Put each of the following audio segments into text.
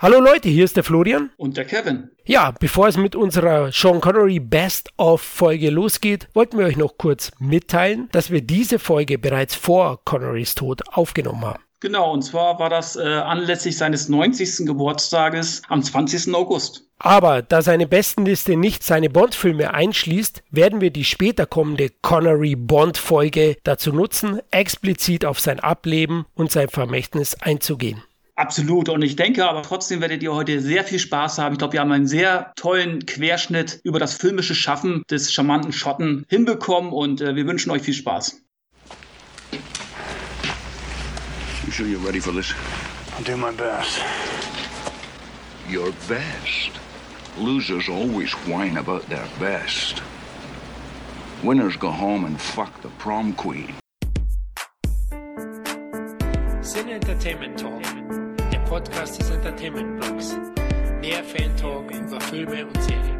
Hallo Leute, hier ist der Florian. Und der Kevin. Ja, bevor es mit unserer Sean Connery Best of Folge losgeht, wollten wir euch noch kurz mitteilen, dass wir diese Folge bereits vor Connerys Tod aufgenommen haben. Genau, und zwar war das äh, anlässlich seines 90. Geburtstages am 20. August. Aber da seine Bestenliste nicht seine Bond-Filme einschließt, werden wir die später kommende Connery-Bond-Folge dazu nutzen, explizit auf sein Ableben und sein Vermächtnis einzugehen. Absolut. Und ich denke aber trotzdem werdet ihr heute sehr viel Spaß haben. Ich glaube, wir haben einen sehr tollen Querschnitt über das filmische Schaffen des charmanten Schotten hinbekommen und äh, wir wünschen euch viel Spaß. You sure you're ready for this? I'll do my best. Your best. Losers always whine about their best. Winners go home and fuck the prom queen. Sin Entertainment Talk. Podcast des Entertainment Blogs. Der Fan-Talk über Filme und Serien.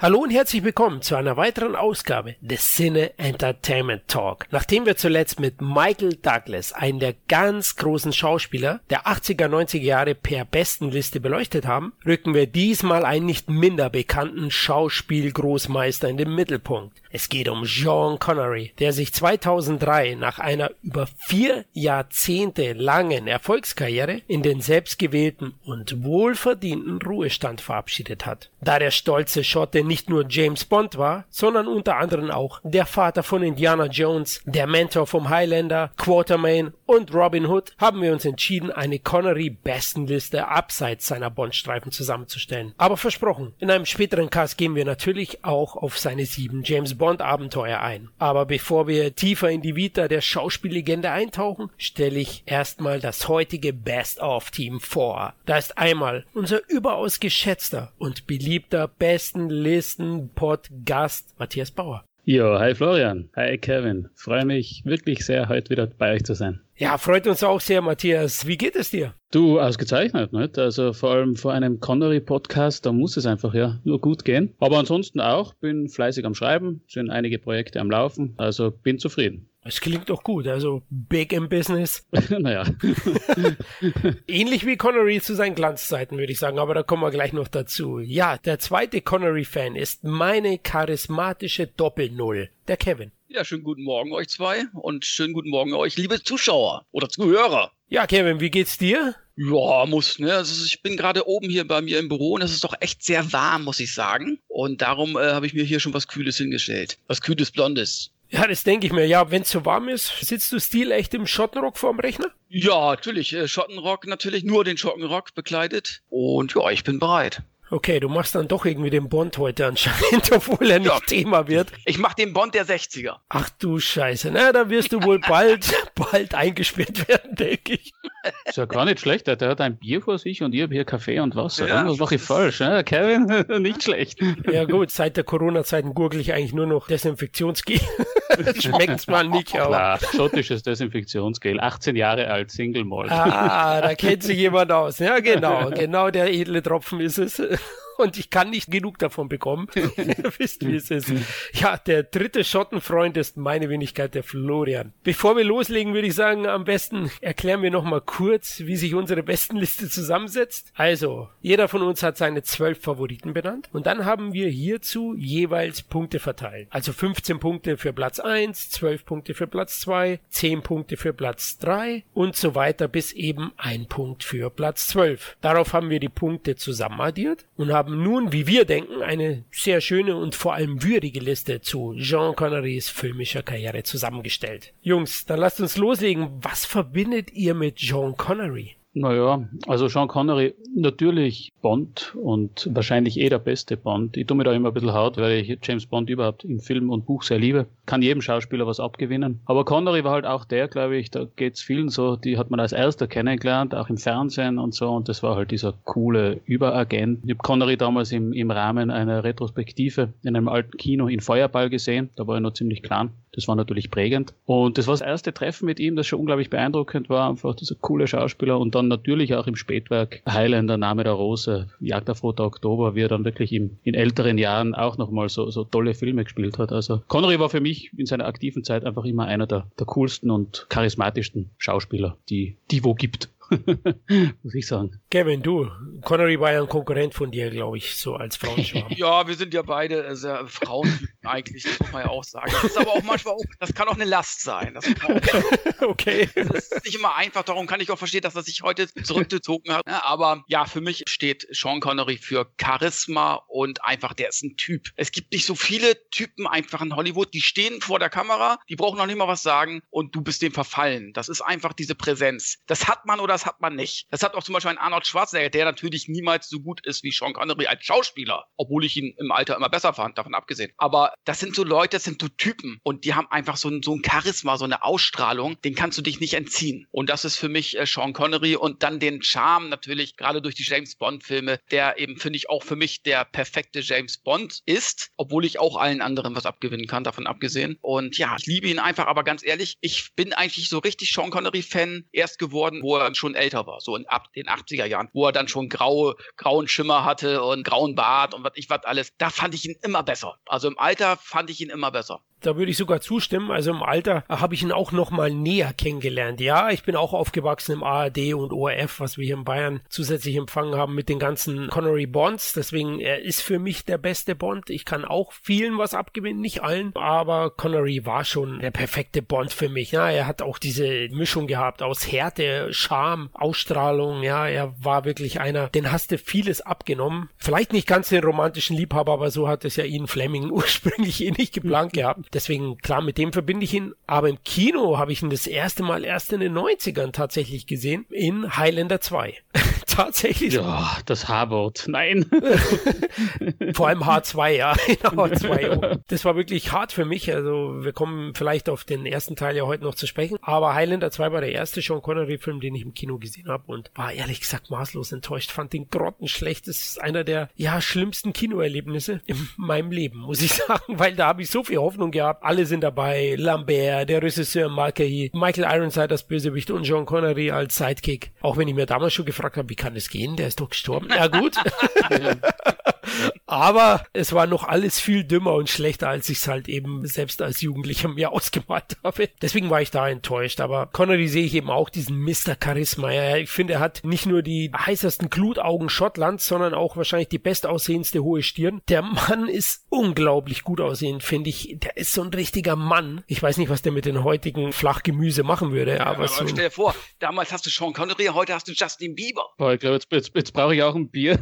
Hallo und herzlich willkommen zu einer weiteren Ausgabe des Cine Entertainment Talk. Nachdem wir zuletzt mit Michael Douglas, einen der ganz großen Schauspieler der 80er, 90er Jahre per Bestenliste beleuchtet haben, rücken wir diesmal einen nicht minder bekannten Schauspielgroßmeister in den Mittelpunkt. Es geht um Sean Connery, der sich 2003 nach einer über vier Jahrzehnte langen Erfolgskarriere in den selbstgewählten und wohlverdienten Ruhestand verabschiedet hat. Da der stolze Schotte nicht nur James Bond war, sondern unter anderem auch der Vater von Indiana Jones, der Mentor vom Highlander, Quartermain und Robin Hood, haben wir uns entschieden, eine Connery-Bestenliste abseits seiner Bond-Streifen zusammenzustellen. Aber versprochen, in einem späteren Cast gehen wir natürlich auch auf seine sieben James Bond-Abenteuer ein. Aber bevor wir tiefer in die Vita der Schauspiellegende eintauchen, stelle ich erstmal das heutige Best-of-Team vor. Da ist einmal unser überaus geschätzter und beliebter Bestenlisten-Pod-Gast Matthias Bauer. Jo, hi Florian, hi Kevin. Freue mich wirklich sehr, heute wieder bei euch zu sein. Ja, freut uns auch sehr, Matthias. Wie geht es dir? Du, ausgezeichnet, nicht? Also vor allem vor einem Connery-Podcast, da muss es einfach ja nur gut gehen. Aber ansonsten auch, bin fleißig am Schreiben, sind einige Projekte am Laufen, also bin zufrieden. Es klingt doch gut, also big im Business. naja. Ähnlich wie Connery zu seinen Glanzzeiten, würde ich sagen, aber da kommen wir gleich noch dazu. Ja, der zweite Connery-Fan ist meine charismatische Doppel-Null, der Kevin. Ja, schönen guten Morgen euch zwei und schönen guten Morgen euch, liebe Zuschauer oder Zuhörer. Ja, Kevin, wie geht's dir? Ja, muss, ne? Also ich bin gerade oben hier bei mir im Büro und es ist doch echt sehr warm, muss ich sagen. Und darum äh, habe ich mir hier schon was Kühles hingestellt. Was Kühles Blondes. Ja, das denke ich mir. Ja, wenn es so warm ist, sitzt du stilecht im Schottenrock vorm Rechner? Ja, natürlich. Äh, Schottenrock natürlich, nur den Schottenrock bekleidet. Und ja, ich bin bereit. Okay, du machst dann doch irgendwie den Bond heute anscheinend, obwohl er nicht ja. Thema wird. Ich mach den Bond der 60er. Ach du Scheiße. Na, da wirst du wohl bald, bald eingesperrt werden, denke ich. Ist ja gar nicht schlecht. Der hat ein Bier vor sich und ich habe hier Kaffee und Wasser. Ja, Irgendwas mache ich falsch. Ne? Kevin, nicht schlecht. Ja gut, seit der Corona-Zeiten gurgle ich eigentlich nur noch Desinfektionsgel. Schmeckt's mal nicht, aber. Klar, schottisches Desinfektionsgel. 18 Jahre alt, Single Malt. Ah, da kennt sich jemand aus. Ja, genau. Genau der edle Tropfen ist es und ich kann nicht genug davon bekommen. Ihr wisst, wie es ist. Ja, der dritte Schottenfreund ist meine Wenigkeit, der Florian. Bevor wir loslegen, würde ich sagen, am besten erklären wir nochmal kurz, wie sich unsere Bestenliste zusammensetzt. Also, jeder von uns hat seine zwölf Favoriten benannt und dann haben wir hierzu jeweils Punkte verteilt. Also 15 Punkte für Platz 1, 12 Punkte für Platz 2, 10 Punkte für Platz 3 und so weiter bis eben ein Punkt für Platz 12. Darauf haben wir die Punkte zusammenaddiert und haben haben nun, wie wir denken, eine sehr schöne und vor allem würdige Liste zu Jean Connerys filmischer Karriere zusammengestellt. Jungs, dann lasst uns loslegen. Was verbindet ihr mit Jean Connery? Naja, also Sean Connery, natürlich Bond und wahrscheinlich eh der beste Bond. Ich tue mir da immer ein bisschen hart, weil ich James Bond überhaupt im Film und Buch sehr liebe. Kann jedem Schauspieler was abgewinnen. Aber Connery war halt auch der, glaube ich, da geht's vielen so, die hat man als erster kennengelernt, auch im Fernsehen und so. Und das war halt dieser coole Überagent. Ich habe Connery damals im, im Rahmen einer Retrospektive in einem alten Kino in Feuerball gesehen. Da war er noch ziemlich klein. Das war natürlich prägend. Und das war das erste Treffen mit ihm, das schon unglaublich beeindruckend war. Einfach dieser coole Schauspieler und dann natürlich auch im Spätwerk Highlander, Name der Rose, Jagd auf Roter Oktober, wie er dann wirklich im, in älteren Jahren auch nochmal so, so tolle Filme gespielt hat. Also Connery war für mich in seiner aktiven Zeit einfach immer einer der, der coolsten und charismatischsten Schauspieler, die die wo gibt. Muss ich sagen. Kevin, du, Connery war ja ein Konkurrent von dir, glaube ich, so als Frauenschwarm. ja, wir sind ja beide sehr Frauen eigentlich, das muss man ja auch sagen. Das ist aber auch manchmal auch, das kann auch eine Last sein. Das okay. Das ist nicht immer einfach, darum kann ich auch verstehen, dass er sich heute zurückgezogen hat. Aber ja, für mich steht Sean Connery für Charisma und einfach, der ist ein Typ. Es gibt nicht so viele Typen einfach in Hollywood, die stehen vor der Kamera, die brauchen noch nicht mal was sagen und du bist dem verfallen. Das ist einfach diese Präsenz. Das hat man oder das hat man nicht. Das hat auch zum Beispiel ein Arnold Schwarzenegger, der natürlich niemals so gut ist wie Sean Connery als Schauspieler, obwohl ich ihn im Alter immer besser fand, davon abgesehen. Aber das sind so Leute, das sind so Typen und die haben einfach so ein, so ein Charisma, so eine Ausstrahlung, den kannst du dich nicht entziehen. Und das ist für mich äh, Sean Connery und dann den Charme natürlich, gerade durch die James Bond-Filme, der eben, finde ich, auch für mich der perfekte James Bond ist, obwohl ich auch allen anderen was abgewinnen kann, davon abgesehen. Und ja, ich liebe ihn einfach, aber ganz ehrlich, ich bin eigentlich so richtig Sean Connery-Fan erst geworden, wo er schon älter war, so in ab den 80er Jahren, wo er dann schon graue, grauen Schimmer hatte und grauen Bart und was ich was alles. Da fand ich ihn immer besser. Also im Alter fand ich ihn immer besser. Da würde ich sogar zustimmen. Also im Alter habe ich ihn auch noch mal näher kennengelernt. Ja, ich bin auch aufgewachsen im ARD und ORF, was wir hier in Bayern zusätzlich empfangen haben mit den ganzen Connery Bonds. Deswegen, er ist für mich der beste Bond. Ich kann auch vielen was abgewinnen, nicht allen. Aber Connery war schon der perfekte Bond für mich. Ja, er hat auch diese Mischung gehabt aus Härte, Charme, Ausstrahlung. Ja, er war wirklich einer, den hast du vieles abgenommen. Vielleicht nicht ganz den romantischen Liebhaber, aber so hat es ja Ian Fleming ursprünglich eh nicht geplant gehabt. Deswegen, klar, mit dem verbinde ich ihn. Aber im Kino habe ich ihn das erste Mal erst in den 90ern tatsächlich gesehen. In Highlander 2. tatsächlich. Ja, das H-Wort. Nein. Vor allem H2, ja. H2. Das war wirklich hart für mich. Also, wir kommen vielleicht auf den ersten Teil ja heute noch zu sprechen. Aber Highlander 2 war der erste Sean Connery-Film, den ich im Kino gesehen habe und war ehrlich gesagt maßlos enttäuscht. Fand den grottenschlecht. Das ist einer der, ja, schlimmsten Kinoerlebnisse in meinem Leben, muss ich sagen, weil da habe ich so viel Hoffnung gehabt. Alle sind dabei. Lambert, der Regisseur Markey, Michael Ironside als Bösewicht und Sean Connery als Sidekick. Auch wenn ich mir damals schon gefragt habe, wie kann es gehen? Der ist doch gestorben. Ja gut. Aber es war noch alles viel dümmer und schlechter, als ich es halt eben selbst als Jugendlicher mir ausgemalt habe. Deswegen war ich da enttäuscht. Aber Connery sehe ich eben auch diesen Mr. Charisma. Ja, ich finde, er hat nicht nur die heißesten Glutaugen Schottlands, sondern auch wahrscheinlich die bestaussehendste hohe Stirn. Der Mann ist unglaublich gut aussehend, finde ich. Der ist so ein richtiger Mann. Ich weiß nicht, was der mit den heutigen Flachgemüse machen würde. Aber, ja, aber so stell dir vor, damals hast du Sean Connery, heute hast du Justin Bieber. Boah, ich glaube, jetzt, jetzt, jetzt brauche ich auch ein Bier.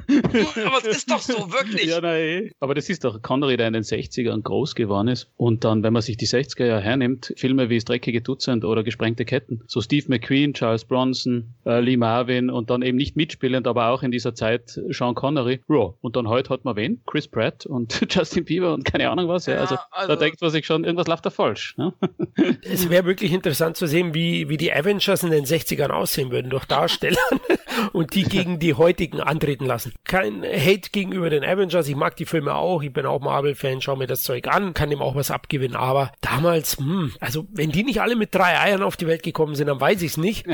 aber es ist doch so, wirklich. ja, nein. Aber das ist doch Connery, der in den 60ern groß geworden ist. Und dann, wenn man sich die 60er Jahre hernimmt, Filme wie Das dreckige Dutzend oder Gesprengte Ketten, so Steve McQueen, Charles Bronson, äh, Lee Marvin und dann eben nicht mitspielend, aber auch in dieser Zeit Sean Connery. Ja, und dann heute hat man wen? Chris Pratt und Justin Bieber und keine Ahnung was. Ja, ja also, also, da denkt man sich schon, irgendwas läuft da falsch. Ne? es wäre wirklich interessant zu sehen, wie, wie die Avengers in den 60ern aussehen würden durch Darsteller und die gegen die heutigen antreten lassen. Kein Hate gegenüber den Avengers. Ich mag die Filme auch. Ich bin auch Marvel-Fan, schau mir das Zeug an, kann dem auch was abgewinnen. Aber damals, hm, also wenn die nicht alle mit drei Eiern auf die Welt gekommen sind, dann weiß ich es nicht.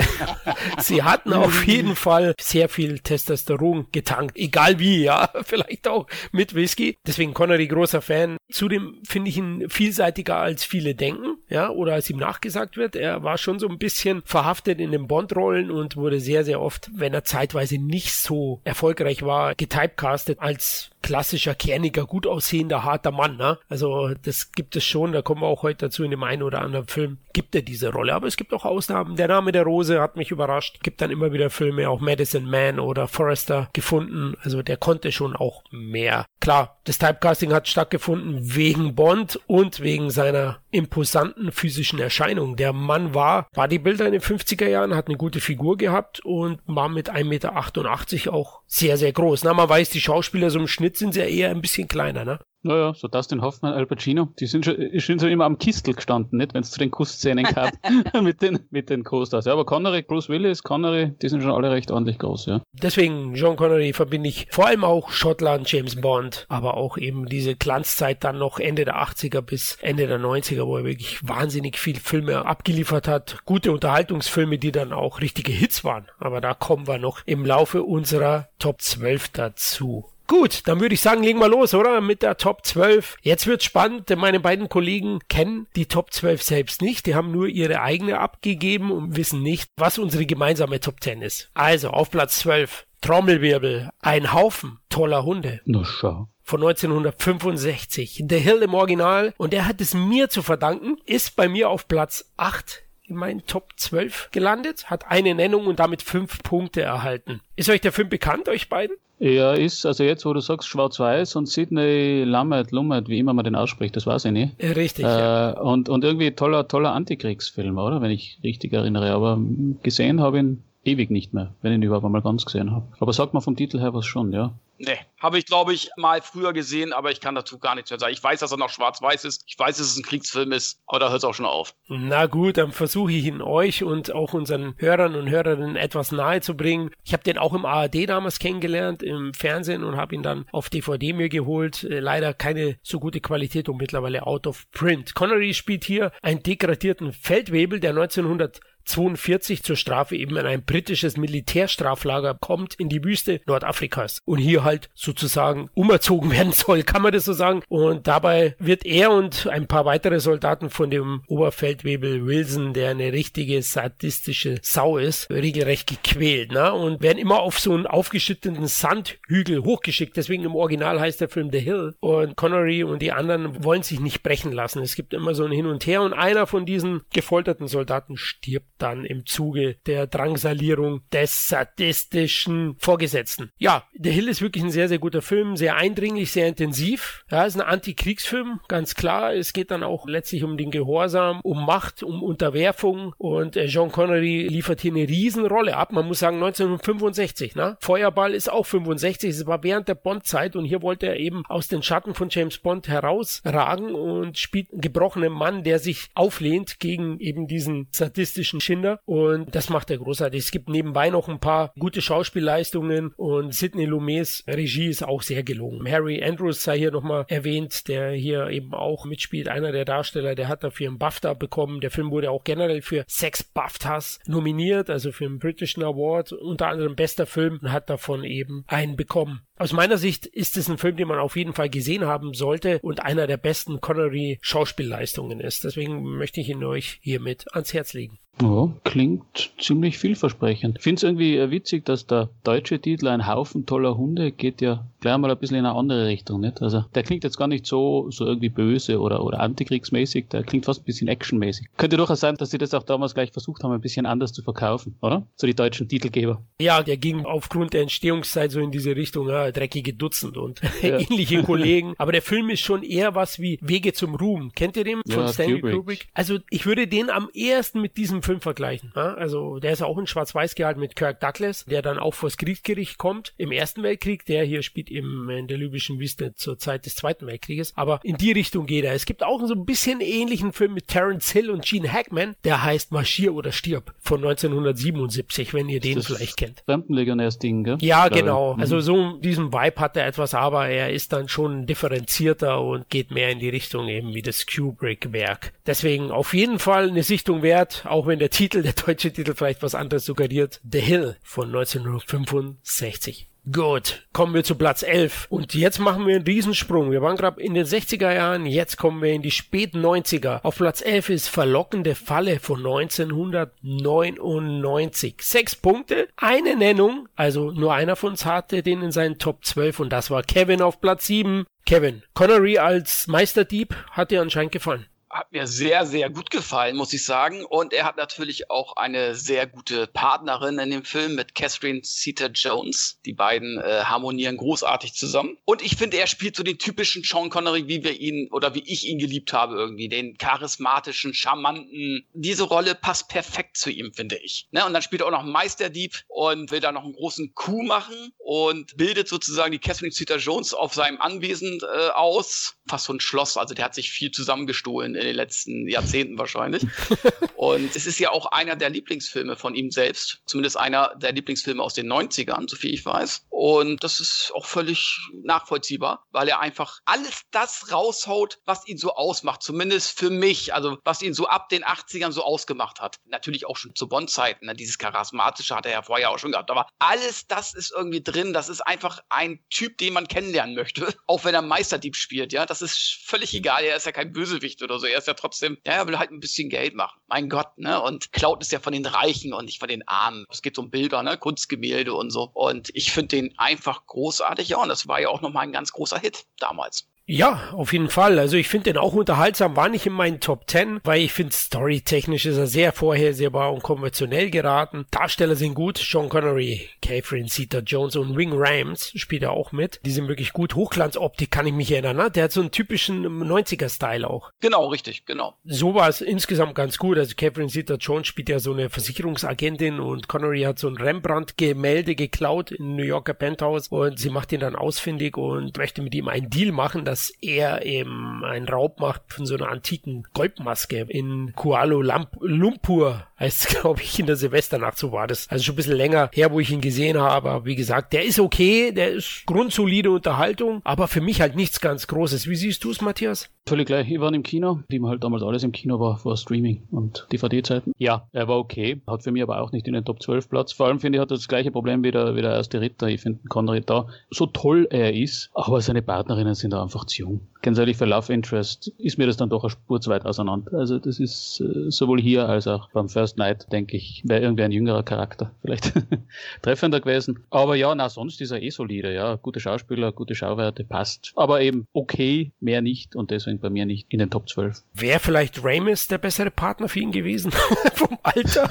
Sie hatten auf jeden Fall sehr viel Testosteron getankt. Egal wie, ja. Vielleicht auch mit Whisky. Deswegen Connery großer Fan. Zudem finde ich ihn vielseitiger als viele denken, ja, oder als ihm nachgesagt wird. Er war schon so ein bisschen verhaftet in den Bond-Rollen und wurde sehr, sehr oft, wenn er zeitweise nicht so erfolgreich war, getypecastet als klassischer, kerniger, gut aussehender, harter Mann. Ne? Also das gibt es schon, da kommen wir auch heute dazu in dem einen oder anderen Film, gibt er diese Rolle. Aber es gibt auch Ausnahmen. Der Name der Rose hat mich überrascht. Gibt dann immer wieder Filme, auch Medicine Man oder Forrester gefunden. Also der konnte schon auch mehr. Klar, das Typecasting hat stattgefunden wegen Bond und wegen seiner imposanten physischen Erscheinung. Der Mann war Bodybuilder in den 50er Jahren, hat eine gute Figur gehabt und war mit 1,88 Meter auch sehr, sehr groß. Na, man weiß, die Schauspieler so im Schnitt sind ja eher ein bisschen kleiner, ne? Naja, so Dustin Hoffmann, Al Pacino, die sind schon, sind schon immer am Kistel gestanden, nicht, wenn es zu den Kussszenen kam mit den, mit den Co-Stars. Ja, aber Connery, Bruce Willis, Connery, die sind schon alle recht ordentlich groß, ja. Deswegen, John Connery verbinde ich vor allem auch Schottland, James Bond, aber auch eben diese Glanzzeit dann noch Ende der 80er bis Ende der 90er, wo er wirklich wahnsinnig viel Filme abgeliefert hat. Gute Unterhaltungsfilme, die dann auch richtige Hits waren. Aber da kommen wir noch im Laufe unserer Top 12 dazu. Gut, dann würde ich sagen, legen wir los, oder? Mit der Top 12. Jetzt wird spannend, denn meine beiden Kollegen kennen die Top 12 selbst nicht. Die haben nur ihre eigene abgegeben und wissen nicht, was unsere gemeinsame Top 10 ist. Also, auf Platz 12. Trommelwirbel. Ein Haufen toller Hunde. Na schau von 1965. The Hill im Original. Und er hat es mir zu verdanken, ist bei mir auf Platz 8 in meinen Top 12 gelandet, hat eine Nennung und damit fünf Punkte erhalten. Ist euch der Film bekannt, euch beiden? Ja, ist, also jetzt, wo du sagst Schwarz-Weiß und Sidney Lammert, Lummert, wie immer man den ausspricht, das weiß ich nicht. Richtig, äh, ja. Und, und irgendwie toller, toller Antikriegsfilm, oder? Wenn ich richtig erinnere. Aber gesehen habe ich ihn ewig nicht mehr, wenn ich ihn überhaupt mal ganz gesehen habe. Aber sagt man vom Titel her was schon, ja. Nee, habe ich, glaube ich, mal früher gesehen, aber ich kann dazu gar nichts mehr sagen. Ich weiß, dass er noch schwarz-weiß ist. Ich weiß, dass es ein Kriegsfilm ist, aber da hört es auch schon auf. Na gut, dann versuche ich ihn euch und auch unseren Hörern und Hörerinnen etwas nahe zu bringen. Ich habe den auch im ARD damals kennengelernt, im Fernsehen und habe ihn dann auf DVD mir geholt. Äh, leider keine so gute Qualität und mittlerweile out of print. Connery spielt hier einen degradierten Feldwebel, der 1900 42 zur Strafe eben in ein britisches Militärstraflager kommt in die Wüste Nordafrikas und hier halt sozusagen umerzogen werden soll, kann man das so sagen. Und dabei wird er und ein paar weitere Soldaten von dem Oberfeldwebel Wilson, der eine richtige sadistische Sau ist, regelrecht gequält, ne? Und werden immer auf so einen aufgeschütteten Sandhügel hochgeschickt. Deswegen im Original heißt der Film The Hill. Und Connery und die anderen wollen sich nicht brechen lassen. Es gibt immer so ein Hin und Her und einer von diesen gefolterten Soldaten stirbt dann im Zuge der Drangsalierung des sadistischen Vorgesetzten. Ja, The Hill ist wirklich ein sehr, sehr guter Film, sehr eindringlich, sehr intensiv. Ja, ist ein Antikriegsfilm, ganz klar. Es geht dann auch letztlich um den Gehorsam, um Macht, um Unterwerfung und äh, Jean Connery liefert hier eine Riesenrolle ab. Man muss sagen 1965, ne? Feuerball ist auch 65, es war während der Bond-Zeit und hier wollte er eben aus den Schatten von James Bond herausragen und spielt einen gebrochenen Mann, der sich auflehnt gegen eben diesen sadistischen Kinder und das macht er großartig. Es gibt nebenbei noch ein paar gute Schauspielleistungen und Sidney Lumets Regie ist auch sehr gelungen. Harry Andrews sei hier nochmal erwähnt, der hier eben auch mitspielt. Einer der Darsteller, der hat dafür einen BAFTA bekommen. Der Film wurde auch generell für sechs BAFTAs nominiert, also für einen britischen Award, unter anderem bester Film und hat davon eben einen bekommen. Aus meiner Sicht ist es ein Film, den man auf jeden Fall gesehen haben sollte und einer der besten Connery Schauspielleistungen ist. Deswegen möchte ich ihn euch hiermit ans Herz legen. Ja, klingt ziemlich vielversprechend. Ich finde es irgendwie äh, witzig, dass der deutsche Titel Ein Haufen toller Hunde geht ja gleich mal ein bisschen in eine andere Richtung, nicht? Also der klingt jetzt gar nicht so, so irgendwie böse oder, oder antikriegsmäßig, der klingt fast ein bisschen actionmäßig. Könnte durchaus sein, dass sie das auch damals gleich versucht haben, ein bisschen anders zu verkaufen, oder? So die deutschen Titelgeber. Ja, der ging aufgrund der Entstehungszeit so in diese Richtung, ja, dreckige Dutzend und ja. ähnliche Kollegen. Aber der Film ist schon eher was wie Wege zum Ruhm. Kennt ihr den von ja, Stanley Kubrick? Kubrick? Also ich würde den am ehesten mit diesem Film vergleichen. Ja? Also der ist auch in Schwarz-Weiß gehalten mit Kirk Douglas, der dann auch vors Kriegsgericht kommt im Ersten Weltkrieg. Der hier spielt im, in der libyschen Wüste zur Zeit des Zweiten Weltkrieges. Aber in die Richtung geht er. Es gibt auch so ein bisschen ähnlichen Film mit Terence Hill und Gene Hackman. Der heißt Marschier oder Stirb von 1977, wenn ihr den vielleicht kennt. Fremdenlegionärs-Ding, gell? Ja, genau. Mhm. Also so diesen Vibe hat er etwas, aber er ist dann schon differenzierter und geht mehr in die Richtung eben wie das Kubrick-Werk. Deswegen auf jeden Fall eine Sichtung wert, auch wenn der Titel, der deutsche Titel vielleicht was anderes suggeriert. The Hill von 1965. Gut, kommen wir zu Platz 11. Und jetzt machen wir einen Riesensprung. Wir waren gerade in den 60er Jahren, jetzt kommen wir in die späten 90er. Auf Platz 11 ist Verlockende Falle von 1999. Sechs Punkte, eine Nennung, also nur einer von uns hatte den in seinen Top 12 und das war Kevin auf Platz 7. Kevin, Connery als Meisterdieb hat dir anscheinend gefallen. Hat mir sehr, sehr gut gefallen, muss ich sagen. Und er hat natürlich auch eine sehr gute Partnerin in dem Film mit Catherine Zeta-Jones. Die beiden äh, harmonieren großartig zusammen. Und ich finde, er spielt so den typischen Sean Connery, wie wir ihn oder wie ich ihn geliebt habe irgendwie. Den charismatischen, charmanten. Diese Rolle passt perfekt zu ihm, finde ich. Ne? Und dann spielt er auch noch Meisterdieb und will da noch einen großen Coup machen und bildet sozusagen die Catherine Zeta-Jones auf seinem Anwesen äh, aus. Fast so ein Schloss. Also der hat sich viel zusammengestohlen in den letzten Jahrzehnten wahrscheinlich. und es ist ja auch einer der Lieblingsfilme von ihm selbst. Zumindest einer der Lieblingsfilme aus den 90ern, so viel ich weiß. Und das ist auch völlig nachvollziehbar, weil er einfach alles das raushaut, was ihn so ausmacht. Zumindest für mich. Also was ihn so ab den 80ern so ausgemacht hat. Natürlich auch schon zu Bond-Zeiten. Ne? Dieses Charismatische hat er ja vorher auch schon gehabt. Aber alles das ist irgendwie drin. Das ist einfach ein Typ, den man kennenlernen möchte. Auch wenn er Meisterdieb spielt. Ja, das ist völlig egal. Er ist ja kein Bösewicht oder so. Er ist ja trotzdem, ja, er will halt ein bisschen Geld machen. Mein Gott, ne? Und klaut ist ja von den Reichen und nicht von den Armen. Es geht um Bilder, ne? Kunstgemälde und so. Und ich finde den einfach großartig. Ja, und das war ja auch nochmal ein ganz großer Hit damals. Ja, auf jeden Fall. Also ich finde den auch unterhaltsam, war nicht in meinen Top 10, weil ich finde storytechnisch ist er sehr vorhersehbar und konventionell geraten. Darsteller sind gut, Sean Connery, Catherine Zeta-Jones und Wing Rams spielt er auch mit. Die sind wirklich gut. Hochglanzoptik kann ich mich erinnern, ne? der hat so einen typischen 90er-Style auch. Genau, richtig, genau. So war es insgesamt ganz gut. Also Catherine Zeta-Jones spielt ja so eine Versicherungsagentin und Connery hat so ein Rembrandt-Gemälde geklaut in New Yorker Penthouse und sie macht ihn dann ausfindig und möchte mit ihm einen Deal machen, dass er eben einen Raub macht von so einer antiken Goldmaske in Kuala Lumpur heißt es, glaube ich, in der Silvesternacht, so war das. Also schon ein bisschen länger her, wo ich ihn gesehen habe, aber wie gesagt, der ist okay, der ist grundsolide Unterhaltung, aber für mich halt nichts ganz Großes. Wie siehst du es, Matthias? Völlig gleich. Ich war im Kino, wie man halt damals alles im Kino war, vor Streaming und DVD-Zeiten. Ja, er war okay, hat für mich aber auch nicht in den Top 12 Platz. Vor allem finde ich, hat er das gleiche Problem wie der, wie der erste Ritter. Ich finde Connery da, so toll er ist, aber seine Partnerinnen sind da einfach jung. Ganz ehrlich, für Love Interest ist mir das dann doch eine Spur zu weit auseinander. Also das ist äh, sowohl hier als auch beim First Night, denke ich, wäre irgendwie ein jüngerer Charakter vielleicht treffender gewesen. Aber ja, na, sonst ist er eh solide, ja. Gute Schauspieler, gute Schauwerte, passt. Aber eben okay, mehr nicht und deswegen bei mir nicht in den Top 12. Wäre vielleicht Ramis der bessere Partner für ihn gewesen? Vom Alter?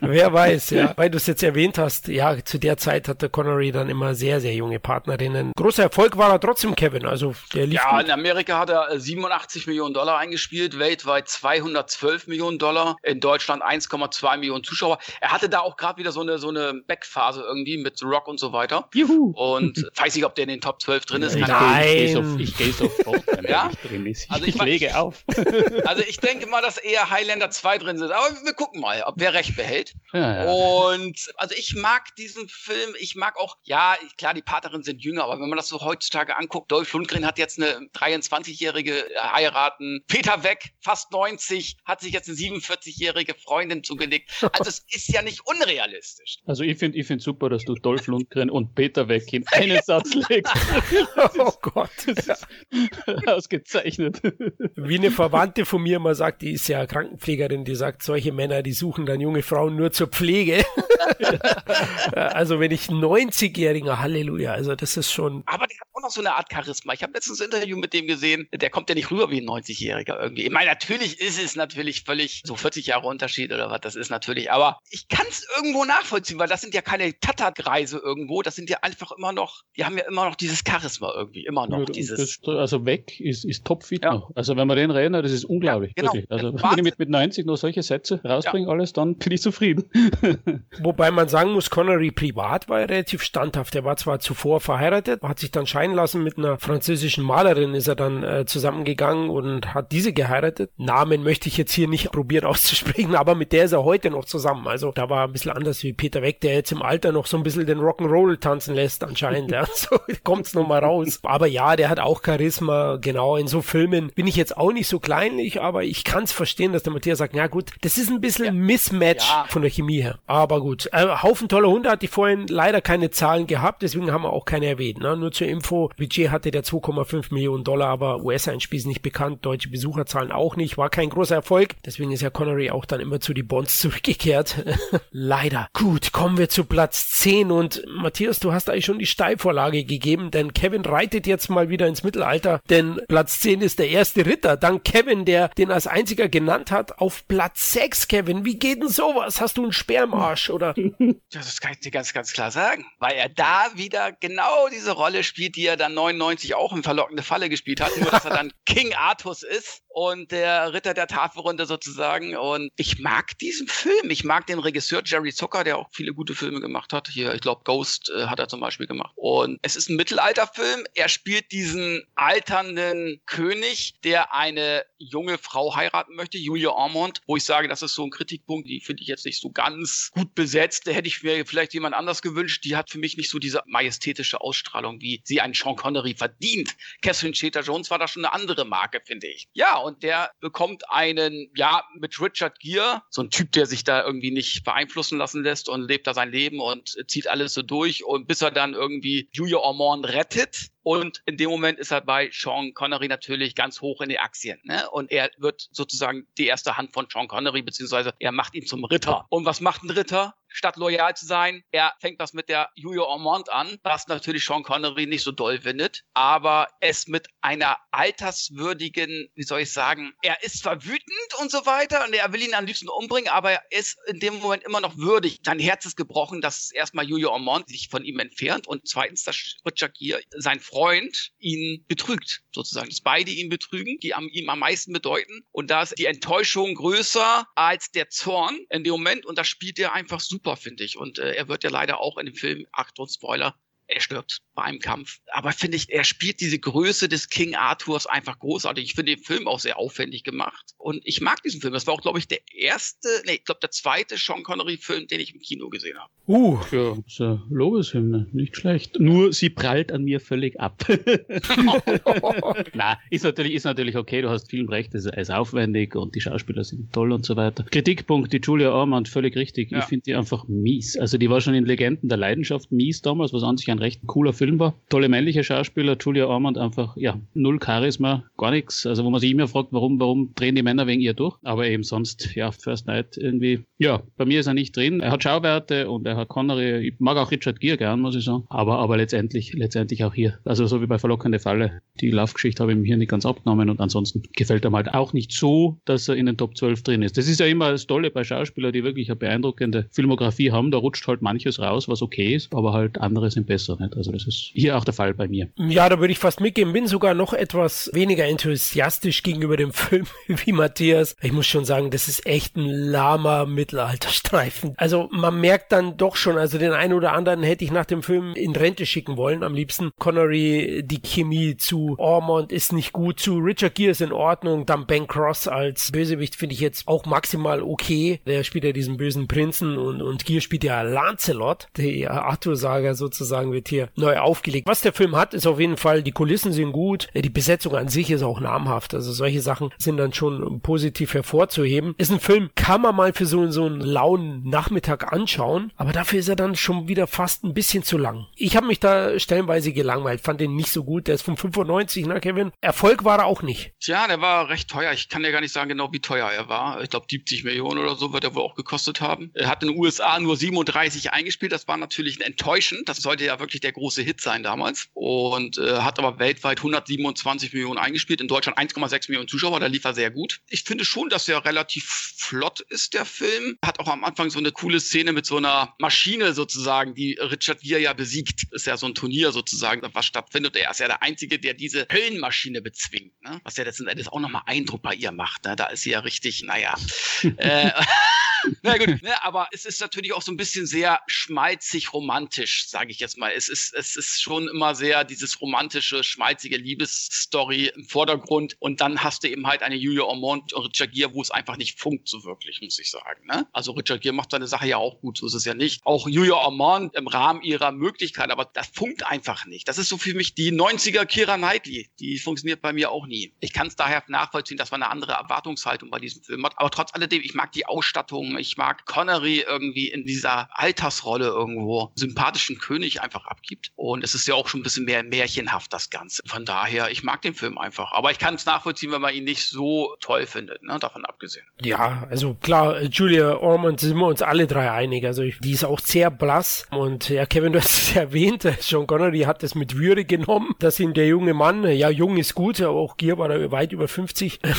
Wer weiß, ja. Weil du es jetzt erwähnt hast, ja, zu der Zeit hatte Connery dann immer sehr, sehr junge Partnerinnen. Großer Erfolg war er trotzdem, Kevin. Also der Ja, gut. in Amerika hat er 87 Millionen Dollar eingespielt, weltweit 212 Millionen Dollar, in Deutschland 1,2 Millionen Zuschauer. Er hatte da auch gerade wieder so eine, so eine Backphase irgendwie mit The Rock und so weiter. Juhu! Und weiß nicht, ob der in den Top 12 drin ist. Ich Nein. gehe so, ich geh sofort, Ja? Ich, Also ich ich lege auf. Also ich denke mal, dass eher Highlander 2 drin sind. Aber wir gucken mal, ob wer recht behält. Ja, ja. Und also ich mag diesen Film. Ich mag auch, ja, klar, die Partnerinnen sind jünger, aber wenn man das so heutzutage anguckt, Dolph Lundgren hat jetzt eine 23-jährige heiraten. Peter Weck, fast 90, hat sich jetzt eine 47-jährige Freundin zugelegt. Also es ist ja nicht unrealistisch. Also ich finde ich find super, dass du Dolph Lundgren und Peter Weck in einen Satz legst. Oh Gott. Ausgezeichnet. Wie eine Verwandte von mir mal sagt, die ist ja Krankenpflegerin, die sagt, solche Männer, die suchen dann junge Frauen nur zur Pflege. also wenn ich 90-Jähriger, Halleluja, also das ist schon, Aber der hat auch noch so eine Art Charisma. Ich habe letztens ein Interview mit dem gesehen. Der kommt ja nicht rüber wie ein 90-Jähriger irgendwie. Ich meine, natürlich ist es natürlich völlig so 40 Jahre Unterschied oder was. Das ist natürlich. Aber ich kann es irgendwo nachvollziehen, weil das sind ja keine Tata-Kreise irgendwo. Das sind ja einfach immer noch, die haben ja immer noch dieses Charisma irgendwie. Immer noch Ja, dieses. das, also weg ist, ist topfit Ja. noch. Also wenn wir den reden, das ist unglaublich. Ja, genau. Also Wahnsinn. wenn ich mit, mit 90 noch solche Sätze rausbringe, alles, dann bin ich zufrieden. wobei man sagen muss, Connery privat war er relativ standhaft. Er war zwar zuvor verheiratet, hat sich dann scheiden lassen mit einer französischen Malerin, ist er dann äh, zusammengegangen und hat diese geheiratet. Namen möchte ich jetzt hier nicht probieren auszusprechen, aber mit der ist er heute noch zusammen. Also da war ein bisschen anders wie Peter Weck, der jetzt im Alter noch so ein bisschen den Rock'n'Roll tanzen lässt anscheinend. Ja. So kommt's noch mal raus. Aber ja, der hat auch Charisma. Genau, in so Filmen bin ich jetzt auch nicht so kleinlich, aber ich kann's verstehen, dass der Matthias sagt, ja gut, das ist ein bisschen Mismatch Ja. von der Chemie her. Aber gut, äh, Haufen toller Hunde hat die vorhin leider keine Zahlen gehabt, deswegen haben wir auch keine erwähnt. Ne? Nur zur Info, Info. Budget hatte der 2,5 Millionen Dollar, aber US-Einspiel ist nicht bekannt, deutsche Besucherzahlen auch nicht, war kein großer Erfolg. Deswegen ist ja Connery auch dann immer zu die Bonds zurückgekehrt. Leider. Gut, kommen wir zu Platz 10 und Matthias, du hast eigentlich schon die Steilvorlage gegeben, denn Kevin reitet jetzt mal wieder ins Mittelalter, denn Platz 10 ist der erste Ritter. Dank Kevin, der den als einziger genannt hat, auf Platz 6, Kevin. Wie geht denn sowas? Hast du einen Speer im Arsch, oder? Das kann ich dir ganz, ganz klar sagen. Weil er da wieder genau diese Rolle spielt, die er dann 99 auch in Verlockende Falle gespielt hat. Nur, dass er dann King Artus ist und der Ritter der Tafelrunde sozusagen. Und ich mag diesen Film. Ich mag den Regisseur Jerry Zucker, der auch viele gute Filme gemacht hat. Hier, ich glaube, Ghost äh, hat er zum Beispiel gemacht. Und es ist ein Mittelalterfilm. Er spielt diesen alternden König, der eine junge Frau heiraten möchte, Julia Ormond, wo ich sage, das ist so ein Kritikpunkt, die finde ich jetzt nicht so ganz gut besetzt. Da hätte ich mir vielleicht jemand anders gewünscht. Die hat für mich nicht so diese majestätische Ausstrahlung, wie sie einen Sean Connery verdient. Catherine Zeta-Jones war da schon eine andere Marke, finde ich. Ja, und der bekommt einen, ja, mit Richard Gere, so ein Typ, der sich da irgendwie nicht beeinflussen lassen lässt und lebt da sein Leben und zieht alles so durch und bis er dann irgendwie Julia Ormond rettet und in dem Moment ist er bei Sean Connery natürlich ganz hoch in die Aktien. Ne? Und er wird sozusagen die erste Hand von Sean Connery, beziehungsweise er macht ihn zum Ritter. Und was macht ein Ritter? Statt loyal zu sein, er fängt was mit der Julia Ormond an, was natürlich Sean Connery nicht so doll findet, aber es mit einer alterswürdigen, wie soll ich sagen, er ist zwar wütend und so weiter und er will ihn am liebsten umbringen, aber er ist in dem Moment immer noch würdig. Sein Herz ist gebrochen, dass erstmal Julia Ormond sich von ihm entfernt und zweitens, dass Richard Gere, sein Freund, ihn betrügt, sozusagen. Dass beide ihn betrügen, die am, ihm am meisten bedeuten. Und da ist die Enttäuschung größer als der Zorn in dem Moment und das spielt er einfach super super, finde ich. Und äh, er wird ja leider auch in dem Film, Achtung, Spoiler, er stirbt bei einem Kampf. Aber finde ich, er spielt diese Größe des King Arthurs einfach großartig. Ich finde den Film auch sehr aufwendig gemacht. Und ich mag diesen Film. Das war auch, glaube ich, der erste, nee, ich glaube, der zweite Sean Connery-Film, den ich im Kino gesehen habe. Uh, ja, so Lobeshymne, nicht schlecht. Nur sie prallt an mir völlig ab. Na, ist natürlich, ist natürlich okay, du hast Filmrecht, es ist aufwendig und die Schauspieler sind toll und so weiter. Kritikpunkt, die Julia Ormond, völlig richtig. Ja. Ich finde die einfach mies. Also die war schon in Legenden der Leidenschaft mies damals, was an sich ein recht cooler Film war. Tolle männliche Schauspieler, Julia Ormond einfach, ja, null Charisma, gar nichts. Also wo man sich immer fragt, warum, warum drehen die Männer wegen ihr durch? Aber eben sonst, ja, First Night irgendwie, ja, bei mir ist er nicht drin. Er hat Schauwerte und er Herr Connery, ich mag auch Richard Gere gern, muss ich sagen. Aber, aber letztendlich, letztendlich auch hier. Also so wie bei Verlockende Falle. Die Laufgeschichte habe ich mir hier nicht ganz abgenommen und ansonsten gefällt er mir halt auch nicht so, dass er in den Top 12 drin ist. Das ist ja immer das Tolle bei Schauspielern, die wirklich eine beeindruckende Filmografie haben. Da rutscht halt manches raus, was okay ist, aber halt andere sind besser. Nicht? Also das ist hier auch der Fall bei mir. Ja, da würde ich fast mitgehen. Bin sogar noch etwas weniger enthusiastisch gegenüber dem Film wie Matthias. Ich muss schon sagen, das ist echt ein lahmer Mittelalterstreifen. Also man merkt dann doch schon, also den einen oder anderen hätte ich nach dem Film in Rente schicken wollen, am liebsten. Connery, die Chemie zu Ormond ist nicht gut, zu Richard Gere ist in Ordnung, dann Ben Cross als Bösewicht finde ich jetzt auch maximal okay. Der spielt ja diesen bösen Prinzen und, und Gere spielt ja Lancelot. Die Arthur-Saga sozusagen wird hier neu aufgelegt. Was der Film hat, ist auf jeden Fall, die Kulissen sind gut, die Besetzung an sich ist auch namhaft. Also solche Sachen sind dann schon positiv hervorzuheben. Ist ein Film, kann man mal für so, so einen lauen Nachmittag anschauen, aber dafür ist er dann schon wieder fast ein bisschen zu lang. Ich habe mich da stellenweise gelangweilt, fand den nicht so gut. Der ist von 95, ne, Kevin? Erfolg war er auch nicht. Tja, der war recht teuer. Ich kann dir gar nicht sagen genau, wie teuer er war. Ich glaube, 70 Millionen oder so wird er wohl auch gekostet haben. Er hat in den USA nur 37 eingespielt. Das war natürlich enttäuschend. Das sollte ja wirklich der große Hit sein damals. Und äh, hat aber weltweit 127 Millionen eingespielt. In Deutschland 1,6 Millionen Zuschauer. Da lief er sehr gut. Ich finde schon, dass er relativ flott ist, der Film. Hat auch am Anfang so eine coole Szene mit so einer Maschine sozusagen, die Richard Gere ja besiegt. Ist ja so ein Turnier sozusagen, was stattfindet. Er ist ja der Einzige, der diese Höllenmaschine bezwingt. Ne? Was ja letzten Endes auch nochmal Eindruck bei ihr macht. Ne? Da ist sie ja richtig, naja. äh, na gut, ne, aber es ist natürlich auch so ein bisschen sehr schmalzig romantisch, sage ich jetzt mal. Es ist, es ist schon immer sehr dieses romantische, schmalzige Liebesstory im Vordergrund und dann hast du eben halt eine Julia Ormond und Richard Gere, wo es einfach nicht funkt so wirklich, muss ich sagen. Ne? Also Richard Gere macht seine Sache ja auch gut, so ist es ja nicht. Auch Julia Ormond im Rahmen ihrer Möglichkeit, aber das funkt einfach nicht. Das ist so für mich die 90er Kira Knightley. Die funktioniert bei mir auch nie. Ich kann es daher nachvollziehen, dass man eine andere Erwartungshaltung bei diesem Film hat. Aber trotz alledem, ich mag die Ausstattung, ich ich mag Connery irgendwie in dieser Altersrolle irgendwo sympathischen König einfach abgibt. Und es ist ja auch schon ein bisschen mehr märchenhaft, das Ganze. Von daher, ich mag den Film einfach. Aber ich kann es nachvollziehen, wenn man ihn nicht so toll findet, ne? davon abgesehen. Ja, also klar, Julia Ormond sind wir uns alle drei einig. Also die ist auch sehr blass. Und ja, Kevin, du hast es erwähnt, Sean Connery hat es mit Würde genommen, dass ihn der junge Mann, ja, jung ist gut, aber auch Gier war da weit über 50.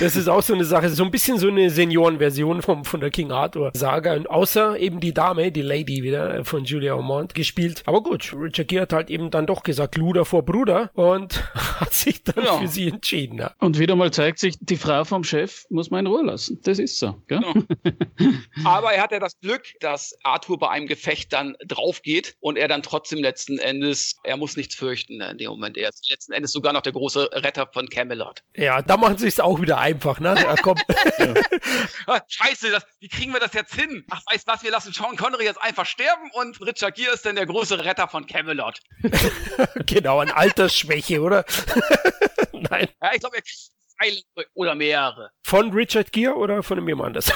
das ist auch so eine Sache, so ein bisschen so eine Seniorenversion vom, von der King Arthur Saga. Und außer eben die Dame, die Lady wieder von Julia Ormond gespielt. Aber gut, Richard Gere hat halt eben dann doch gesagt, Luder vor Bruder und hat sich dann ja. für sie entschieden. Ja. Und wieder mal zeigt sich, die Frau vom Chef muss man in Ruhe lassen. Das ist so. Gell? Ja. Aber er hat ja das Glück, dass Arthur bei einem Gefecht dann drauf geht und er dann trotzdem letzten Endes, er muss nichts fürchten in dem Moment. Er ist letzten Endes sogar noch der große Retter von Camelot. Ja, da machen sie es auch wieder einfach, ne? Ja, komm. Scheiße, das, wie kriegen wir das jetzt hin? Ach, weißt was, wir lassen Sean Connery jetzt einfach sterben und Richard Gere ist dann der große Retter von Camelot. genau, an Altersschwäche, oder? Nein. Ja, ich glaube, er kriegt oder mehrere. Von Richard Gere oder von jemand anders?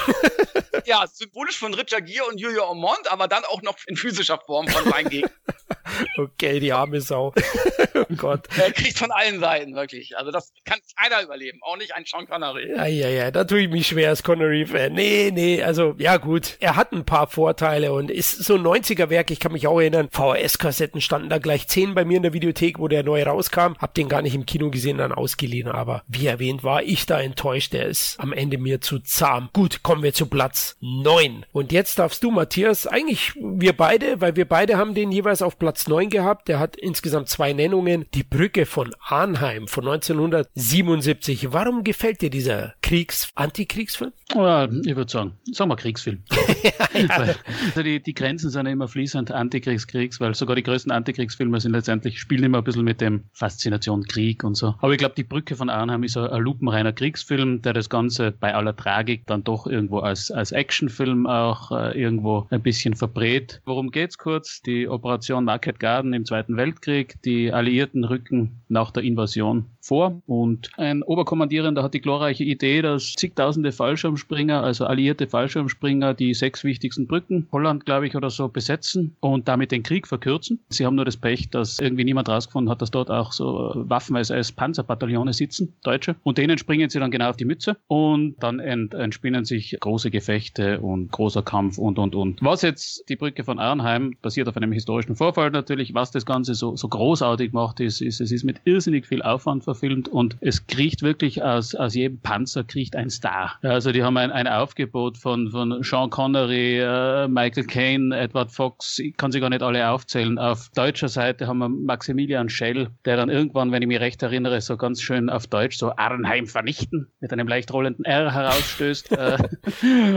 ja, symbolisch von Richard Gere und Julia Ormond, aber dann auch noch in physischer Form von seinen Gegnern. Okay, die arme Sau. oh Gott. Er kriegt von allen Seiten, wirklich. Also das kann keiner überleben, auch nicht ein Sean Connery. Ja, ja, ja, da tue ich mich schwer als Connery-Fan. Nee, nee, also ja gut, er hat ein paar Vorteile und ist so ein 90er-Werk, ich kann mich auch erinnern, VHS-Kassetten standen da gleich zehn bei mir in der Videothek, wo der neu rauskam. Hab den gar nicht im Kino gesehen, dann ausgeliehen, aber wie erwähnt, war ich da enttäuscht. Der ist am Ende mir zu zahm. Gut, kommen wir zu Platz neun. Und jetzt darfst du, Matthias, eigentlich wir beide, weil wir beide haben den jeweils auf Platz neun gehabt. Der hat insgesamt zwei Nennungen. Die Brücke von Arnheim von 1977. Warum gefällt dir dieser Kriegs-, Antikriegsfilm? Ja, ich würde sagen, sagen wir Kriegsfilm. ja. also die, die Grenzen sind ja immer fließend Antikriegs, Kriegs, weil sogar die größten Antikriegsfilme sind letztendlich, spielen immer ein bisschen mit dem Faszination Krieg und so. Aber ich glaube, die Brücke von Arnheim ist ein, ein lupenreiner Kriegsfilm, der das Ganze bei aller Tragik dann doch irgendwo als, als Actionfilm auch äh, irgendwo ein bisschen verbrät. Worum geht's kurz? Die Operation Market Garden im Zweiten Weltkrieg. Die Alliierten rücken nach der Invasion vor und ein Oberkommandierender hat die glorreiche Idee, dass zigtausende Fallschirmspringer, also alliierte Fallschirmspringer, die sechs wichtigsten Brücken, Holland glaube ich oder so, besetzen und damit den Krieg verkürzen. Sie haben nur das Pech, dass irgendwie niemand rausgefunden hat, dass dort auch so Waffen-SS Panzerbataillone sitzen, Deutsche, und denen springen sie dann genau auf die Mütze und dann ent entspinnen sich große Gefechte und großer Kampf und und und. Was jetzt die Brücke von Arnheim basiert auf einem historischen Vorfall natürlich, was das Ganze so, so großartig macht, ist, ist, es ist mit irrsinnig viel Aufwand verfilmt und es kriecht wirklich aus, aus jedem Panzer kriecht ein Star. Also die haben ein, ein Aufgebot von, von Sean Connery, äh, Michael Caine, Edward Fox, ich kann sie gar nicht alle aufzählen. Auf deutscher Seite haben wir Maximilian Schell, der dann irgendwann, wenn ich mich recht erinnere, so ganz schön auf Deutsch so Arnheim vernichten mit einem leicht rollenden R herausstößt. Äh,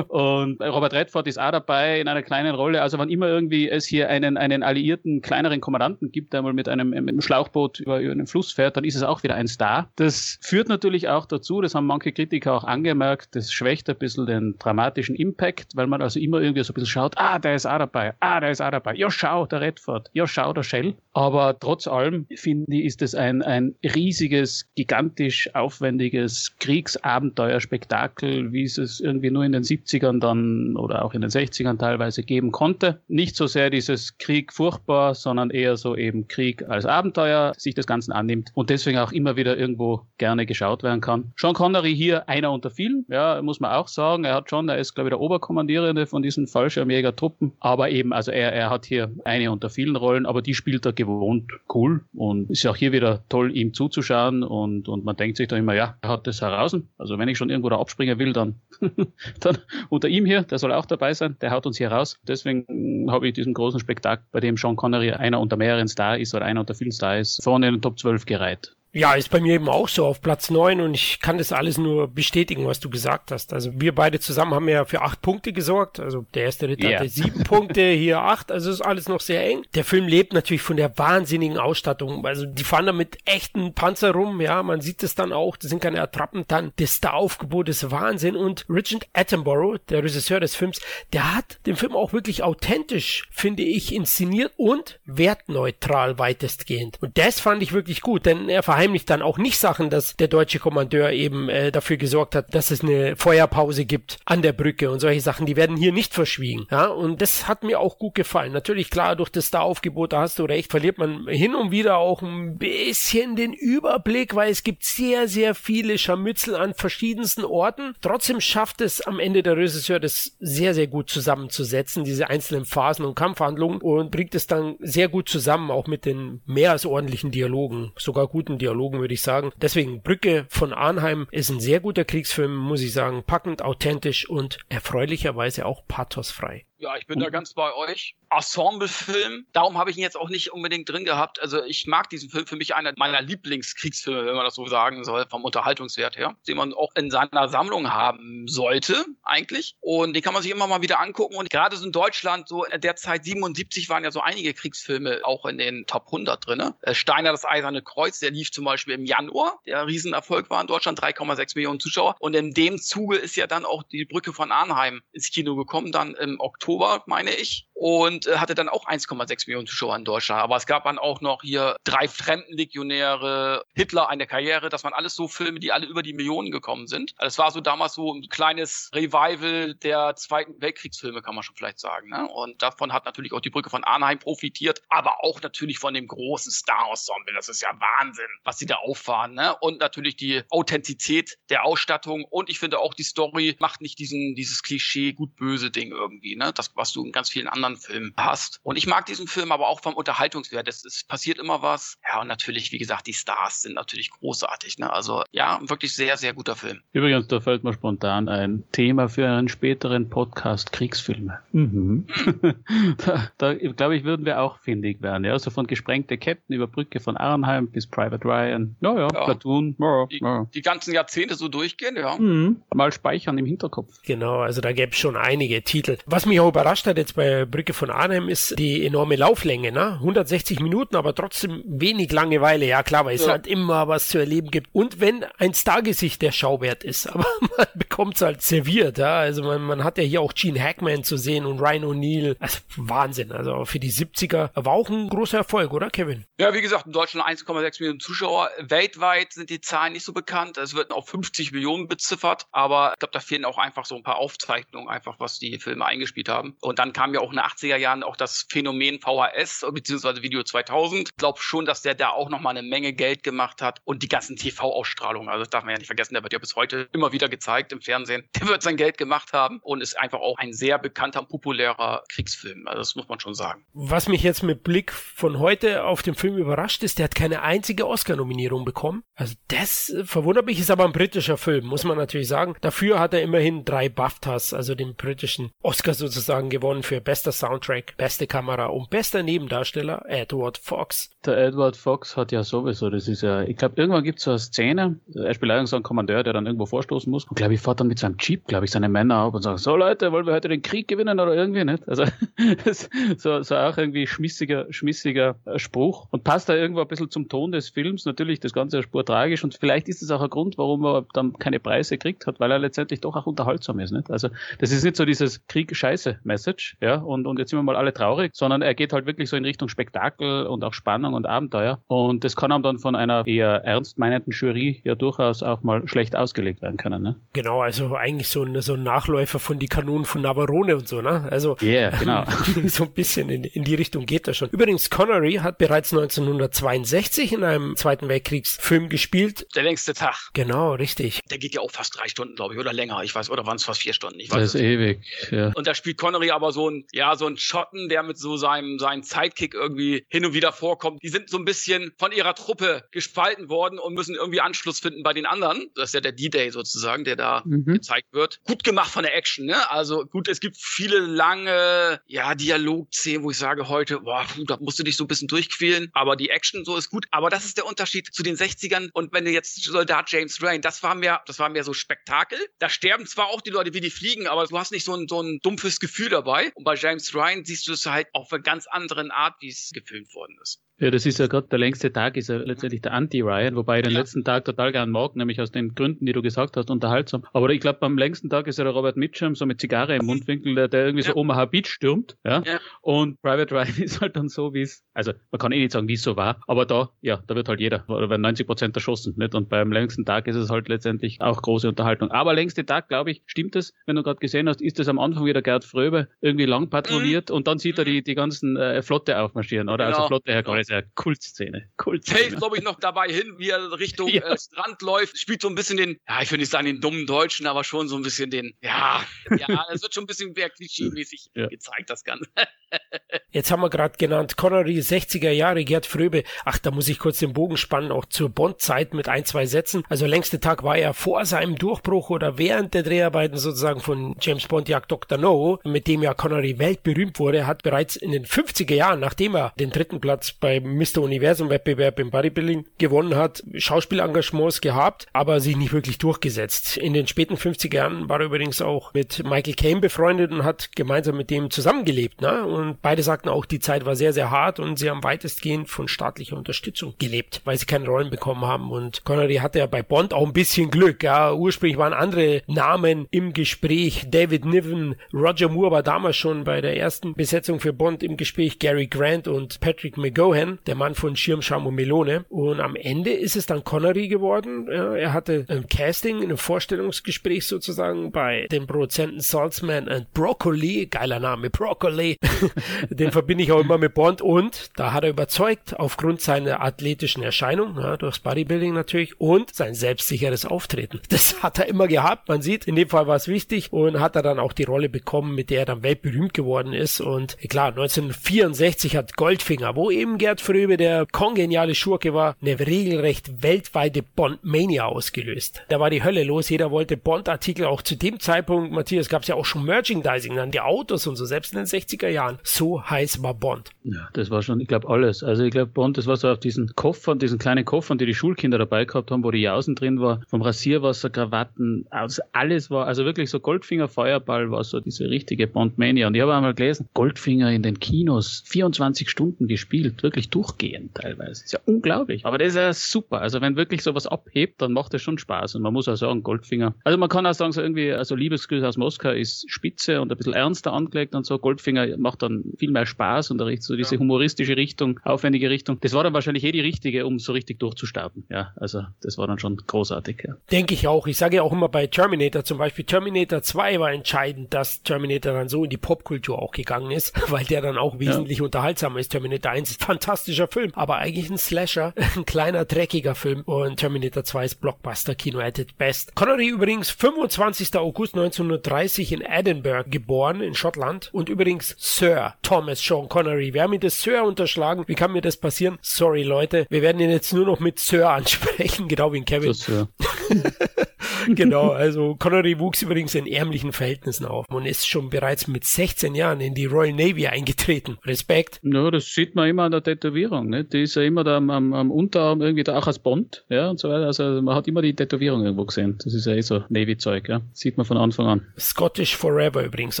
und Robert Redford ist auch dabei in einer kleinen Rolle. Also wann immer irgendwie es hier einen, einen alliierten kleineren Kommandanten gibt, der mal mit einem, mit einem Schlauchboot über, über einen Fluss fährt, dann ist es auch wieder ein Star. Das führt natürlich auch dazu, das haben manche Kritiker auch angemerkt, das schwächt ein bisschen den dramatischen Impact, weil man also immer irgendwie so ein bisschen schaut, ah, der ist auch dabei, ah, der ist auch dabei, ja, schau, der Redford, ja, schau, der Shell. Aber trotz allem, finde ich, ist es ein, ein riesiges, gigantisch aufwendiges Kriegsabenteuerspektakel, wie es es irgendwie nur in den 70ern dann oder auch in den 60ern teilweise geben konnte. Nicht so sehr dieses Krieg furchtbar, sondern eher so eben Krieg als Abenteuer sich das Ganze annimmt und deswegen auch immer wieder irgendwo gerne geschaut werden kann. Sean Connery hier einer unter vielen, ja, muss man auch sagen. Er hat schon, er ist glaube ich der Oberkommandierende von diesen Fallschirmjäger-Truppen, aber eben, also er, er hat hier eine unter vielen Rollen, aber die spielt er gewohnt cool und ist auch hier wieder toll, ihm zuzuschauen und, und man denkt sich da immer, ja, er hat das heraus. Also wenn ich schon irgendwo da abspringen will, dann, dann unter ihm hier, der soll auch dabei sein, der haut uns hier raus. Deswegen habe ich diesen großen Spektakel, bei dem Sean Connery einer unter mehreren Star ist oder einer unter vielen Star ist, vorne in den Top 12 gereiht. Ja, ist bei mir eben auch so auf Platz neun und ich kann das alles nur bestätigen, was du gesagt hast. Also wir beide zusammen haben ja für acht Punkte gesorgt. Also der erste Ritter yeah. hatte sieben Punkte, hier acht. Also ist alles noch sehr eng. Der Film lebt natürlich von der wahnsinnigen Ausstattung. Also die fahren da mit echten Panzer rum. Ja, man sieht es dann auch. Das sind keine Attrappen dann. Das Star-Aufgebot ist Wahnsinn. Und Richard Attenborough, der Regisseur des Films, der hat den Film auch wirklich authentisch, finde ich, inszeniert und wertneutral weitestgehend. Und das fand ich wirklich gut, denn er verheimlicht verheimlicht dann auch nicht Sachen, dass der deutsche Kommandeur eben äh, dafür gesorgt hat, dass es eine Feuerpause gibt an der Brücke und solche Sachen, die werden hier nicht verschwiegen. Ja, und das hat mir auch gut gefallen. Natürlich, klar, durch das Star-Aufgebot, da hast du recht, verliert man hin und wieder auch ein bisschen den Überblick, weil es gibt sehr, sehr viele Scharmützel an verschiedensten Orten. Trotzdem schafft es am Ende der Regisseur, das sehr, sehr gut zusammenzusetzen, diese einzelnen Phasen und Kampfhandlungen und bringt es dann sehr gut zusammen, auch mit den mehr als ordentlichen Dialogen, sogar guten Dialogen, würde ich sagen. Deswegen Brücke von Arnheim ist ein sehr guter Kriegsfilm, muss ich sagen, packend, authentisch und erfreulicherweise auch pathosfrei. Ja, ich bin da ganz bei euch. Ensemble-Film. Darum habe ich ihn jetzt auch nicht unbedingt drin gehabt. Also ich mag diesen Film für mich einer meiner Lieblingskriegsfilme, wenn man das so sagen soll, vom Unterhaltungswert her, den man auch in seiner Sammlung haben sollte, eigentlich. Und den kann man sich immer mal wieder angucken. Und gerade so in Deutschland, so in der Zeit 77 waren ja so einige Kriegsfilme auch in den Top 100 drin. Äh, Steiner, das Eiserne Kreuz, der lief zum Beispiel im Januar. Der Riesenerfolg war in Deutschland, 3,6 Millionen Zuschauer. Und in dem Zuge ist ja dann auch die Brücke von Arnheim ins Kino gekommen, dann im Oktober, meine ich und äh, hatte dann auch 1,6 Millionen Zuschauer in Deutschland. Aber es gab dann auch noch hier drei Fremdenlegionäre, Hitler eine Karriere. Das waren alles so Filme, die alle über die Millionen gekommen sind. Also es war so damals so ein kleines Revival der Zweiten Weltkriegsfilme, kann man schon vielleicht sagen. Ne? Und davon hat natürlich auch die Brücke von Arnheim profitiert, aber auch natürlich von dem großen Star-Ensemble. Das ist ja Wahnsinn, was sie da auffahren. Ne? Und natürlich die Authentizität der Ausstattung. Und ich finde auch, die Story macht nicht diesen, dieses Klischee gut-böse Ding irgendwie. Ne? Das, was du in ganz vielen anderen anderen Film hast. Und ich mag diesen Film aber auch vom Unterhaltungswert. Es, es passiert immer was. Ja, und natürlich, wie gesagt, die Stars sind natürlich großartig. Ne? Also ja, wirklich sehr, sehr guter Film. Übrigens, da fällt mir spontan ein Thema für einen späteren Podcast Kriegsfilme. Mhm. da, da glaube ich, würden wir auch findig werden. Ja, also von gesprengte Ketten über Brücke von Arnheim bis Private Ryan. Ja, ja, ja. Platoon. Ja, die, ja. die, ganzen Jahrzehnte so durchgehen, ja. Mhm. Mal speichern im Hinterkopf. Genau, also da gäbe es schon einige Titel. Was mich auch überrascht hat jetzt bei Brücke von Arnhem ist die enorme Lauflänge, ne? 160 Minuten, aber trotzdem wenig Langeweile. Ja klar, weil es ja. halt immer was zu erleben gibt. Und wenn ein Stargesicht der Schauwert ist, aber man bekommt es halt serviert, ja. Also man, man hat ja hier auch Gene Hackman zu sehen und Ryan O'Neill. Also Wahnsinn. Also für die 70er war auch ein großer Erfolg, oder Kevin? Ja, wie gesagt, in Deutschland 1,6 Millionen Zuschauer. Weltweit sind die Zahlen nicht so bekannt. Es wird auf 50 Millionen beziffert, aber ich glaube, da fehlen auch einfach so ein paar Aufzeichnungen, einfach was die Filme eingespielt haben. Und dann kam ja auch eine 80er Jahren auch das Phänomen VHS bzw. Video 2000. Ich glaube schon, dass der da auch nochmal eine Menge Geld gemacht hat und die ganzen TV-Ausstrahlungen. Also das darf man ja nicht vergessen, der wird ja bis heute immer wieder gezeigt im Fernsehen. Der wird sein Geld gemacht haben und ist einfach auch ein sehr bekannter und populärer Kriegsfilm. Also das muss man schon sagen. Was mich jetzt mit Blick von heute auf den Film überrascht ist, der hat keine einzige Oscar-Nominierung bekommen. Also das äh, verwundert mich, ist aber ein britischer Film, muss man natürlich sagen. Dafür hat er immerhin drei BAFTAs, also den britischen Oscar sozusagen gewonnen für bester Soundtrack, beste Kamera und bester Nebendarsteller Edward Fox. Der Edward Fox hat ja sowieso, das ist ja, ich glaube, irgendwann gibt es so eine Szene, er spielt eigentlich so einen Kommandeur, der dann irgendwo vorstoßen muss und glaube ich, fährt dann mit seinem Jeep, glaube ich, seine Männer ab und sagt, so Leute, wollen wir heute den Krieg gewinnen oder irgendwie nicht? Also so, so auch irgendwie schmissiger, schmissiger Spruch und passt da irgendwo ein bisschen zum Ton des Films. Natürlich das Ganze eine Spur tragisch und vielleicht ist das auch ein Grund, warum er dann keine Preise gekriegt hat, weil er letztendlich doch auch unterhaltsam ist. Nicht? Also das ist nicht so dieses Krieg-Scheiße-Message, ja, und, und jetzt sind wir mal alle traurig, sondern er geht halt wirklich so in Richtung Spektakel und auch Spannung und Abenteuer. Und das kann ihm dann von einer eher ernst meinenden Jury ja durchaus auch mal schlecht ausgelegt werden können. Ne? Genau, also eigentlich so ein, so ein Nachläufer von die Kanonen von Navarone und so, ne? Also yeah, genau. so ein bisschen in, in die Richtung geht das schon. Übrigens, Connery hat bereits 1962 in einem Zweiten Weltkriegsfilm gespielt. Der längste Tag. Genau, richtig. Der geht ja auch fast drei Stunden, glaube ich, oder länger. Ich weiß, oder waren es fast vier Stunden? Ich weiß das ist ewig. Ja. Und da spielt Connery aber so ein, ja, so ein Schotten, der mit so seinem, seinem Sidekick irgendwie hin und wieder vorkommt. Die sind so ein bisschen von ihrer Truppe gespalten worden und müssen irgendwie Anschluss finden bei den anderen. Das ist ja der D-Day sozusagen, der da mhm. gezeigt wird. Gut gemacht von der Action, ne? Also gut, es gibt viele lange, ja, Dialogszenen, wo ich sage heute, boah, da musst du dich so ein bisschen durchquälen. Aber die Action so ist gut. Aber das ist der Unterschied zu den 60ern. Und wenn du jetzt Soldat James Rain, das war mehr, das war mehr so Spektakel. Da sterben zwar auch die Leute, wie die fliegen, aber du hast nicht so ein, so ein dumpfes Gefühl dabei. Und bei James Ryan siehst du es halt auf eine ganz andere Art, wie es gefilmt worden ist. Ja, das ist ja gerade der längste Tag, ist ja letztendlich der Anti-Ryan, wobei ich den ja. letzten Tag total gern mag, nämlich aus den Gründen, die du gesagt hast, unterhaltsam. Aber ich glaube, beim längsten Tag ist ja der Robert Mitchum so mit Zigarre im Mundwinkel, der, der irgendwie ja. so Omaha Beach stürmt. Ja? ja? Und Private Ryan ist halt dann so, wie es, also man kann eh nicht sagen, wie es so war, aber da, ja, da wird halt jeder, oder werden 90 Prozent erschossen. Nicht? Und beim längsten Tag ist es halt letztendlich auch große Unterhaltung. Aber längste Tag, glaube ich, stimmt es, wenn du gerade gesehen hast, ist es am Anfang wieder Gerd Fröbe irgendwie lang patrouilliert mhm. und dann sieht er die, die ganzen äh, Flotte aufmarschieren, oder? Also genau. Also Flotte, Herr Kreis, ja, Kultszene. Kultszene. Fällt, glaube ich, noch dabei hin, wie er Richtung ja. äh, Strand läuft, spielt so ein bisschen den, ja, ich will nicht sagen den dummen Deutschen, aber schon so ein bisschen den, ja, ja, es wird schon ein bisschen mehr klischee-mäßig ja. gezeigt, das Ganze. Jetzt haben wir gerade genannt, Connery 60er Jahre, Gerd Fröbe. Ach, da muss ich kurz den Bogen spannen, auch zur Bond-Zeit mit ein, zwei Sätzen. Also längste Tag war er vor seinem Durchbruch oder während der Dreharbeiten sozusagen von James Bond Jagd Dr. No, mit dem ja Connery weltberühmt wurde, hat bereits in den 50er Jahren, nachdem er den dritten Platz beim Mr. Universum Wettbewerb im Bodybuilding gewonnen hat, Schauspielengagements gehabt, aber sich nicht wirklich durchgesetzt. In den späten 50er Jahren war er übrigens auch mit Michael Caine befreundet und hat gemeinsam mit dem zusammengelebt. Ne? Und beide sagten auch, die Zeit war sehr, sehr hart und sie haben weitestgehend von staatlicher Unterstützung gelebt, weil sie keine Rollen bekommen haben. Und Connery hatte ja bei Bond auch ein bisschen Glück. Ja, ursprünglich waren andere Namen im Gespräch. David Niven, Roger Moore war damals schon bei der ersten Besetzung für Bond im Gespräch. Gary Grant und Patrick McGohan, der Mann von Schirmscham und Melone. Und am Ende ist es dann Connery geworden. Ja, er hatte ein Casting, ein Vorstellungsgespräch sozusagen bei dem Produzenten Salzman and Broccoli. Geiler Name, Broccoli. Den verbinde ich auch immer mit Bond und da hat er überzeugt aufgrund seiner athletischen Erscheinung, ja, durchs Bodybuilding natürlich und sein selbstsicheres Auftreten. Das hat er immer gehabt. Man sieht, in dem Fall war es wichtig und hat er dann auch die Rolle bekommen, mit der er dann weltberühmt geworden ist. Und klar, 1964 hat Goldfinger, wo eben Gerd Fröbe der kongeniale Schurke war, eine regelrecht weltweite Bond-Mania ausgelöst. Da war die Hölle los. Jeder wollte Bond-Artikel. Auch zu dem Zeitpunkt, Matthias, gab es ja auch schon Merchandising, dann die Autos und so, selbst in den 60er Jahren. So heiß war Bond. Ja, das war schon, ich glaube, alles. Also ich glaube, Bond, das war so auf diesen Koffern, diesen kleinen Koffern, die die Schulkinder dabei gehabt haben, wo die Jausen drin war, vom Rasierwasser, Krawatten, also alles war, also wirklich so Goldfinger Feuerball war so diese richtige Bond-Mania. Und ich habe einmal gelesen, Goldfinger in den Kinos, 24 Stunden gespielt, wirklich durchgehend teilweise. Ist ja unglaublich. Aber das ist ja super. Also wenn wirklich sowas abhebt, dann macht das schon Spaß. Und man muss auch sagen, Goldfinger. Also man kann auch sagen, so irgendwie, also Liebesgrüße aus Moskau ist spitze und ein bisschen ernster angelegt und so. Goldfinger macht dann viel mehr Spaß und da riecht so diese humoristische Richtung, aufwendige Richtung. Das war dann wahrscheinlich eh die richtige, um so richtig durchzustarten. Ja, also das war dann schon großartig. Ja. Denke ich auch. Ich sage ja auch immer bei Terminator zum Beispiel, Terminator 2 war entscheidend, dass Terminator dann so in die Popkultur auch gegangen ist, weil der dann auch wesentlich ja. unterhaltsamer ist. Terminator 1 ist ein fantastischer Film, aber eigentlich ein Slasher, ein kleiner, dreckiger Film und Terminator 2 ist Blockbuster-Kino at its best. Connery übrigens 25. August 1930 in Edinburgh geboren, in Schottland und übrigens Sir Thomas Sean Connery. Wir haben ihn das Sir unterschlagen. Wie kann mir das passieren? Sorry, Leute. Wir werden ihn jetzt nur noch mit Sir ansprechen, genau wie in Kevin. Das, ja. genau, also Connery wuchs übrigens in ärmlichen Verhältnissen auf und ist schon bereits mit 16 Jahren in die Royal Navy eingetreten. Respekt. Ja, das sieht man immer an der Tätowierung. Ne? Die ist ja immer da am, am, am Unterarm irgendwie da auch als Bond ja, und so weiter. Also man hat immer die Tätowierung irgendwo gesehen. Das ist ja eh so Navy-Zeug. Ja? Sieht man von Anfang an. Scottish Forever übrigens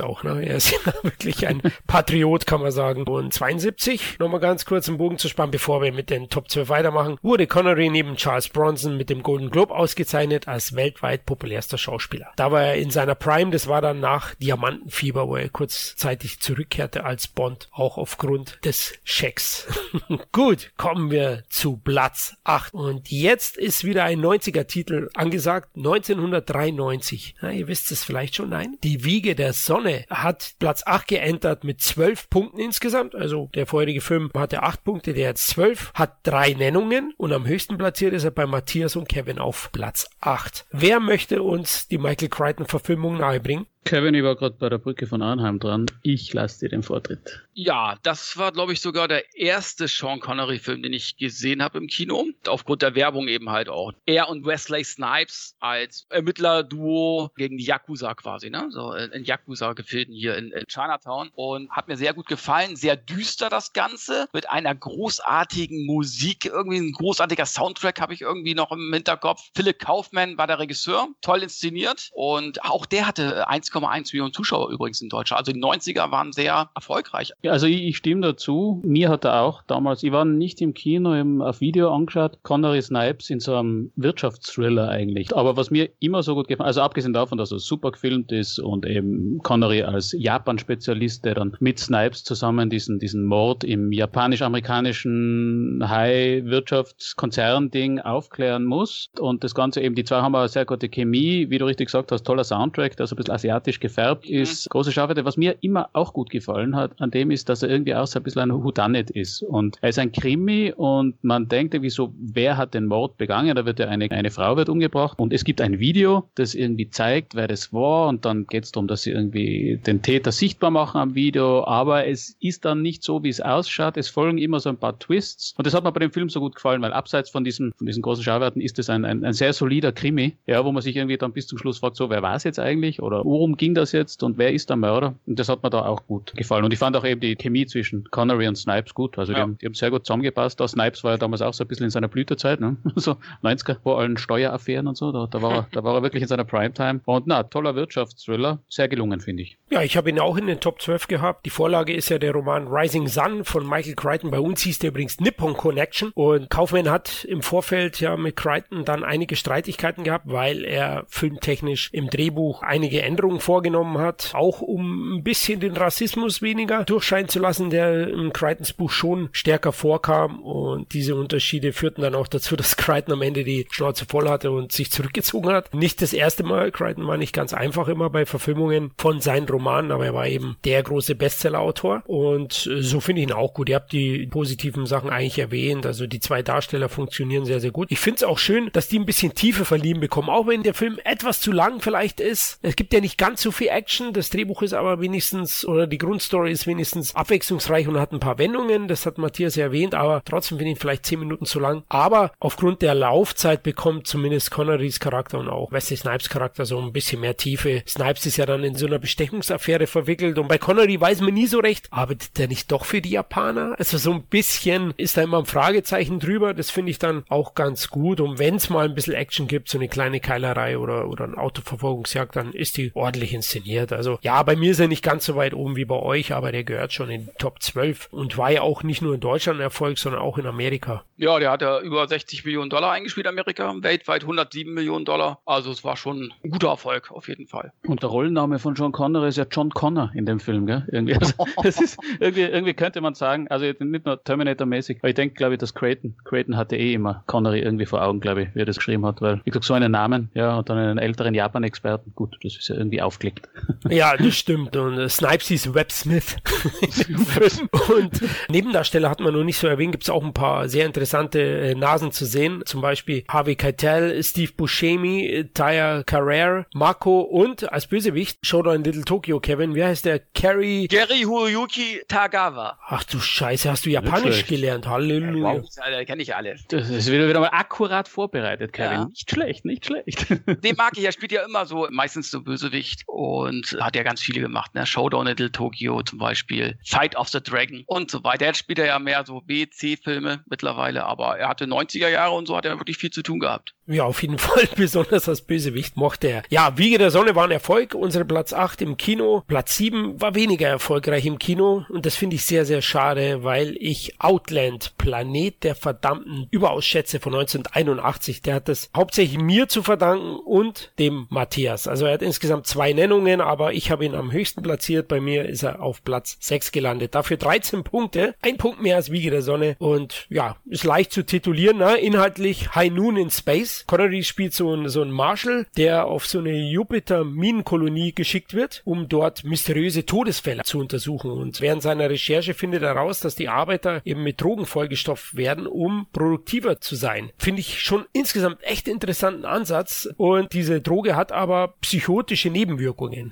auch. Ne? Er ist ja wirklich ein Patriot, kann man sagen. Und 72, nochmal ganz kurz einen Bogen zu spannen, bevor wir mit den Top 12 weitermachen, wurde Connery neben Charles Bronson mit dem Golden Globe ausgezeichnet als weltweit populärster Schauspieler. Da war er in seiner Prime, das war dann nach Diamantenfieber, wo er kurzzeitig zurückkehrte als Bond, auch aufgrund des Schecks. Gut, kommen wir zu Platz 8. Und jetzt ist wieder ein 90er Titel angesagt, 1993. Na, ihr wisst es vielleicht schon, nein? Die Wiege der Sonne hat Platz 8 geentert mit 12 Punkten insgesamt. Also der vorherige Film hatte 8 Punkte, der jetzt 12, hat drei Nennungen und am höchsten platziert ist er bei Matthias und Kevin auf Platz 8. Wer möchte uns die Michael Crichton Verfilmung nahebringen? Kevin, ich war gerade bei der Brücke von Arnheim dran. Ich lasse dir den Vortritt. Ja, das war, glaube ich, sogar der erste Sean Connery-Film, den ich gesehen habe im Kino. Aufgrund der Werbung eben halt auch. Er und Wesley Snipes als Ermittler-Duo gegen die Yakuza quasi, ne? So in Yakuza-Gefilden hier in, in Chinatown. Und hat mir sehr gut gefallen. Sehr düster das Ganze. Mit einer großartigen Musik. Irgendwie ein großartiger Soundtrack habe ich irgendwie noch im Hinterkopf. Philipp Kaufmann war der Regisseur. Toll inszeniert. Und auch der hatte 1, 6,1 Millionen Zuschauer übrigens in Deutschland. Also die 90er waren sehr erfolgreich. Ja, also ich, ich stimme dazu. Mir hat er auch damals, ich war nicht im Kino, im auf Video angeschaut, Connery Snipes in so einem Wirtschaftsthriller eigentlich. Aber was mir immer so gut gefallen, also abgesehen davon, dass er super gefilmt ist und eben Connery als Japan-Spezialist, der dann mit Snipes zusammen diesen, diesen Mord im japanisch-amerikanischen High-Wirtschaftskonzern-Ding aufklären muss. Und das Ganze eben, die zwei haben eine sehr gute Chemie, wie du richtig gesagt hast, toller Soundtrack, der so ein bisschen asiatisch gefärbt mhm. ist. Große Schafe, was mir immer auch gut gefallen hat an dem ist, dass er irgendwie auch so ein bisschen ein Houdanet ist. Und er ist ein Krimi und man denkt irgendwie so, wer hat den Mord begangen? Da wird ja eine, eine Frau wird umgebracht und es gibt ein Video, das irgendwie zeigt, wer das war und dann geht es darum, dass sie irgendwie den Täter sichtbar machen am Video, aber es ist dann nicht so, wie es ausschaut. Es folgen immer so ein paar Twists und das hat mir bei dem Film so gut gefallen, weil abseits von diesen, von diesen großen Schauwerten ist es ein, ein, ein sehr solider Krimi, ja, wo man sich irgendwie dann bis zum Schluss fragt, so, wer war es jetzt eigentlich oder worum ging das jetzt und wer ist der Mörder? Und das hat mir da auch gut gefallen. Und ich fand auch eben die Chemie zwischen Connery und Snipes gut. Also ja. die, haben, die haben sehr gut zusammengepasst. Da Snipes war ja damals auch so ein bisschen in seiner Blütezeit, ne? so 90er, vor allen Steueraffären und so. Da, da, war er, da war er wirklich in seiner Primetime. Und na, toller Wirtschaftsthriller. Sehr gelungen, finde ich. Ja, ich habe ihn auch in den Top 12 gehabt. Die Vorlage ist ja der Roman Rising Sun von Michael Crichton. Bei uns hieß der übrigens Nippon Connection. Und Kaufman hat im Vorfeld ja mit Crichton dann einige Streitigkeiten gehabt, weil er filmtechnisch im Drehbuch einige Änderungen vorgenommen hat. Auch um ein bisschen den Rassismus weniger durchscheinen zu lassen, der im Crichtons Buch schon stärker vorkam. Und diese Unterschiede führten dann auch dazu, dass Crichton am Ende die Schnauze voll hatte und sich zurückgezogen hat. Nicht das erste Mal. Crichton war nicht ganz einfach immer bei Verfilmungen von seinen Romanen, aber er war eben der große Bestsellerautor. Und äh, so finde ich ihn auch gut. Ihr habt die positiven Sachen eigentlich erwähnt. Also die zwei Darsteller funktionieren sehr, sehr gut. Ich finde es auch schön, dass die ein bisschen Tiefe verliehen bekommen, auch wenn der Film etwas zu lang vielleicht ist. Es gibt ja nicht ganz so viel Action. Das Drehbuch ist aber wenigstens, oder die Grundstory ist wenigstens abwechslungsreich und hat ein paar Wendungen. Das hat Matthias ja erwähnt, aber trotzdem finde ich vielleicht zehn Minuten zu lang. Aber aufgrund der Laufzeit bekommt zumindest Connerys Charakter und auch Wesley Snipes Charakter so ein bisschen mehr Tiefe. Snipes ist ja dann in so einer Bestechungsaffäre verwickelt und bei Connery weiß man nie so recht, arbeitet der nicht doch für die Japaner? Also so ein bisschen ist da immer ein Fragezeichen drüber. Das finde ich dann auch ganz gut. Und wenn es mal ein bisschen Action gibt, so eine kleine Keilerei oder, oder ein Autoverfolgungsjagd, dann ist die ordentlich inszeniert. Also ja, bei mir ist er nicht ganz so weit oben wie bei euch, aber der gehört schon in die Top 12 und war ja auch nicht nur in Deutschland ein Erfolg, sondern auch in Amerika. Ja, der hat ja über 60 Millionen Dollar eingespielt, Amerika, weltweit 107 Millionen Dollar. Also es war schon ein guter Erfolg, auf jeden Fall. Und der Rollenname von John Connor ist ja John Connor in dem Film, gell? Irgendwie, also, das ist, irgendwie, irgendwie könnte man sagen, also nicht nur Terminator-mäßig, aber ich denke, glaube ich, dass Creighton, Creighton hatte eh immer Connery irgendwie vor Augen, glaube ich, wie er das geschrieben hat, weil, wie gesagt, so einen Namen, ja, und dann einen älteren Japan-Experten, gut, das ist ja irgendwie aufgelegt. Ja, das stimmt. Und äh, Snipes hieß Webb Smith. und Nebendarsteller hat man noch nicht so erwähnt, gibt es auch ein paar sehr interessante äh, Nasen zu sehen. Zum Beispiel Harvey Keitel, Steve Buscemi, Taya Carrere, Marco und als Bösewicht Showdown Little Tokyo, Kevin, wie heißt der? Carrie... Gary Hiroyuki Tagawa. Ach du Scheiße, hast du Japanisch gelernt? Halleluja. Wow, ja, kenne ich alle. Das ist wieder, wieder mal akkurat vorbereitet, Kevin. Ja. Nicht schlecht, nicht schlecht. Den mag ich, er spielt ja immer so, meistens so Bösewicht und hat ja ganz viele gemacht, ne? Showdown Little Tokyo zum Beispiel, Fight of the Dragon und so weiter. Jetzt spielt er ja mehr so B, C-Filme mittlerweile, aber er hatte 90er Jahre und so hat er wirklich viel zu tun gehabt. Ja, auf jeden Fall, besonders als Bösewicht mochte er. Ja, Wiege der Sonne war ein Erfolg, unsere Platz 8 im Kino, Platz 7 war weniger erfolgreich im Kino und das finde ich sehr, sehr schade, weil ich Outland, Planet der verdammten überaus schätze von 1981, der hat das hauptsächlich mir zu verdanken und dem Matthias. Also er hat insgesamt zwei Nennungen, aber ich habe ihn am höchsten platziert, bei mir ist er auf Platz 6 gelandet. Dafür 13 Punkte, ein Punkt mehr als Wiege der Sonne und ja, ist leicht zu titulieren, ne? inhaltlich High Noon in Space. Connery spielt so so ein Marshall, der auf so eine Jupiter-Minenkolonie geschickt wird, um dort mysteriöse Todesfälle zu untersuchen. Und während seiner Recherche findet er raus, dass die Arbeiter eben mit Drogen vollgestopft werden, um produktiver zu sein. Finde ich schon insgesamt echt interessanten Ansatz. Und diese Droge hat aber psychotische Nebenwirkungen.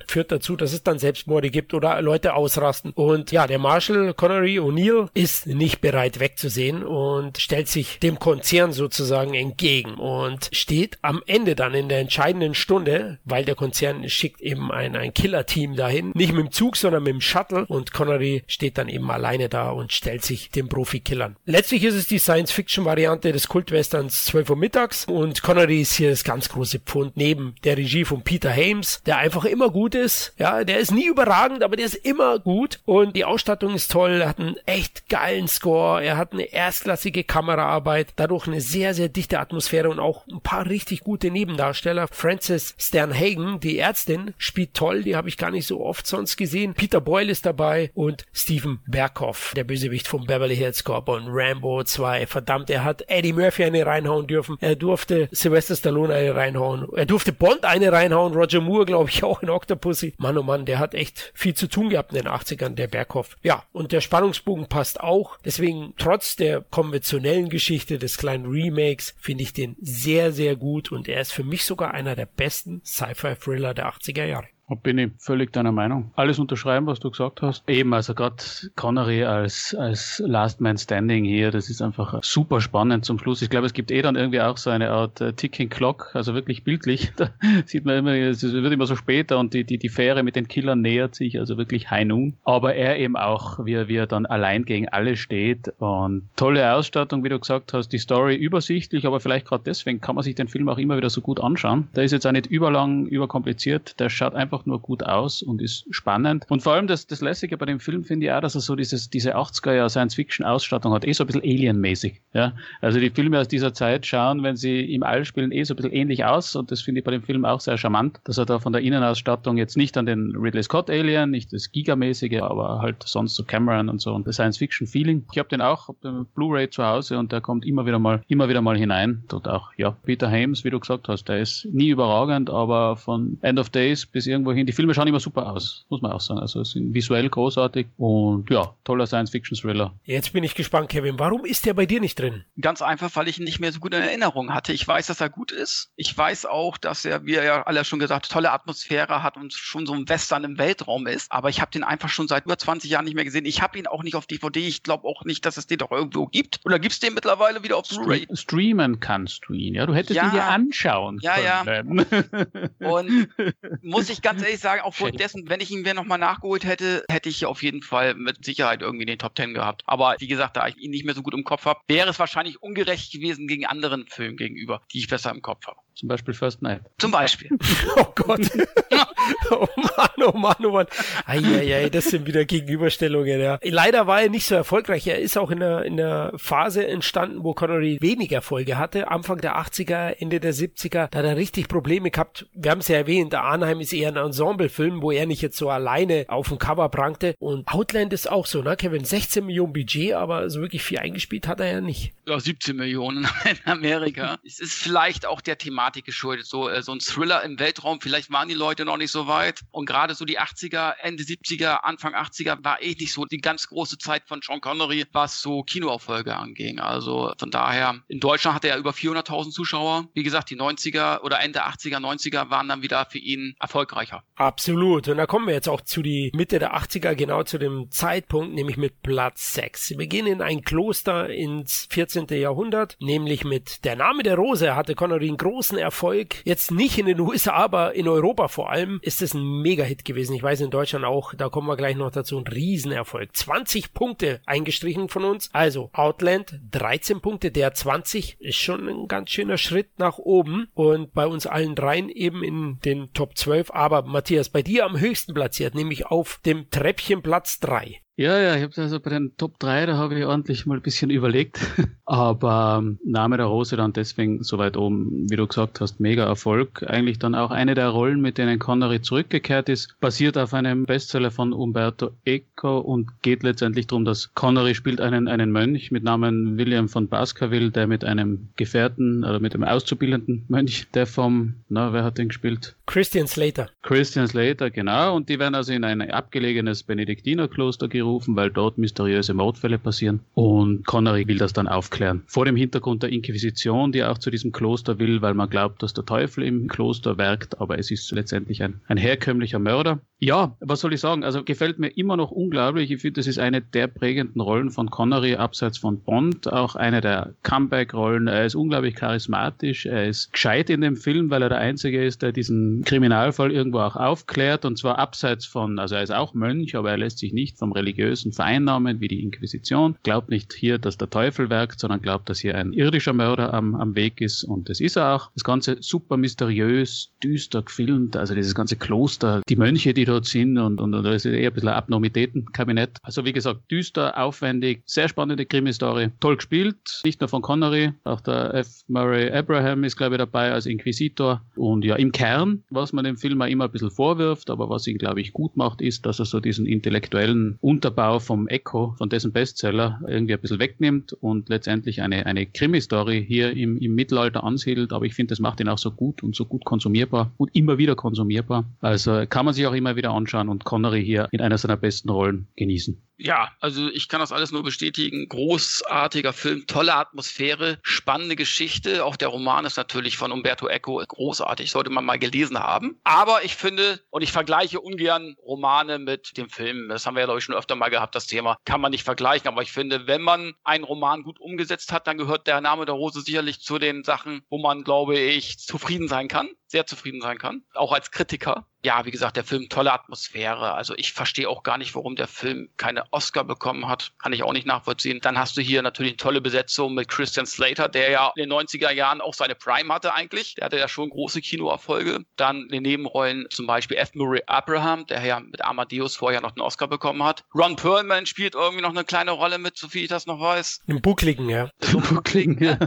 Führt dazu, dass es dann Selbstmorde gibt oder Leute ausrasten. Und ja, der Marshall Connery O'Neill ist nicht bereit wegzusehen und stellt sich dem Konzern sozusagen entgegen und steht am Ende dann in der entscheidenden Stunde, weil der Konzern schickt eben ein, ein Killer-Team dahin, nicht mit dem Zug, sondern mit dem Shuttle und Connery steht dann eben alleine da und stellt sich den Profi-Killern. Letztlich ist es die Science-Fiction-Variante des Kultwesterns 12 Uhr mittags und Connery ist hier das ganz große Pfund neben der Regie von Peter Hames, der einfach immer gut ist. Ja, der ist nie überragend, aber der ist immer gut und die Ausstattung ist toll. Er hat einen echt geilen Score, er hat eine erstklassige Kameraarbeit, dadurch eine sehr, sehr dichte Atmosphäre und auch ein paar richtig gute Nebendarsteller. Frances Sternhagen, die Ärztin, spielt toll, die habe ich gar nicht so oft sonst gesehen. Peter Boyle ist dabei und Stephen Berkoff, der Bösewicht vom Beverly Hills Cop und Rambo 2. Verdammt, er hat Eddie Murphy eine reinhauen dürfen. Er durfte Sylvester Stallone eine reinhauen. Er durfte Bond eine reinhauen. Roger Moore, glaube ich, auch in Octopussy. Mann, oh Mann, der hat echt viel zu tun gehabt in den 80ern, der Berghoff. Ja, und der Spannungsbogen passt auch. Deswegen, trotz der konventionellen Geschichte des kleinen Remakes, finde ich den sehr, sehr gut und er ist für mich sogar einer der besten Sci-Fi-Thriller der 80er Jahre. Bin ich völlig deiner Meinung. Alles unterschreiben, was du gesagt hast. Eben, also gerade Connery als, als Last Man Standing hier, das ist einfach super spannend zum Schluss. Ich glaube, es gibt eh dann irgendwie auch so eine Art äh, Ticking Clock, also wirklich bildlich. Da sieht man immer, es wird immer so später und die, die, die Fähre mit den Killern nähert sich, also wirklich High Noon. Aber er eben auch, wie er, wie er dann allein gegen alle steht und tolle Ausstattung, wie du gesagt hast, die Story übersichtlich, aber vielleicht gerade deswegen kann man sich den Film auch immer wieder so gut anschauen. Der ist jetzt auch nicht überlang, überkompliziert, der schaut einfach einfach nur gut aus und ist spannend. Und vor allem das, das Lässige bei dem Film finde ich auch, dass er so dieses, diese 80er Jahre Science-Fiction-Ausstattung hat, eh so ein bisschen Alien-mäßig. Ja? Also die Filme aus dieser Zeit schauen, wenn sie im All spielen, eh so ein bisschen ähnlich aus und das finde ich bei dem Film auch sehr charmant, dass er da von der Innenausstattung jetzt nicht an den Ridley Scott Alien, nicht das Gigamäßige, aber halt sonst so Cameron und so und das Science-Fiction-Feeling. Ich habe den auch, hab den Blu-ray zu Hause und der kommt immer wieder mal, immer wieder mal hinein. Dort auch, ja, Peter Hames, wie du gesagt hast, der ist nie überragend, aber von End of Days bis irgendwo hin. Die Filme schauen immer super aus, muss man auch sagen. Also sind visuell großartig und ja, toller Science-Fiction-Thriller. Jetzt bin ich gespannt, Kevin. Warum ist der bei dir nicht drin? Ganz einfach, weil ich ihn nicht mehr so gut in Erinnerung hatte. Ich weiß, dass er gut ist. Ich weiß auch, dass er, wie er ja alle schon gesagt, tolle Atmosphäre hat und schon so ein Western im Weltraum ist. Aber ich habe den einfach schon seit über 20 Jahren nicht mehr gesehen. Ich habe ihn auch nicht auf DVD. Ich glaube auch nicht, dass es den doch irgendwo gibt. Oder gibt es den mittlerweile wieder auf Blu-ray? Streamen kannst du ihn, ja. Du hättest ja, ihn dir anschauen ja, können. Ja, Und muss ich ganz ehrlich sagen, aufgrund dessen, wenn ich ihn mir nochmal nachgeholt hätte, hätte ich auf jeden Fall mit Sicherheit irgendwie den Top Ten gehabt. Aber wie gesagt, da ich ihn nicht mehr so gut im Kopf habe, wäre es wahrscheinlich ungerecht gewesen gegen anderen Filmen gegenüber, die ich besser im Kopf habe. Zum Beispiel First Night. Zum Beispiel. oh Gott. oh Mann, oh Mann, oh Mann. Eieiei, das sind wieder Gegenüberstellungen, ja. Leider war er nicht so erfolgreich. Er ist auch in einer, in einer Phase entstanden, wo Connery weniger Erfolge hatte. Anfang der 80er, Ende der 70er, da hat er richtig Probleme gehabt. Wir haben es ja erwähnt, Arnheim ist eher ein Ensemblefilm, wo er nicht jetzt so alleine auf dem Cover prangte. Und Outland ist auch so, ne, Kevin? 16 Millionen Budget, aber so wirklich viel eingespielt hat er ja nicht. Ja, 17 Millionen in Amerika. es ist vielleicht auch der Thema Thematik geschuldet. So, äh, so ein Thriller im Weltraum, vielleicht waren die Leute noch nicht so weit. Und gerade so die 80er, Ende 70er, Anfang 80er war eh nicht so die ganz große Zeit von Sean Connery, was so Kinoerfolge anging. Also von daher, in Deutschland hatte er über 400.000 Zuschauer. Wie gesagt, die 90er oder Ende 80er, 90er waren dann wieder für ihn erfolgreicher. Absolut. Und da kommen wir jetzt auch zu die Mitte der 80er, genau zu dem Zeitpunkt, nämlich mit Platz 6. Wir gehen in ein Kloster ins 14. Jahrhundert, nämlich mit Der Name der Rose hatte Connery einen großen Erfolg. Jetzt nicht in den USA, aber in Europa vor allem ist es ein Mega-Hit gewesen. Ich weiß in Deutschland auch, da kommen wir gleich noch dazu, ein Riesenerfolg. 20 Punkte eingestrichen von uns. Also Outland 13 Punkte, der 20 ist schon ein ganz schöner Schritt nach oben und bei uns allen dreien eben in den Top 12. Aber Matthias, bei dir am höchsten platziert, nämlich auf dem Treppchen Platz 3. Ja, ja, ich habe also bei den Top 3, da habe ich ordentlich mal ein bisschen überlegt. Aber ähm, Name der Rose dann deswegen so weit oben, wie du gesagt hast, mega Erfolg. Eigentlich dann auch eine der Rollen, mit denen Connery zurückgekehrt ist, basiert auf einem Bestseller von Umberto Eco und geht letztendlich darum, dass Connery spielt einen, einen Mönch mit Namen William von Baskerville, der mit einem Gefährten oder mit einem auszubildenden Mönch, der vom, na, wer hat den gespielt? Christian Slater. Christian Slater, genau. Und die werden also in ein abgelegenes Benediktinerkloster gerufen, weil dort mysteriöse Mordfälle passieren. Und Connery will das dann aufklären. Vor dem Hintergrund der Inquisition, die auch zu diesem Kloster will, weil man glaubt, dass der Teufel im Kloster werkt, aber es ist letztendlich ein, ein herkömmlicher Mörder. Ja, was soll ich sagen? Also gefällt mir immer noch unglaublich. Ich finde, das ist eine der prägenden Rollen von Connery abseits von Bond. Auch eine der Comeback-Rollen. Er ist unglaublich charismatisch. Er ist gescheit in dem Film, weil er der Einzige ist, der diesen Kriminalfall irgendwo auch aufklärt. Und zwar abseits von, also er ist auch Mönch, aber er lässt sich nicht vom Religion religiösen Vereinnahmen wie die Inquisition. Glaubt nicht hier, dass der Teufel werkt, sondern glaubt, dass hier ein irdischer Mörder am, am Weg ist. Und das ist er auch. Das Ganze super mysteriös, düster gefilmt. Also dieses ganze Kloster, die Mönche, die dort sind und, und, und das ist eher ein bisschen ein Abnormitätenkabinett. Also wie gesagt, düster, aufwendig, sehr spannende Krimi-Story. Toll gespielt, nicht nur von Connery, auch der F. Murray Abraham ist, glaube ich, dabei als Inquisitor. Und ja, im Kern, was man dem Film auch immer ein bisschen vorwirft, aber was ihn, glaube ich, gut macht, ist, dass er so diesen intellektuellen Unterbau vom Echo, von dessen Bestseller, irgendwie ein bisschen wegnimmt und letztendlich eine, eine Krimi-Story hier im, im Mittelalter ansiedelt. Aber ich finde, das macht ihn auch so gut und so gut konsumierbar und immer wieder konsumierbar. Also kann man sich auch immer wieder anschauen und Connery hier in einer seiner besten Rollen genießen. Ja, also ich kann das alles nur bestätigen. Großartiger Film, tolle Atmosphäre, spannende Geschichte. Auch der Roman ist natürlich von Umberto Eco großartig, sollte man mal gelesen haben. Aber ich finde, und ich vergleiche ungern Romane mit dem Film, das haben wir ja, glaube ich, schon öfter mal gehabt, das Thema, kann man nicht vergleichen. Aber ich finde, wenn man einen Roman gut umgesetzt hat, dann gehört der Name der Rose sicherlich zu den Sachen, wo man, glaube ich, zufrieden sein kann sehr zufrieden sein kann, auch als Kritiker. Ja, wie gesagt, der Film tolle Atmosphäre. Also ich verstehe auch gar nicht, warum der Film keine Oscar bekommen hat. Kann ich auch nicht nachvollziehen. Dann hast du hier natürlich eine tolle Besetzung mit Christian Slater, der ja in den 90er Jahren auch seine Prime hatte eigentlich. Der hatte ja schon große Kinoerfolge. Dann in den Nebenrollen zum Beispiel F. Murray Abraham, der ja mit Amadeus vorher noch einen Oscar bekommen hat. Ron Perlman spielt irgendwie noch eine kleine Rolle mit, so viel ich das noch weiß. Im Buckligen, ja. So Buckligen, ja.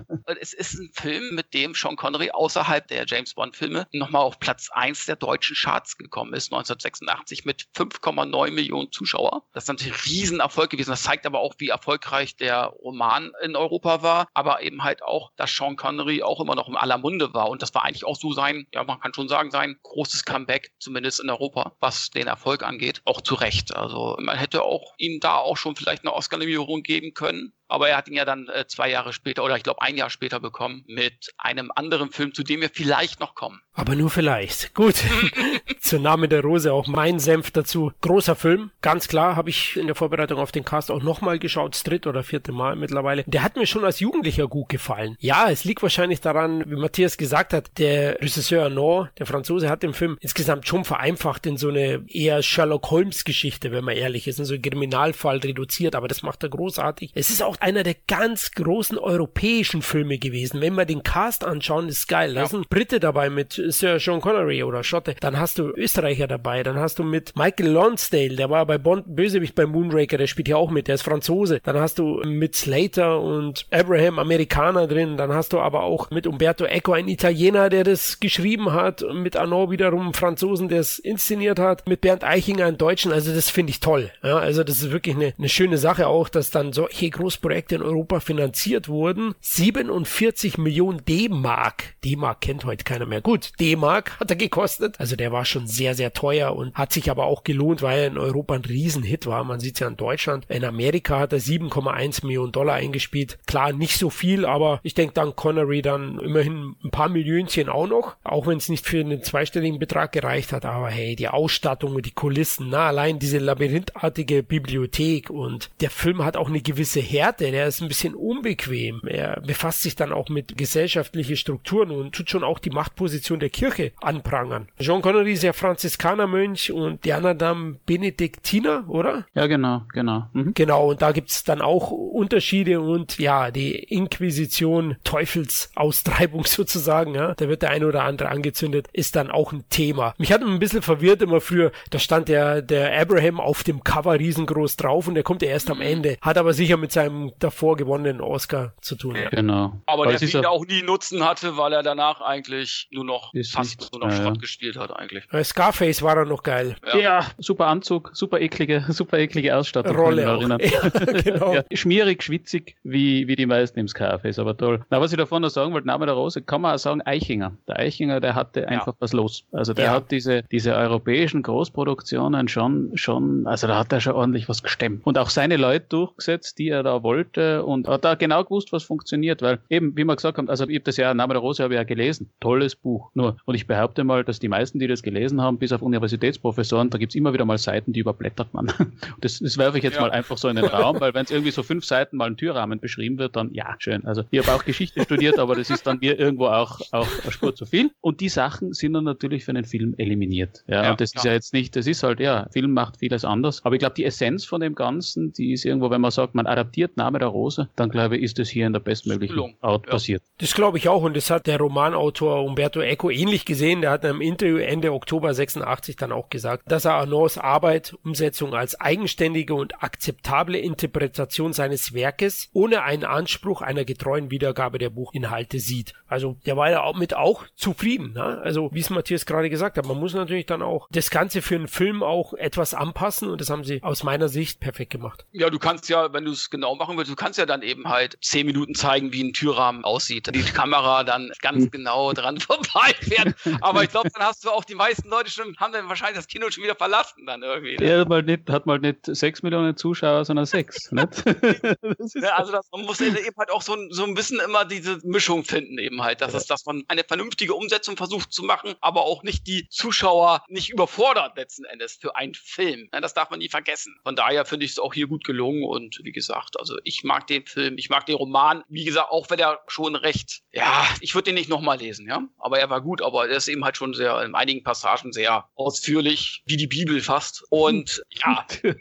Es ist ein Film, mit dem Sean Connery außerhalb der James Bond-Filme nochmal auf Platz 1 der deutschen Charts gekommen ist, 1986 mit 5,9 Millionen Zuschauer. Das ist natürlich ein Riesenerfolg gewesen. Das zeigt aber auch, wie erfolgreich der Roman in Europa war, aber eben halt auch, dass Sean Connery auch immer noch im aller Munde war. Und das war eigentlich auch so sein, ja, man kann schon sagen, sein großes Comeback, zumindest in Europa, was den Erfolg angeht. Auch zu Recht. Also man hätte auch ihm da auch schon vielleicht eine Oscar-Nominierung geben können. Aber er hat ihn ja dann äh, zwei Jahre später oder ich glaube ein Jahr später bekommen mit einem anderen Film, zu dem wir vielleicht noch kommen. Aber nur vielleicht. Gut. Zur Name der Rose auch mein Senf dazu. Großer Film. Ganz klar habe ich in der Vorbereitung auf den Cast auch nochmal geschaut. Das dritte oder vierte Mal mittlerweile. Der hat mir schon als Jugendlicher gut gefallen. Ja, es liegt wahrscheinlich daran, wie Matthias gesagt hat, der Regisseur Arnaud, der Franzose, hat den Film insgesamt schon vereinfacht in so eine eher Sherlock Holmes Geschichte, wenn man ehrlich ist, in so einen Kriminalfall reduziert. Aber das macht er großartig. Es ist auch einer der ganz großen europäischen Filme gewesen. Wenn wir den Cast anschauen, ist geil. Da ja. sind Brite dabei mit Sir Sean Connery oder Schotte. Dann hast du Österreicher dabei. Dann hast du mit Michael Lonsdale, der war bei Bond Bösewicht bei Moonraker, der spielt ja auch mit, der ist Franzose. Dann hast du mit Slater und Abraham Amerikaner drin. Dann hast du aber auch mit Umberto Eco ein Italiener, der das geschrieben hat. Mit Arnaud wiederum Franzosen, der es inszeniert hat. Mit Bernd Eichinger einen Deutschen. Also das finde ich toll. Ja, also das ist wirklich eine, eine schöne Sache auch, dass dann solche Großprojekte in Europa finanziert wurden. 47 Millionen D-Mark. D-Mark kennt heute keiner mehr. Gut, D-Mark hat er gekostet. Also der war schon sehr, sehr teuer und hat sich aber auch gelohnt, weil er in Europa ein Riesenhit war. Man sieht es ja in Deutschland. In Amerika hat er 7,1 Millionen Dollar eingespielt. Klar, nicht so viel, aber ich denke dann Connery dann immerhin ein paar Millionchen auch noch. Auch wenn es nicht für einen zweistelligen Betrag gereicht hat. Aber hey, die Ausstattung und die Kulissen, na, allein diese labyrinthartige Bibliothek und der Film hat auch eine gewisse Härte. Der ist ein bisschen unbequem. Er befasst sich dann auch mit gesellschaftlichen Strukturen und tut schon auch die Machtposition der Kirche anprangern. Jean Connery ist ja Franziskanermönch und die anderen dann Benediktiner, oder? Ja, genau, genau. Mhm. Genau, und da gibt's dann auch Unterschiede und ja, die Inquisition, Teufelsaustreibung sozusagen, ja, da wird der eine oder andere angezündet, ist dann auch ein Thema. Mich hat ein bisschen verwirrt immer früher, da stand der, der Abraham auf dem Cover riesengroß drauf und der kommt ja erst am Ende, hat aber sicher mit seinem davor gewonnenen Oscar zu tun. Ja. Genau. Aber weil der Film auch nie Nutzen hatte, weil er danach eigentlich nur noch fast nicht, nur noch äh, Schrott gespielt hat eigentlich. Scarface war er noch geil. Ja. ja, super Anzug, super eklige, super eklige Ausstattung. Rolle auch. Ja, genau. ja, schmierig, schwitzig, wie, wie die meisten im Scarface, aber toll. Na, was ich davon noch sagen wollte, Name der Rose, kann man auch sagen Eichinger. Der Eichinger, der hatte einfach was los. Also der hat diese, diese europäischen Großproduktionen schon, schon, also da hat er schon ordentlich was gestemmt. Und auch seine Leute durchgesetzt, die er da wollte wollte und hat da genau gewusst, was funktioniert, weil eben, wie wir gesagt haben, also ich habe das ja, Name der Rose habe ich ja gelesen, tolles Buch, nur, und ich behaupte mal, dass die meisten, die das gelesen haben, bis auf Universitätsprofessoren, da gibt es immer wieder mal Seiten, die überblättert man. Das, das werfe ich jetzt ja. mal einfach so in den Raum, weil wenn es irgendwie so fünf Seiten mal ein Türrahmen beschrieben wird, dann ja, schön. Also ich habe auch Geschichte studiert, aber das ist dann mir irgendwo auch, auch eine Spur zu viel. Und die Sachen sind dann natürlich für einen Film eliminiert. Ja, ja und das ja. ist ja jetzt nicht, das ist halt, ja, Film macht vieles anders. Aber ich glaube, die Essenz von dem Ganzen, die ist irgendwo, wenn man sagt, man adaptiert Name der Rose, dann glaube ich, ist das hier in der bestmöglichen Art passiert. Das glaube ich auch und das hat der Romanautor Umberto Eco ähnlich gesehen. Der hat in einem Interview Ende Oktober 86 dann auch gesagt, dass er Arnaud's Arbeit, Umsetzung als eigenständige und akzeptable Interpretation seines Werkes ohne einen Anspruch einer getreuen Wiedergabe der Buchinhalte sieht. Also der war ja auch mit auch zufrieden. Ne? Also wie es Matthias gerade gesagt hat, man muss natürlich dann auch das Ganze für einen Film auch etwas anpassen und das haben sie aus meiner Sicht perfekt gemacht. Ja, du kannst ja, wenn du es genau machen willst, du kannst ja dann eben halt zehn Minuten zeigen, wie ein Türrahmen aussieht. Die Kamera dann ganz hm. genau dran vorbeifährt. Aber ich glaube, dann hast du auch die meisten Leute schon, haben dann wahrscheinlich das Kino schon wieder verlassen dann irgendwie. Ne? Ja, mal nicht, hat mal nicht sechs Millionen Zuschauer, sondern sechs. ja, also das, man muss eben halt auch so, so ein bisschen immer diese Mischung finden eben halt, dass, ja. es, dass man eine vernünftige Umsetzung versucht zu machen, aber auch nicht die Zuschauer nicht überfordert letzten Endes für einen Film. Das darf man nie vergessen. Von daher finde ich es auch hier gut gelungen und wie gesagt, also ich mag den Film, ich mag den Roman, wie gesagt, auch wenn er schon recht, ja, ich würde den nicht nochmal lesen, ja, aber er war gut, aber er ist eben halt schon sehr, in einigen Passagen sehr ausführlich, wie die Bibel fast und ja.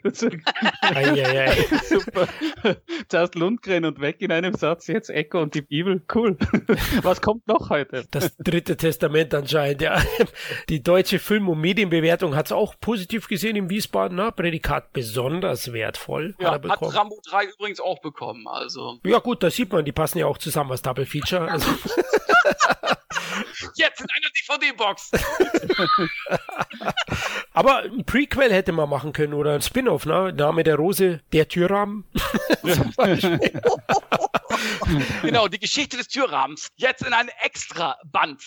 Super. Zuerst Lundgren und weg in einem Satz, jetzt Echo und die Bibel, cool. Was kommt noch heute? Das dritte Testament anscheinend, ja. Die deutsche Film- und Medienbewertung hat es auch positiv gesehen im Wiesbaden, ne? Prädikat besonders wertvoll. Ja, hat, hat Rambo 3 übrigens auch bekommen, also. Ja gut, da sieht man, die passen ja auch zusammen als Double Feature. Also. Jetzt in einer DVD-Box. Aber ein Prequel hätte man machen können oder ein Spin-off, ne? Name der Rose, der Türrahmen. genau, die Geschichte des Türrahmens. Jetzt in einem extra Band.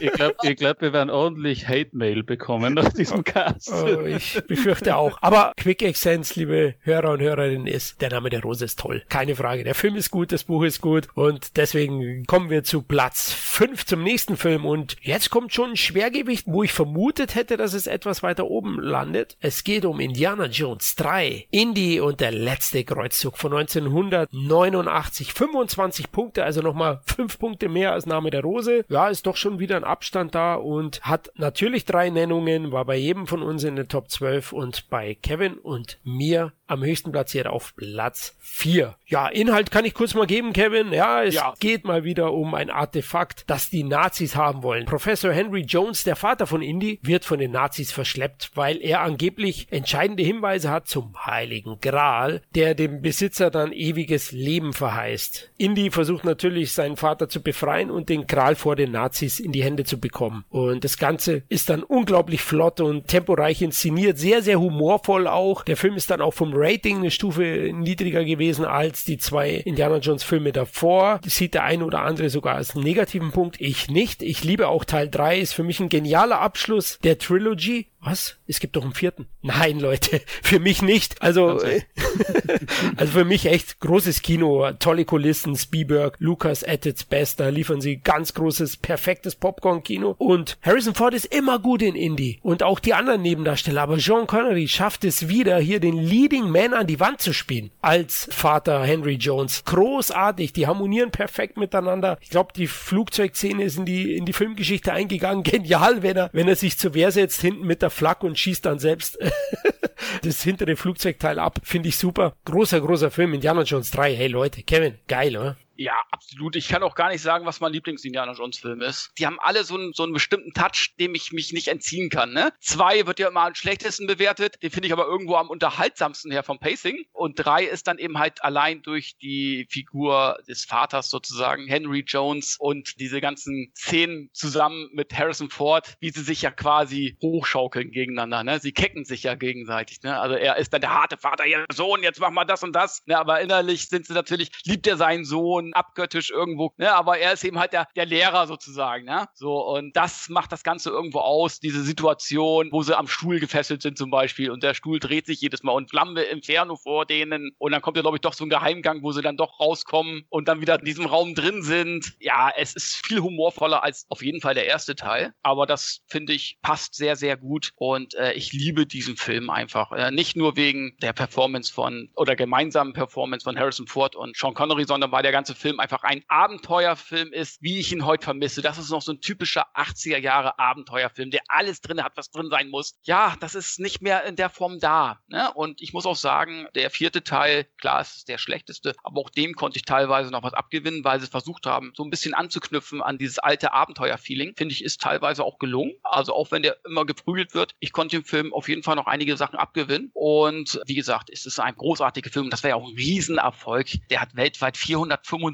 ich ich glaube, glaub, wir werden ordentlich Hate-Mail bekommen nach diesem Cast. Oh, ich befürchte auch. Aber Quick Accents, liebe Hörer und Hörerinnen, ist, der Name der Rose ist toll. Keine Frage. Der Film ist gut, das Buch ist gut. Und deswegen kommen wir zu Platz 5 zum nächsten Film. Und jetzt kommt schon ein Schwergewicht, wo ich vermutet hätte, dass es etwas weiter oben landet. Es geht um Indiana Jones 3. Indie und der letzte Kreuzzug von 1989. 25 Punkte, also nochmal 5 Punkte mehr als Name der Rose. Ja, ist doch schon wieder ein Abstand da und hat natürlich drei Nennungen, war bei jedem von uns in der Top 12 und bei Kevin und mir am höchsten platziert auf Platz 4. Ja, Inhalt kann ich kurz mal geben, Kevin. Ja, es ja. geht mal wieder um ein Artefakt, das die Nazis haben wollen. Professor Henry Jones, der Vater von Indy, wird von den Nazis verschleppt, weil er angeblich entscheidende Hinweise hat zum Heiligen Gral, der dem Besitzer dann ewiges Leben verheißt. Indy versucht natürlich seinen Vater zu befreien und den Gral vor den Nazis in die Hände zu bekommen. Und das Ganze ist dann unglaublich flott und temporeich inszeniert, sehr, sehr humorvoll auch. Der Film ist dann auch vom Rating eine Stufe niedriger gewesen als die zwei Indiana Jones Filme davor. Das sieht der eine oder andere sogar als negativen Punkt. Ich nicht. Ich liebe auch Teil 3. Ist für mich ein genialer Abschluss der Trilogy. Was? Es gibt doch einen vierten. Nein, Leute, für mich nicht. Also, also für mich echt großes Kino, tolle Kulissen, Spielberg, Lucas at its best, da liefern sie ganz großes, perfektes Popcorn-Kino. Und Harrison Ford ist immer gut in Indie. Und auch die anderen Nebendarsteller. Aber Sean Connery schafft es wieder, hier den Leading Man an die Wand zu spielen. Als Vater Henry Jones. Großartig, die harmonieren perfekt miteinander. Ich glaube, die Flugzeugszene ist in die, in die Filmgeschichte eingegangen. Genial, wenn er, wenn er sich zur Wehr setzt, hinten mit der der Flak und schießt dann selbst das hintere Flugzeugteil ab. Finde ich super. Großer, großer Film. Indiana Jones 3. Hey Leute, Kevin, geil, oder? Ja, absolut. Ich kann auch gar nicht sagen, was mein Lieblings-Indiana Jones-Film ist. Die haben alle so einen, so einen bestimmten Touch, dem ich mich nicht entziehen kann. Ne? Zwei wird ja immer am schlechtesten bewertet, den finde ich aber irgendwo am unterhaltsamsten her vom Pacing. Und drei ist dann eben halt allein durch die Figur des Vaters sozusagen, Henry Jones und diese ganzen Szenen zusammen mit Harrison Ford, wie sie sich ja quasi hochschaukeln gegeneinander. Ne? Sie kecken sich ja gegenseitig. Ne? Also er ist dann der harte Vater, ja Sohn, jetzt mach mal das und das. Ne? Aber innerlich sind sie natürlich, liebt er seinen Sohn schon abgöttisch irgendwo, ne? aber er ist eben halt der, der Lehrer sozusagen. Ne? So, und das macht das Ganze irgendwo aus, diese Situation, wo sie am Stuhl gefesselt sind zum Beispiel und der Stuhl dreht sich jedes Mal und Flamme Inferno vor denen und dann kommt ja, glaube ich, doch so ein Geheimgang, wo sie dann doch rauskommen und dann wieder in diesem Raum drin sind. Ja, es ist viel humorvoller als auf jeden Fall der erste Teil, aber das finde ich passt sehr, sehr gut und äh, ich liebe diesen Film einfach. Äh, nicht nur wegen der Performance von oder gemeinsamen Performance von Harrison Ford und Sean Connery, sondern weil der ganze Film einfach ein Abenteuerfilm ist, wie ich ihn heute vermisse. Das ist noch so ein typischer 80er Jahre Abenteuerfilm, der alles drin hat, was drin sein muss. Ja, das ist nicht mehr in der Form da. Ne? Und ich muss auch sagen, der vierte Teil, klar, ist der schlechteste, aber auch dem konnte ich teilweise noch was abgewinnen, weil sie versucht haben, so ein bisschen anzuknüpfen an dieses alte Abenteuerfeeling. Finde ich, ist teilweise auch gelungen. Also auch wenn der immer geprügelt wird, ich konnte dem Film auf jeden Fall noch einige Sachen abgewinnen. Und wie gesagt, es ist ein großartiger Film. Das wäre ja auch ein Riesenerfolg. Der hat weltweit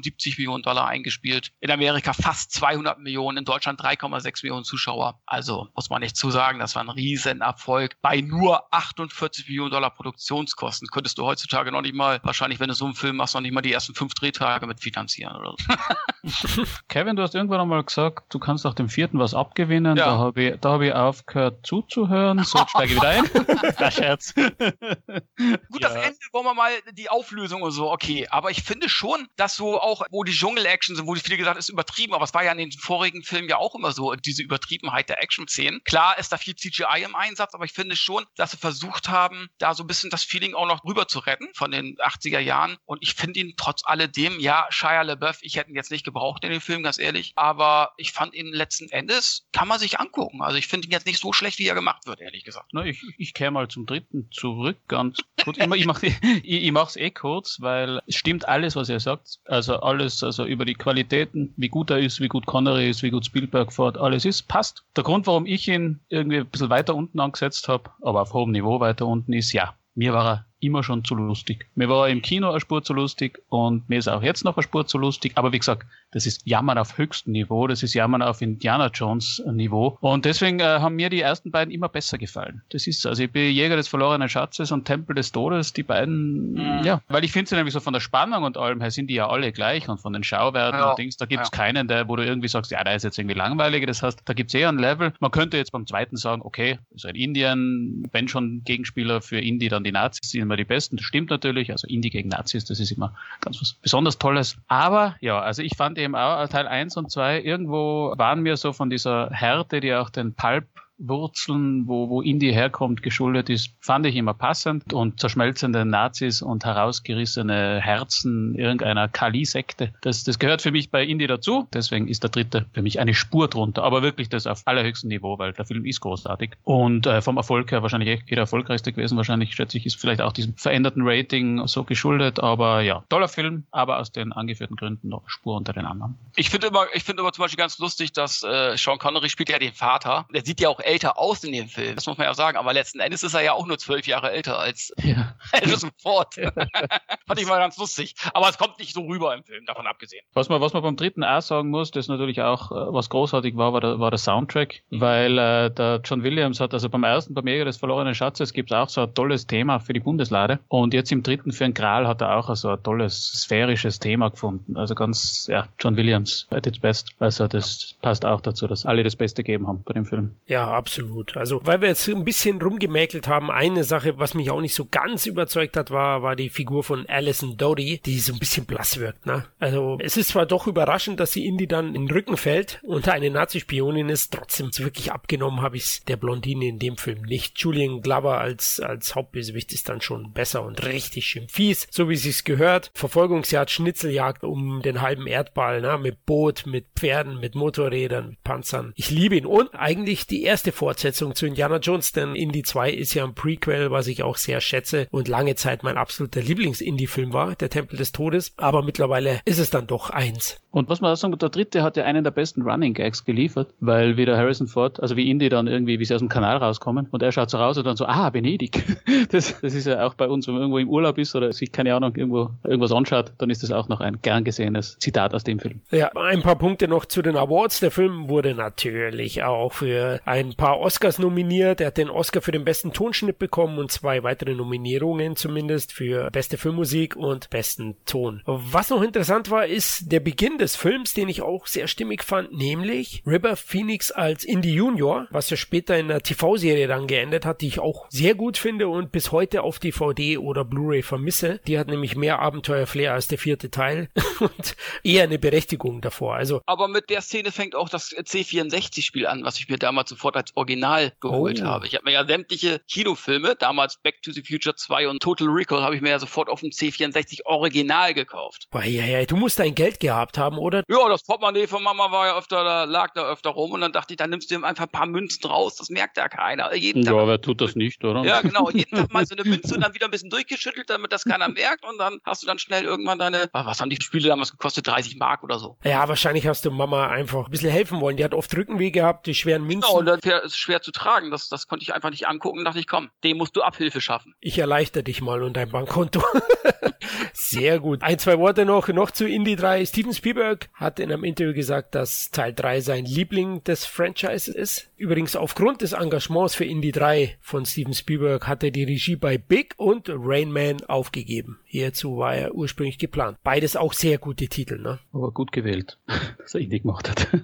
475 Millionen Dollar eingespielt. In Amerika fast 200 Millionen. In Deutschland 3,6 Millionen Zuschauer. Also muss man nicht zu sagen, das war ein Riesenerfolg. Bei nur 48 Millionen Dollar Produktionskosten könntest du heutzutage noch nicht mal, wahrscheinlich, wenn du so einen Film machst, noch nicht mal die ersten fünf Drehtage mit finanzieren oder so. Kevin, du hast irgendwann einmal gesagt, du kannst auch dem vierten was abgewinnen. Ja. Da habe ich, hab ich aufgehört zuzuhören. So, jetzt steige ich wieder ein. Der Scherz. Gut, ja. das Ende wollen wir mal die Auflösung und so, okay. Aber ich finde schon, dass so auch, wo die Dschungel-Action sind, wo viele gesagt ist übertrieben, aber es war ja in den vorigen Filmen ja auch immer so, diese Übertriebenheit der Action-Szenen. Klar ist da viel CGI im Einsatz, aber ich finde schon, dass sie versucht haben, da so ein bisschen das Feeling auch noch rüber zu retten von den 80er Jahren. Und ich finde ihn trotz alledem, ja, Shia LaBeouf, ich hätte ihn jetzt nicht gebraucht in dem Film, ganz ehrlich, aber ich fand ihn letzten Endes, kann man sich angucken. Also ich finde ihn jetzt nicht so schlecht, wie er gemacht wird, ehrlich gesagt. Na, ich ich kehre mal zum dritten zurück, ganz kurz. Ich, ich mache mach's eh kurz, weil es stimmt alles, was ihr sagt. Also alles, also über die Qualitäten, wie gut er ist, wie gut Connery ist, wie gut Spielberg fährt, alles ist, passt. Der Grund, warum ich ihn irgendwie ein bisschen weiter unten angesetzt habe, aber auf hohem Niveau weiter unten ist, ja, mir war er immer schon zu lustig. Mir war im Kino eine Spur zu lustig und mir ist auch jetzt noch eine Spur zu lustig. Aber wie gesagt, das ist Jammern auf höchstem Niveau, das ist Jammern auf Indiana Jones Niveau. Und deswegen äh, haben mir die ersten beiden immer besser gefallen. Das ist also ich bin Jäger des verlorenen Schatzes und Tempel des Todes, die beiden, mhm. ja, weil ich finde sie nämlich so von der Spannung und allem her sind die ja alle gleich und von den Schauwerten ja. und Dings, da gibt's ja. keinen, der, wo du irgendwie sagst, ja, der ist jetzt irgendwie langweilig. Das heißt, da gibt's eher ein Level. Man könnte jetzt beim zweiten sagen, okay, so ein Indien, wenn schon Gegenspieler für Indie, dann die Nazis sind immer die besten. Das stimmt natürlich. Also Indie gegen Nazis, das ist immer ganz was besonders Tolles. Aber ja, also ich fand eben auch Teil 1 und 2 irgendwo waren mir so von dieser Härte, die auch den Pulp Wurzeln, wo, wo Indie herkommt, geschuldet ist, fand ich immer passend. Und zerschmelzende Nazis und herausgerissene Herzen irgendeiner Kali-Sekte, das, das gehört für mich bei Indie dazu. Deswegen ist der dritte für mich eine Spur drunter. Aber wirklich das auf allerhöchstem Niveau, weil der Film ist großartig. Und äh, vom Erfolg her wahrscheinlich echt der erfolgreichste gewesen. Wahrscheinlich, schätze ich, ist vielleicht auch diesem veränderten Rating so geschuldet. Aber ja, toller Film, aber aus den angeführten Gründen noch Spur unter den anderen. Ich finde immer, ich finde immer zum Beispiel ganz lustig, dass äh, Sean Connery spielt ja den Vater. Der sieht ja auch älter aus in dem Film. Das muss man ja auch sagen. Aber letzten Endes ist er ja auch nur zwölf Jahre älter als ja. Harrison Ford. Fand ich mal ganz lustig. Aber es kommt nicht so rüber im Film, davon abgesehen. Was man, was man beim dritten auch sagen muss, das natürlich auch, äh, was großartig war, war der, war der Soundtrack. Mhm. Weil äh, der John Williams hat, also beim ersten, beim Jäger des verlorenen Schatzes, gibt es auch so ein tolles Thema für die Bundeslade. Und jetzt im dritten für den Gral hat er auch so ein tolles sphärisches Thema gefunden. Also ganz, ja, John Williams at its best. Also das passt auch dazu, dass alle das Beste gegeben haben bei dem Film. Ja, absolut. Also, weil wir jetzt ein bisschen rumgemäkelt haben, eine Sache, was mich auch nicht so ganz überzeugt hat, war, war die Figur von Alison Doty, die so ein bisschen blass wirkt, ne? Also, es ist zwar doch überraschend, dass sie Indy dann in den Rücken fällt und eine Nazi-Spionin ist, trotzdem wirklich abgenommen habe ich der Blondine in dem Film nicht. Julian Glover als, als Hauptbösewicht ist dann schon besser und richtig schön fies, so wie sich's gehört. Verfolgungsjagd, Schnitzeljagd um den halben Erdball, ne? Mit Boot, mit Pferden, mit Motorrädern, mit Panzern. Ich liebe ihn und eigentlich die erste Fortsetzung Fortsetzung zu Indiana Jones, denn Indie 2 ist ja ein Prequel, was ich auch sehr schätze und lange Zeit mein absoluter Lieblings-Indie-Film war, der Tempel des Todes, aber mittlerweile ist es dann doch eins. Und was man auch sagen, der dritte hat ja einen der besten Running Gags geliefert, weil wieder Harrison Ford, also wie Indie dann irgendwie, wie sie aus dem Kanal rauskommen und er schaut so raus und dann so, ah, Venedig. Das, das ist ja auch bei uns, wenn man irgendwo im Urlaub ist oder sich, keine Ahnung, irgendwo irgendwas anschaut, dann ist das auch noch ein gern gesehenes Zitat aus dem Film. Ja, ein paar Punkte noch zu den Awards. Der Film wurde natürlich auch für ein paar Oscars nominiert. Er hat den Oscar für den besten Tonschnitt bekommen und zwei weitere Nominierungen zumindest für beste Filmmusik und besten Ton. Was noch interessant war, ist der Beginn des Films, den ich auch sehr stimmig fand, nämlich River Phoenix als Indie Junior, was ja später in einer TV-Serie dann geendet hat, die ich auch sehr gut finde und bis heute auf DVD oder Blu-ray vermisse. Die hat nämlich mehr Abenteuer-Flair als der vierte Teil und eher eine Berechtigung davor. Also aber mit der Szene fängt auch das C64-Spiel an, was ich mir damals sofort Original geholt Oh. habe. Ich habe mir ja sämtliche Kinofilme, damals Back to the Future 2 und Total Recall, habe ich mir ja sofort auf dem C64 Original gekauft. Boah, ja, ja, du musst dein Geld gehabt haben, oder? Ja, das Portemonnaie von Mama war ja öfter, da lag da öfter rum und dann dachte ich, dann nimmst du ihm einfach ein paar Münzen raus, das merkt ja keiner. Jeden Ja, Tag wer tut das nicht, oder? Ja, genau. Jeden Tag mal so eine Münze und dann wieder ein bisschen durchgeschüttelt, damit das keiner merkt. Und dann hast du dann schnell irgendwann deine, ah, was haben die Spiele damals gekostet? 30 Mark oder so. Ja, wahrscheinlich hast du Mama einfach ein bisschen helfen wollen. Die hat oft Rückenweh gehabt, die schweren Münzen. Genau, und das wär- ist schwer zu tragen. Das, das konnte ich einfach nicht angucken und dachte ich, komm, dem musst du Abhilfe schaffen. Ich erleichter dich mal und dein Bankkonto. Sehr gut. Ein, zwei Worte noch, noch zu Indie 3. Steven Spielberg hat in einem Interview gesagt, dass Teil 3 sein Liebling des Franchises ist. Übrigens aufgrund des Engagements für Indie 3 von Steven Spielberg hat er die Regie bei Big und Rain Man aufgegeben. Hierzu war er ursprünglich geplant. Beides auch sehr gute Titel, ne? Aber gut gewählt, dass er Indie gemacht hat.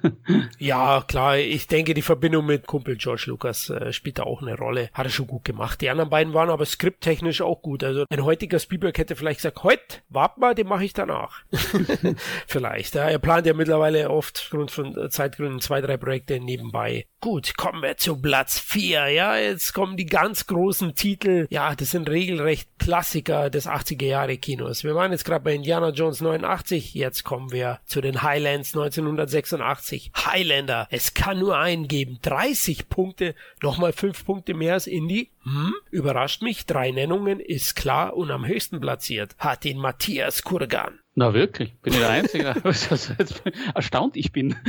Ja, klar, ich denke, die Verbindung mit Kumpel George Lucas äh, spielt da auch eine Rolle. Hat er schon gut gemacht. Die anderen beiden waren aber skripttechnisch auch gut. Also ein heutiger Spielberg hätte vielleicht gesagt, heute, wart mal, den mache ich danach. vielleicht. Ja. Er plant ja mittlerweile oft aufgrund von Zeitgründen zwei, drei Projekte nebenbei. Gut, kommen wir zu Platz 4. Ja, jetzt kommen die ganz großen Titel. Ja, das sind regelrecht Klassiker des 80er Jahre Kinos. Wir waren jetzt gerade bei Indiana Jones 89. Jetzt kommen wir zu den Highlands 1986. Highlander. Es kann nur einen geben. 30 Punkte. Nochmal 5 Punkte mehr als Indy. Hm? Überrascht mich. Drei Nennungen ist klar und am höchsten platziert. Hat den Matthias Kurgan. Na wirklich, bin ich der Einzige, was erstaunt ich bin.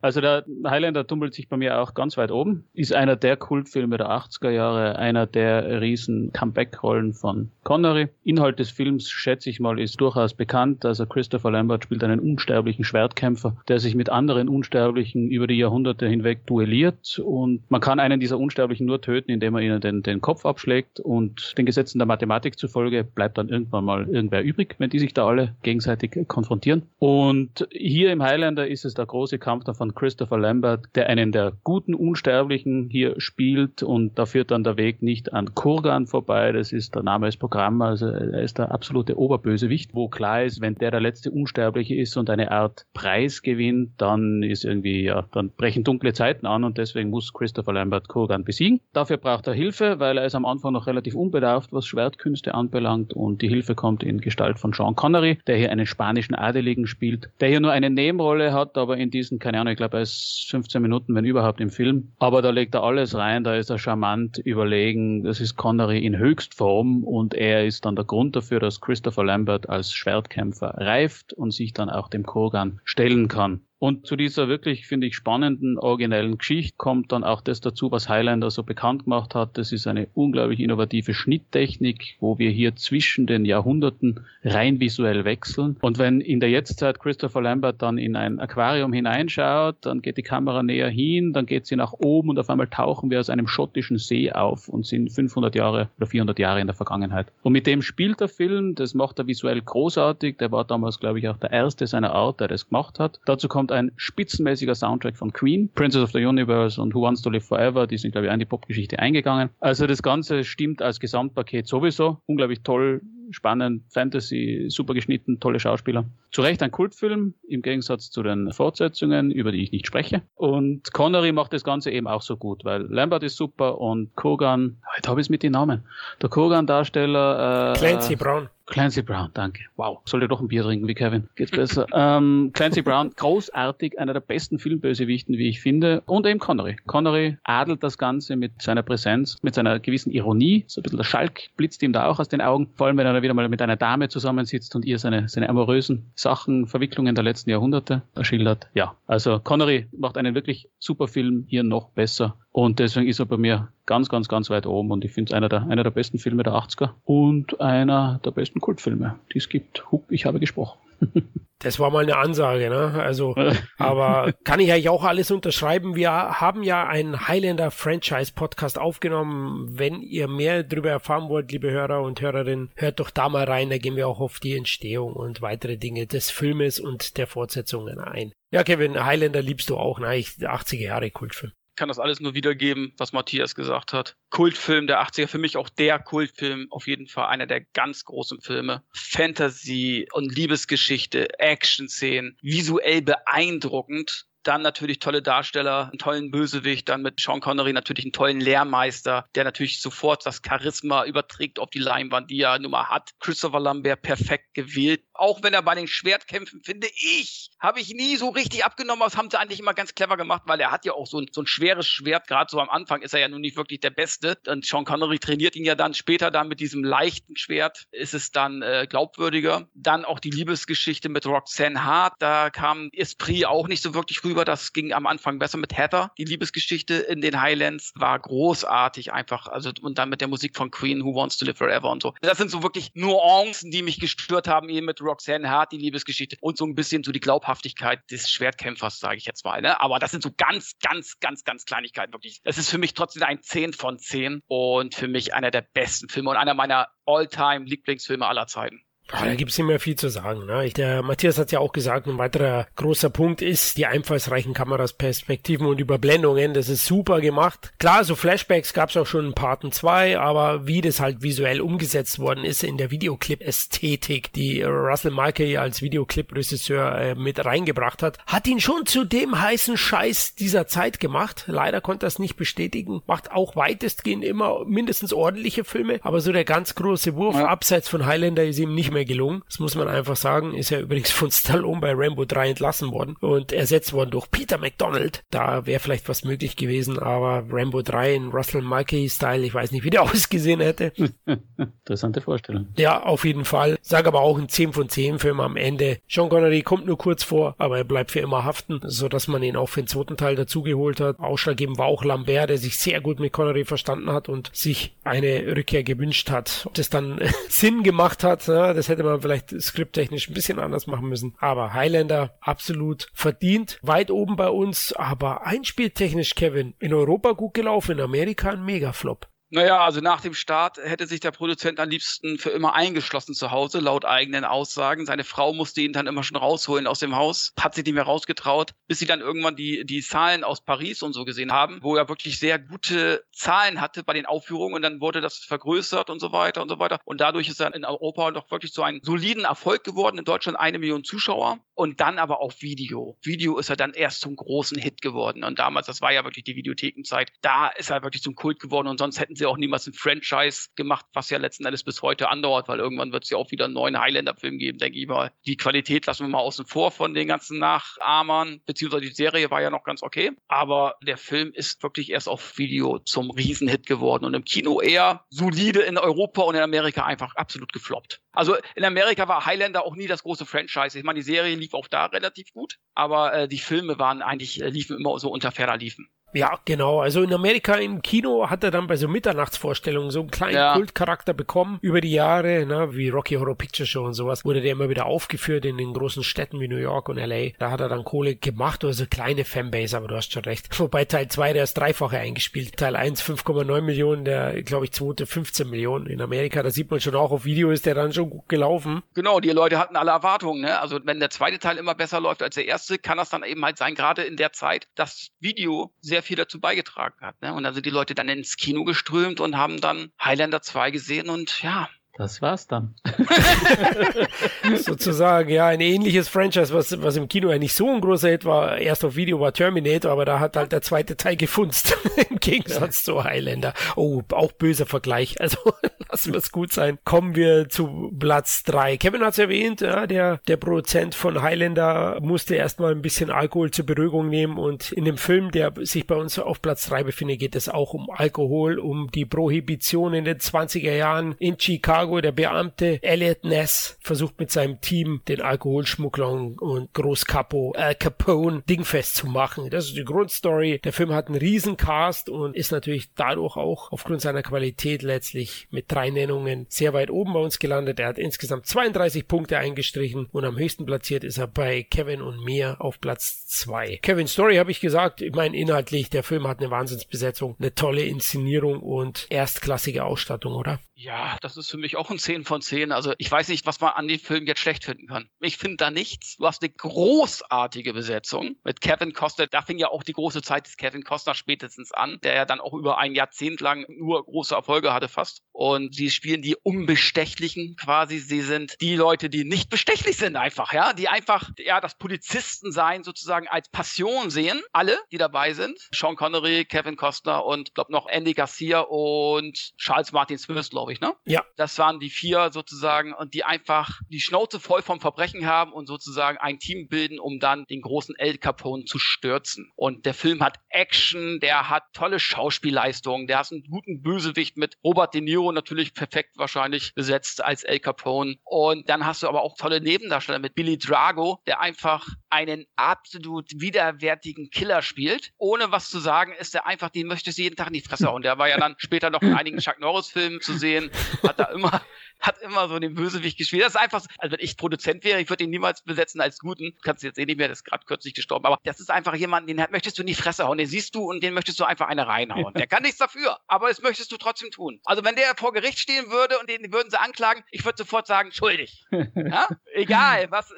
Also der Highlander tummelt sich bei mir auch ganz weit oben, ist einer der Kultfilme der 80er Jahre, einer der riesen Comeback-Rollen von Connery. Inhalt des Films, schätze ich mal, ist durchaus bekannt. Also Christopher Lambert spielt einen unsterblichen Schwertkämpfer, der sich mit anderen Unsterblichen über die Jahrhunderte hinweg duelliert und man kann einen dieser Unsterblichen nur töten, indem er ihnen den, den Kopf abschlägt und den Gesetzen der Mathematik zufolge bleibt dann irgendwann mal irgendwer übrig, wenn die sich da alle gegenseitig konfrontieren. Und hier im Highlander ist es der große Kampf von Christopher Lambert, der einen der guten Unsterblichen hier spielt. Und da führt dann der Weg nicht an Kurgan vorbei, das ist der Name des Programms, also er ist der absolute Oberbösewicht, wo klar ist, wenn der der letzte Unsterbliche ist und eine Art Preis gewinnt, dann ist irgendwie, ja, dann brechen dunkle Zeiten an. Und deswegen muss Christopher Lambert Kurgan besiegen. Dafür braucht er Hilfe, weil er ist am Anfang noch relativ unbedarft, was Schwertkünste anbelangt. Und die Hilfe kommt in Gestalt von Sean Connery, der hier einen spanischen Adeligen spielt, der hier nur eine Nebenrolle hat, aber in diesen, keine Ahnung, ich glaube, er ist 15 Minuten, wenn überhaupt im Film. Aber da legt er alles rein, da ist er charmant, überlegen, das ist Connery in Höchstform und er ist dann der Grund dafür, dass Christopher Lambert als Schwertkämpfer reift und sich dann auch dem Kurgan stellen kann. Und zu dieser wirklich, finde ich, spannenden, originellen Geschichte kommt dann auch das dazu, was Highlander so bekannt gemacht hat. Das ist eine unglaublich innovative Schnitttechnik, wo wir hier zwischen den Jahrhunderten rein visuell wechseln. Und wenn in der Jetztzeit Christopher Lambert dann in ein Aquarium hineinschaut, dann geht die Kamera näher hin, dann geht sie nach oben und auf einmal tauchen wir aus einem schottischen See auf und sind 500 Jahre oder 400 Jahre in der Vergangenheit. Und mit dem spielt der Film, das macht er visuell großartig. Der war damals, glaube ich, auch der erste seiner Art, der das gemacht hat. Dazu kommt ein spitzenmäßiger Soundtrack von Queen, Princess of the Universe und Who Wants to Live Forever, die sind, glaube ich, in die Popgeschichte eingegangen. Also das Ganze stimmt als Gesamtpaket sowieso. Unglaublich toll, spannend, Fantasy, super geschnitten, tolle Schauspieler. Zu Recht ein Kultfilm, im Gegensatz zu den Fortsetzungen, über die ich nicht spreche. Und Connery macht das Ganze eben auch so gut, weil Lambert ist super und Kogan, heute habe ich es mit den Namen. Der Kogan-Darsteller... Äh, Clancy Brown. Clancy Brown, danke. Wow, sollte doch ein Bier trinken wie Kevin. Geht's besser. ähm, Clancy Brown, großartig, einer der besten Filmbösewichten, wie ich finde. Und eben Connery. Connery adelt das Ganze mit seiner Präsenz, mit seiner gewissen Ironie. So ein bisschen der Schalk blitzt ihm da auch aus den Augen. Vor allem, wenn er wieder mal mit einer Dame zusammensitzt und ihr seine, seine amorösen Sachen, Verwicklungen der letzten Jahrhunderte schildert. Ja, also Connery macht einen wirklich super Film hier noch besser. Und deswegen ist er bei mir ganz, ganz, ganz weit oben. Und ich finde es einer der, einer der besten Filme der 80er und einer der besten Kultfilme, die es gibt. Hup, ich habe gesprochen. Das war mal eine Ansage, ne? Also, aber kann ich eigentlich auch alles unterschreiben. Wir haben ja einen Highlander Franchise Podcast aufgenommen. Wenn ihr mehr darüber erfahren wollt, liebe Hörer und Hörerinnen, hört doch da mal rein. Da gehen wir auch auf die Entstehung und weitere Dinge des Filmes und der Fortsetzungen ein. Ja, Kevin, Highlander liebst du auch, ne? 80er Jahre Kultfilm kann das alles nur wiedergeben, was Matthias gesagt hat. Kultfilm der 80er, für mich auch der Kultfilm, auf jeden Fall einer der ganz großen Filme. Fantasy und Liebesgeschichte, Action-Szenen, visuell beeindruckend dann natürlich tolle Darsteller, einen tollen Bösewicht, dann mit Sean Connery natürlich einen tollen Lehrmeister, der natürlich sofort das Charisma überträgt auf die Leinwand, die er nun mal hat. Christopher Lambert perfekt gewählt. Auch wenn er bei den Schwertkämpfen, finde ich, habe ich nie so richtig abgenommen, das haben sie eigentlich immer ganz clever gemacht, weil er hat ja auch so ein, so ein schweres Schwert, gerade so am Anfang ist er ja nun nicht wirklich der Beste. Und Sean Connery trainiert ihn ja dann später dann mit diesem leichten Schwert, ist es dann äh, glaubwürdiger. Dann auch die Liebesgeschichte mit Roxanne Hart, da kam Esprit auch nicht so wirklich rüber. Das ging am Anfang besser mit Heather. Die Liebesgeschichte in den Highlands war großartig einfach. Also und dann mit der Musik von Queen, Who Wants to Live Forever und so. Das sind so wirklich Nuancen, die mich gestört haben, eben mit Roxanne Hart, die Liebesgeschichte und so ein bisschen so die Glaubhaftigkeit des Schwertkämpfers, sage ich jetzt mal. Ne? Aber das sind so ganz, ganz, ganz, ganz Kleinigkeiten wirklich. Es ist für mich trotzdem ein 10 von 10 und für mich einer der besten Filme und einer meiner All-Time Lieblingsfilme aller Zeiten. Ah, da gibt's nicht mehr viel zu sagen. Ne? Der Matthias hat ja auch gesagt, ein weiterer großer Punkt ist die einfallsreichen Kameras, Perspektiven und Überblendungen. Das ist super gemacht. Klar, so Flashbacks gab's auch schon in Parten 2, aber wie das halt visuell umgesetzt worden ist in der Videoclip-Ästhetik, die Russell Mulcahy als Videoclip-Regisseur äh, mit reingebracht hat, hat ihn schon zu dem heißen Scheiß dieser Zeit gemacht. Leider konnte es nicht bestätigen. Macht auch weitestgehend immer mindestens ordentliche Filme, aber so der ganz große Wurf ja. abseits von Highlander ist ihm nicht mehr mehr gelungen. Das muss man einfach sagen. Ist ja übrigens von Stallone bei Rambo 3 entlassen worden und ersetzt worden durch Peter McDonald. Da wäre vielleicht was möglich gewesen, aber Rambo 3 in Russell Mulcahy-Style, ich weiß nicht, wie der ausgesehen hätte. Interessante Vorstellung. Ja, auf jeden Fall. Sag aber auch ein 10 von 10 Film am Ende. Sean Connery kommt nur kurz vor, aber er bleibt für immer haften, so dass man ihn auch für den zweiten Teil dazugeholt hat. Ausschlaggebend war auch Lambert, der sich sehr gut mit Connery verstanden hat und sich eine Rückkehr gewünscht hat. Ob das dann Sinn gemacht hat, ja, das hätte man vielleicht skripttechnisch ein bisschen anders machen müssen. Aber Highlander absolut verdient. Weit oben bei uns, aber einspieltechnisch, Kevin, in Europa gut gelaufen, in Amerika ein Megaflop. Naja, also nach dem Start hätte sich der Produzent am liebsten für immer eingeschlossen zu Hause, laut eigenen Aussagen. Seine Frau musste ihn dann immer schon rausholen aus dem Haus, hat sich nicht mehr rausgetraut, bis sie dann irgendwann die, die Zahlen aus Paris und so gesehen haben, wo er wirklich sehr gute Zahlen hatte bei den Aufführungen und dann wurde das vergrößert und so weiter und so weiter. Und dadurch ist er in Europa doch wirklich zu einem soliden Erfolg geworden. In Deutschland eine Million Zuschauer und dann aber auch Video. Video ist er dann erst zum großen Hit geworden. Und damals, das war ja wirklich die Videothekenzeit, da ist er wirklich zum Kult geworden und sonst hätten sie auch niemals ein Franchise gemacht, was ja letzten Endes bis heute andauert, weil irgendwann wird es ja auch wieder einen neuen Highlander-Film geben, denke ich mal. Die Qualität lassen wir mal außen vor von den ganzen Nachahmern, beziehungsweise die Serie war ja noch ganz okay. Aber der Film ist wirklich erst auf Video zum Riesenhit geworden und im Kino eher solide in Europa und in Amerika einfach absolut gefloppt. Also in Amerika war Highlander auch nie das große Franchise. Ich meine, die Serie lief auch da relativ gut, aber äh, die Filme waren eigentlich, äh, liefen immer so unter ferner liefen. Ja, genau. Also in Amerika im Kino hat er dann bei so Mitternachtsvorstellungen so einen kleinen ja. Kultcharakter bekommen über die Jahre, ne, wie Rocky Horror Picture Show und sowas, wurde der immer wieder aufgeführt in den großen Städten wie New York und LA. Da hat er dann Kohle gemacht, also kleine Fanbase, aber du hast schon recht. Wobei Teil 2, der ist dreifache eingespielt. Teil 1 5,9 Millionen, der, glaube ich, zweite 15 Millionen. In Amerika, da sieht man schon auch auf Video, ist der dann schon gut gelaufen. Genau, die Leute hatten alle Erwartungen, ne? Also wenn der zweite Teil immer besser läuft als der erste, kann das dann eben halt sein, gerade in der Zeit, dass Video sehr sehr viel dazu beigetragen hat. Ne? Und dann sind die Leute dann ins Kino geströmt und haben dann Highlander 2 gesehen und ja, das war's dann. Sozusagen, ja, ein ähnliches Franchise, was, was im Kino ja nicht so ein großer Hit war. Erst auf Video war Terminator, aber da hat halt der zweite Teil gefunzt. Im Gegensatz zu Highlander. Oh, auch böser Vergleich. Also lassen wir es gut sein. Kommen wir zu Platz drei. Kevin hat es erwähnt, ja, der, der Produzent von Highlander musste erstmal ein bisschen Alkohol zur Beruhigung nehmen und in dem Film, der sich bei uns auf Platz drei befindet, geht es auch um Alkohol, um die Prohibition in den 20er Jahren in Chicago Drago, der Beamte, Elliot Ness versucht mit seinem Team den Alkoholschmuggler und Großcapo Al Capone dingfest zu machen. Das ist die Grundstory. Der Film hat einen riesen Cast und ist natürlich dadurch auch aufgrund seiner Qualität letztlich mit drei Nennungen sehr weit oben bei uns gelandet. Er hat insgesamt 32 Punkte eingestrichen und am höchsten platziert ist er bei Kevin und mir auf Platz zwei. Kevin Story habe ich gesagt, ich meine inhaltlich, der Film hat eine Wahnsinnsbesetzung, eine tolle Inszenierung und erstklassige Ausstattung, oder? Ja, das ist für mich auch ein 10 von 10. Also ich weiß nicht, was man an dem Film jetzt schlecht finden kann. Ich finde da nichts. Du hast eine großartige Besetzung mit Kevin Costner. Da fing ja auch die große Zeit des Kevin Costner spätestens an, der ja dann auch über ein Jahrzehnt lang nur große Erfolge hatte fast. Und sie spielen die Unbestechlichen quasi. Sie sind die Leute, die nicht bestechlich sind einfach, ja. Die einfach, ja, das Polizistensein sozusagen als Passion sehen. Alle, die dabei sind. Sean Connery, Kevin Costner und, glaube noch Andy Garcia und Charles Martin Smith, glaube ich, ne? Ja. Das waren die vier sozusagen und die einfach die Schnauze voll vom Verbrechen haben und sozusagen ein Team bilden, um dann den großen El Capone zu stürzen. Und der Film hat Action, der hat tolle Schauspielleistungen, der hat einen guten Bösewicht mit Robert De Niro natürlich perfekt wahrscheinlich besetzt als El Capone. Und dann hast du aber auch tolle Nebendarsteller mit Billy Drago, der einfach einen absolut widerwärtigen Killer spielt. Ohne was zu sagen, ist er einfach, den möchtest du jeden Tag in die Fresse hauen. Der war ja dann später noch in einigen Chuck Norris-Filmen zu sehen, hat da immer, hat immer so den Bösewicht gespielt. Das ist einfach, so, also wenn ich Produzent wäre, ich würde ihn niemals besetzen als Guten. Du kannst jetzt eh nicht mehr, das ist gerade kürzlich gestorben. Aber das ist einfach jemand, den möchtest du in die Fresse hauen. Den siehst du und den möchtest du einfach eine reinhauen. Der kann nichts dafür, aber das möchtest du trotzdem tun. Also wenn der vor Gericht stehen würde und den würden sie anklagen, ich würde sofort sagen, schuldig. Ja? Egal, was.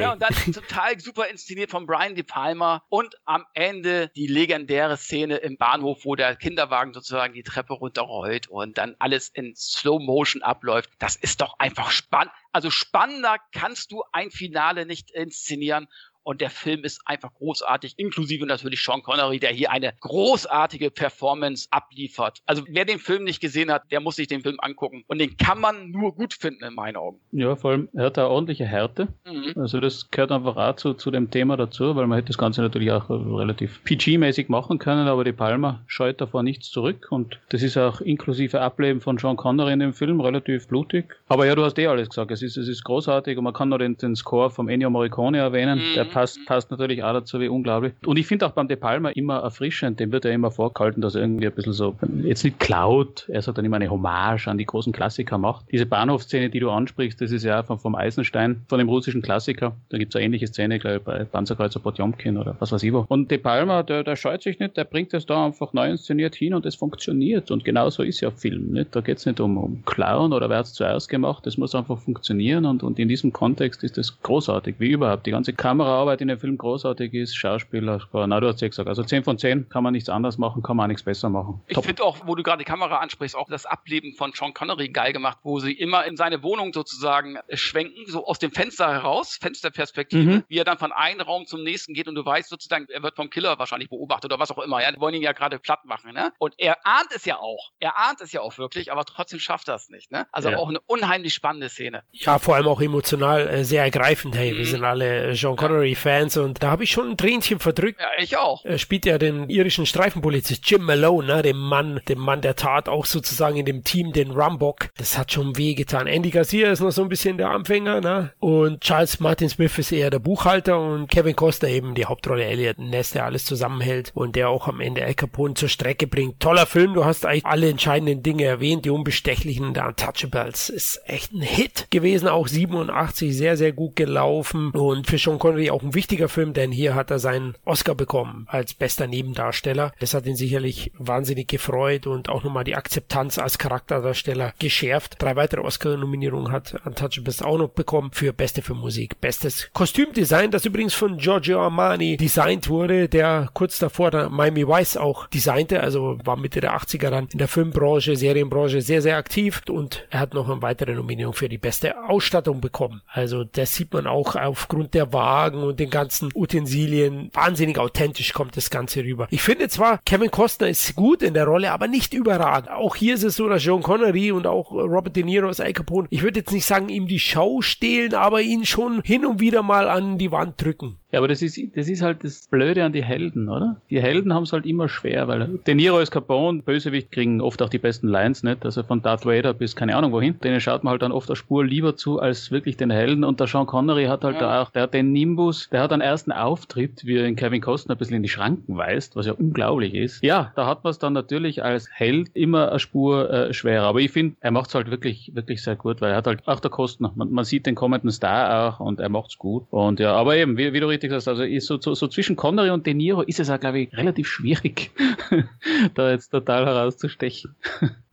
ja, und dann total super inszeniert von Brian De Palma und am Ende die legendäre Szene im Bahnhof, wo der Kinderwagen sozusagen die Treppe runterrollt und dann alles in Slow Motion abläuft. Das ist doch einfach spannend. Also spannender kannst du ein Finale nicht inszenieren und der Film ist einfach großartig, inklusive natürlich Sean Connery, der hier eine großartige Performance abliefert. Also wer den Film nicht gesehen hat, der muss sich den Film angucken. Und den kann man nur gut finden, in meinen Augen. Ja, vor allem, er hat eine ordentliche Härte. Mhm. Also das gehört einfach auch zu, zu dem Thema dazu, weil man hätte das Ganze natürlich auch relativ PG-mäßig machen können, aber die Palmer scheut davor nichts zurück. Und das ist auch inklusive Ableben von Sean Connery in dem Film relativ blutig. Aber ja, du hast eh alles gesagt. Es ist, es ist großartig und man kann noch den, den Score vom Ennio Morricone erwähnen. Mhm. Der passt, passt natürlich auch dazu wie unglaublich. Und ich finde auch beim De Palma immer erfrischend, dem wird ja immer vorgehalten, dass er irgendwie ein bisschen so, jetzt nicht klaut, er sagt dann immer eine Hommage an die großen Klassiker macht. Diese Bahnhofszene, die du ansprichst, das ist ja vom, vom Eisenstein, von dem russischen Klassiker. Da gibt es eine ähnliche Szene, glaube ich, bei Panzerkreuzer Potjomkin oder was weiß ich wo. Und De Palma, der, der scheut sich nicht, der bringt es da einfach neu inszeniert hin und es funktioniert. Und genau so ist ja Film. Nicht? Da geht es nicht um, um Clown oder wer hat es zuerst gemacht, das muss einfach funktionieren und, und in diesem Kontext ist das großartig, wie überhaupt. Die ganze Kameraarbeit in dem Film großartig ist, Schauspieler, na, du hast ja gesagt, also 10 von 10 kann man nichts anders machen, kann man auch nichts besser machen. Ich finde auch, wo du gerade die Kamera ansprichst, auch das Ableben von Sean Connery geil gemacht, wo sie immer in seine Wohnung sozusagen schwenken, so aus dem Fenster heraus, Fensterperspektive, mhm. wie er dann von einem Raum zum nächsten geht und du weißt sozusagen, er wird vom Killer wahrscheinlich beobachtet oder was auch immer, ja, die wollen ihn ja gerade platt machen, ne? Und er ahnt es ja auch, er ahnt es ja auch wirklich, aber trotzdem schafft er es nicht, ne? Also ja. auch eine unheimlich spannende Szene. Ja, vor allem auch emotional äh, sehr ergreifend, hey, mhm. wir sind alle äh, Sean Connery-Fans und da habe ich schon ein Tränchen verdrückt. Ja, ich auch. Er spielt ja den irischen Streifenpolizist Jim Malone, ne, dem Mann, dem Mann der Tat, auch sozusagen in dem Team, den Rumbock. Das hat schon wehgetan. Andy Garcia ist noch so ein bisschen der Anfänger, ne? Und Charles Martin Smith ist eher der Buchhalter und Kevin Costa eben die Hauptrolle Elliot Ness, der alles zusammenhält und der auch am Ende Al Capone zur Strecke bringt. Toller Film, du hast eigentlich alle entscheidenden Dinge erwähnt, die Unbestechlichen, der Untouchables ist echt ein Hit gewesen, auch 87, sehr, sehr gut gelaufen und für Sean Connery auch ein wichtiger Film, denn hier hat er seinen Oscar bekommen als bester Nebendarsteller. Das hat ihn sicherlich wahnsinnig gefreut und auch nochmal die Akzeptanz als Charakterdarsteller geschärft. Drei weitere Oscar-Nominierungen hat Untouchables auch noch bekommen für beste für Musik, bestes Kostümdesign, das übrigens von Giorgio Armani designt wurde, der kurz davor der Miami Vice auch designte, also war Mitte der 80er dann in der Filmbranche, Serienbranche sehr, sehr aktiv und er hat noch eine weitere Nominierung für die beste Ausstattung bekommen. Also das sieht man auch aufgrund der Wagen und den ganzen Utensilien. Wahnsinnig authentisch kommt das Ganze rüber. Ich finde zwar, Kevin Costner ist gut in der Rolle, aber nicht überragend. Auch hier ist es so, dass John Connery und auch Robert De Niro als Al Capone, ich würde jetzt nicht sagen, ihm die Show stehlen, aber ihn schon hin und wieder mal an die Wand drücken. Ja, aber das ist, das ist halt das Blöde an die Helden, oder? Die Helden haben es halt immer schwer, weil De Niro als Capone, Bösewicht kriegen oft auch die besten Lines, nicht? Also von Darth Vader bis keine Ahnung wohin. Denen schaut man halt dann oft der Spur lieber zu als wirklich den Helden. Und der Sean Connery hat halt ja. da auch, der hat den Nimbus, der hat einen ersten Auftritt, wie er in Kevin Costner ein bisschen in die Schranken weist, was ja unglaublich ist. Ja, da hat man es dann natürlich als Held immer eine Spur äh, schwerer. Aber ich finde, er macht es halt wirklich, wirklich sehr gut, weil er hat halt auch der Costner. Man, man sieht den kommenden Star auch und er macht es gut. Und ja, aber eben, wie, wie du richtig sagst, also ist so, so, so zwischen Connery und De Niro ist es auch, glaube ich, relativ schwierig, da jetzt total herauszustechen.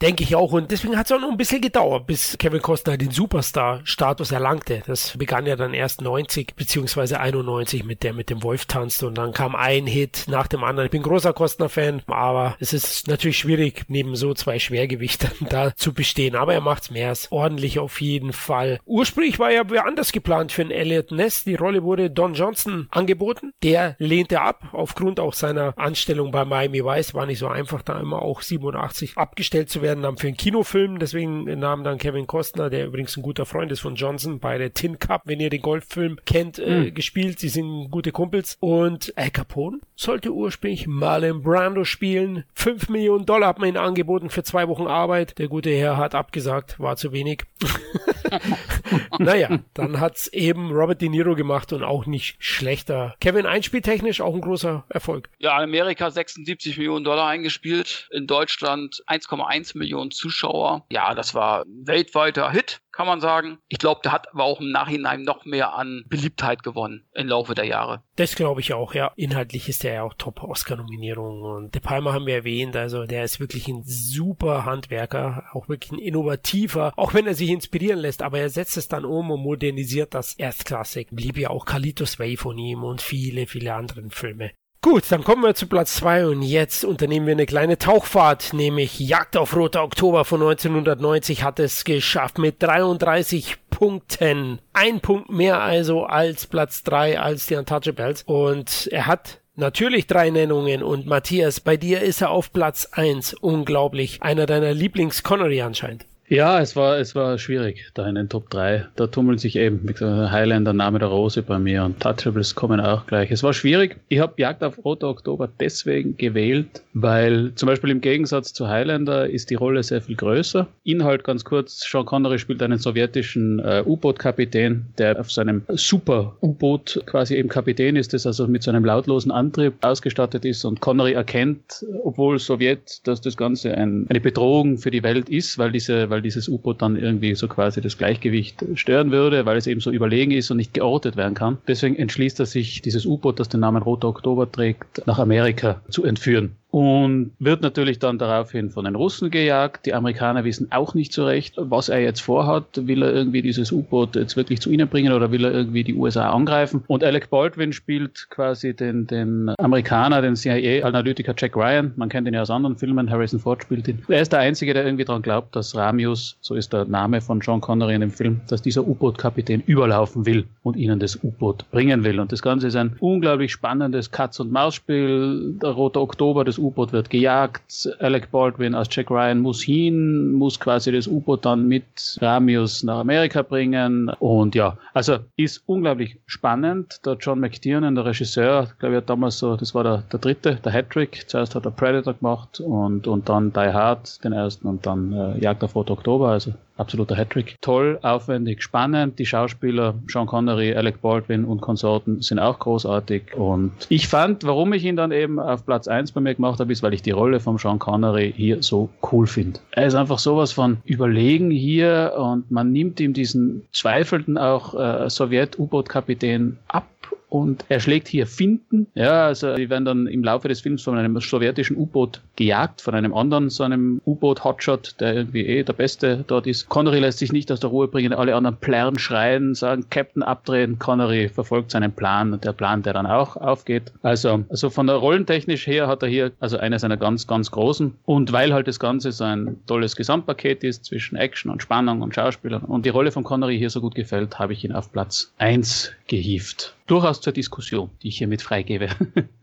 Denke ich auch. Und deswegen hat es auch noch ein bisschen gedauert, bis Kevin Costner den Superstar-Status erlangte. Das begann ja dann erst 90 beziehungsweise 91 mit der mit dem Wolf tanzte und dann kam ein Hit nach dem anderen. Ich bin großer Costner-Fan, aber es ist natürlich schwierig, neben so zwei Schwergewichtern da zu bestehen. Aber er macht's mehr. Ist ordentlich auf jeden Fall. Ursprünglich war er anders geplant für einen Elliot Ness. Die Rolle wurde Don Johnson angeboten. Der lehnte ab, aufgrund auch seiner Anstellung bei Miami Vice. War nicht so einfach, da immer auch 87 abgestellt zu werden dann für einen Kinofilm. Deswegen nahm dann Kevin Costner, der übrigens ein guter Freund ist von Johnson, bei der Tin Cup, wenn ihr den Golffilm kennt, äh, mhm. gespielt. Sie sind gute Kumpels. Und Al Capone sollte ursprünglich Marlon Brando spielen. 5 Millionen Dollar hat man ihn angeboten für zwei Wochen Arbeit. Der gute Herr hat abgesagt, war zu wenig. naja, dann hat's eben Robert De Niro gemacht und auch nicht schlechter. Kevin einspieltechnisch auch ein großer Erfolg. Ja, in Amerika 76 Millionen Dollar eingespielt, in Deutschland 1,1 Millionen Zuschauer. Ja, das war weltweiter Hit kann man sagen. Ich glaube, der hat aber auch im Nachhinein noch mehr an Beliebtheit gewonnen im Laufe der Jahre. Das glaube ich auch, ja. Inhaltlich ist er ja auch Top-Oscar-Nominierung. Und De Palma haben wir erwähnt, also der ist wirklich ein super Handwerker, auch wirklich ein innovativer, auch wenn er sich inspirieren lässt, aber er setzt es dann um und modernisiert das erstklassig. Blieb ja auch Kalitos Way von ihm und viele, viele andere Filme. Gut, dann kommen wir zu Platz zwei und jetzt unternehmen wir eine kleine Tauchfahrt, nämlich Jagd auf Roter Oktober von 1990 hat es geschafft mit 33 Punkten. Ein Punkt mehr also als Platz drei als die Untouchables und er hat Natürlich drei Nennungen und Matthias, bei dir ist er auf Platz eins. Unglaublich. Einer deiner Lieblings-Connery anscheinend. Ja, es war, es war schwierig da in den Top 3. Da tummeln sich eben, gesagt, Highlander, Name der Rose bei mir und Touchables kommen auch gleich. Es war schwierig. Ich habe Jagd auf Roter Oktober deswegen gewählt, weil zum Beispiel im Gegensatz zu Highlander ist die Rolle sehr viel größer. Inhalt ganz kurz, Sean Connery spielt einen sowjetischen äh, U-Boot-Kapitän, der auf seinem Super-U-Boot quasi eben Kapitän ist, das also mit so einem lautlosen Antrieb ausgestattet ist und Connery erkennt, obwohl Sowjet, dass das Ganze ein, eine Bedrohung für die Welt ist, weil diese, weil weil dieses U-Boot dann irgendwie so quasi das Gleichgewicht stören würde, weil es eben so überlegen ist und nicht geortet werden kann. Deswegen entschließt er sich, dieses U-Boot, das den Namen Roter Oktober trägt, nach Amerika zu entführen und wird natürlich dann daraufhin von den Russen gejagt. Die Amerikaner wissen auch nicht so recht, was er jetzt vorhat. Will er irgendwie dieses U-Boot jetzt wirklich zu ihnen bringen oder will er irgendwie die USA angreifen? Und Alec Baldwin spielt quasi den, den Amerikaner, den CIA-Analytiker Jack Ryan. Man kennt ihn ja aus anderen Filmen. Harrison Ford spielt ihn. Er ist der Einzige, der irgendwie daran glaubt, dass Ramius, so ist der Name von John Connery in dem Film, dass dieser U-Boot-Kapitän überlaufen will und ihnen das U-Boot bringen will. Und das Ganze ist ein unglaublich spannendes Katz-und-Maus-Spiel. Der Rote Oktober, das U-Boot wird gejagt. Alec Baldwin als Jack Ryan muss hin, muss quasi das U-Boot dann mit Ramius nach Amerika bringen. Und ja, also ist unglaublich spannend. Der John McTiernan, der Regisseur, glaube ich, hat damals so, das war der, der dritte, der Hattrick. Zuerst hat er Predator gemacht und, und dann Die Hard, den ersten, und dann äh, Jagd auf Rot Oktober. Also absoluter Hattrick. Toll, aufwendig, spannend. Die Schauspieler Sean Connery, Alec Baldwin und Konsorten sind auch großartig. Und ich fand, warum ich ihn dann eben auf Platz 1 bei mir gemacht habe, ist, weil ich die Rolle von Sean Connery hier so cool finde. Er ist einfach sowas von überlegen hier und man nimmt ihm diesen zweifelnden auch äh, Sowjet-U-Boot-Kapitän ab und er schlägt hier Finden. Ja, also die werden dann im Laufe des Films von einem sowjetischen U-Boot gejagt, von einem anderen, so einem U-Boot-Hotshot, der irgendwie eh der Beste dort ist. Connery lässt sich nicht aus der Ruhe bringen, alle anderen plärren, schreien, sagen Captain abdrehen. Connery verfolgt seinen Plan und der Plan, der dann auch aufgeht. Also, also von der rollentechnisch her hat er hier also eine seiner ganz, ganz großen. Und weil halt das Ganze so ein tolles Gesamtpaket ist zwischen Action und Spannung und Schauspielern und die Rolle von Connery hier so gut gefällt, habe ich ihn auf Platz 1 gehievt durchaus zur Diskussion, die ich hiermit freigebe.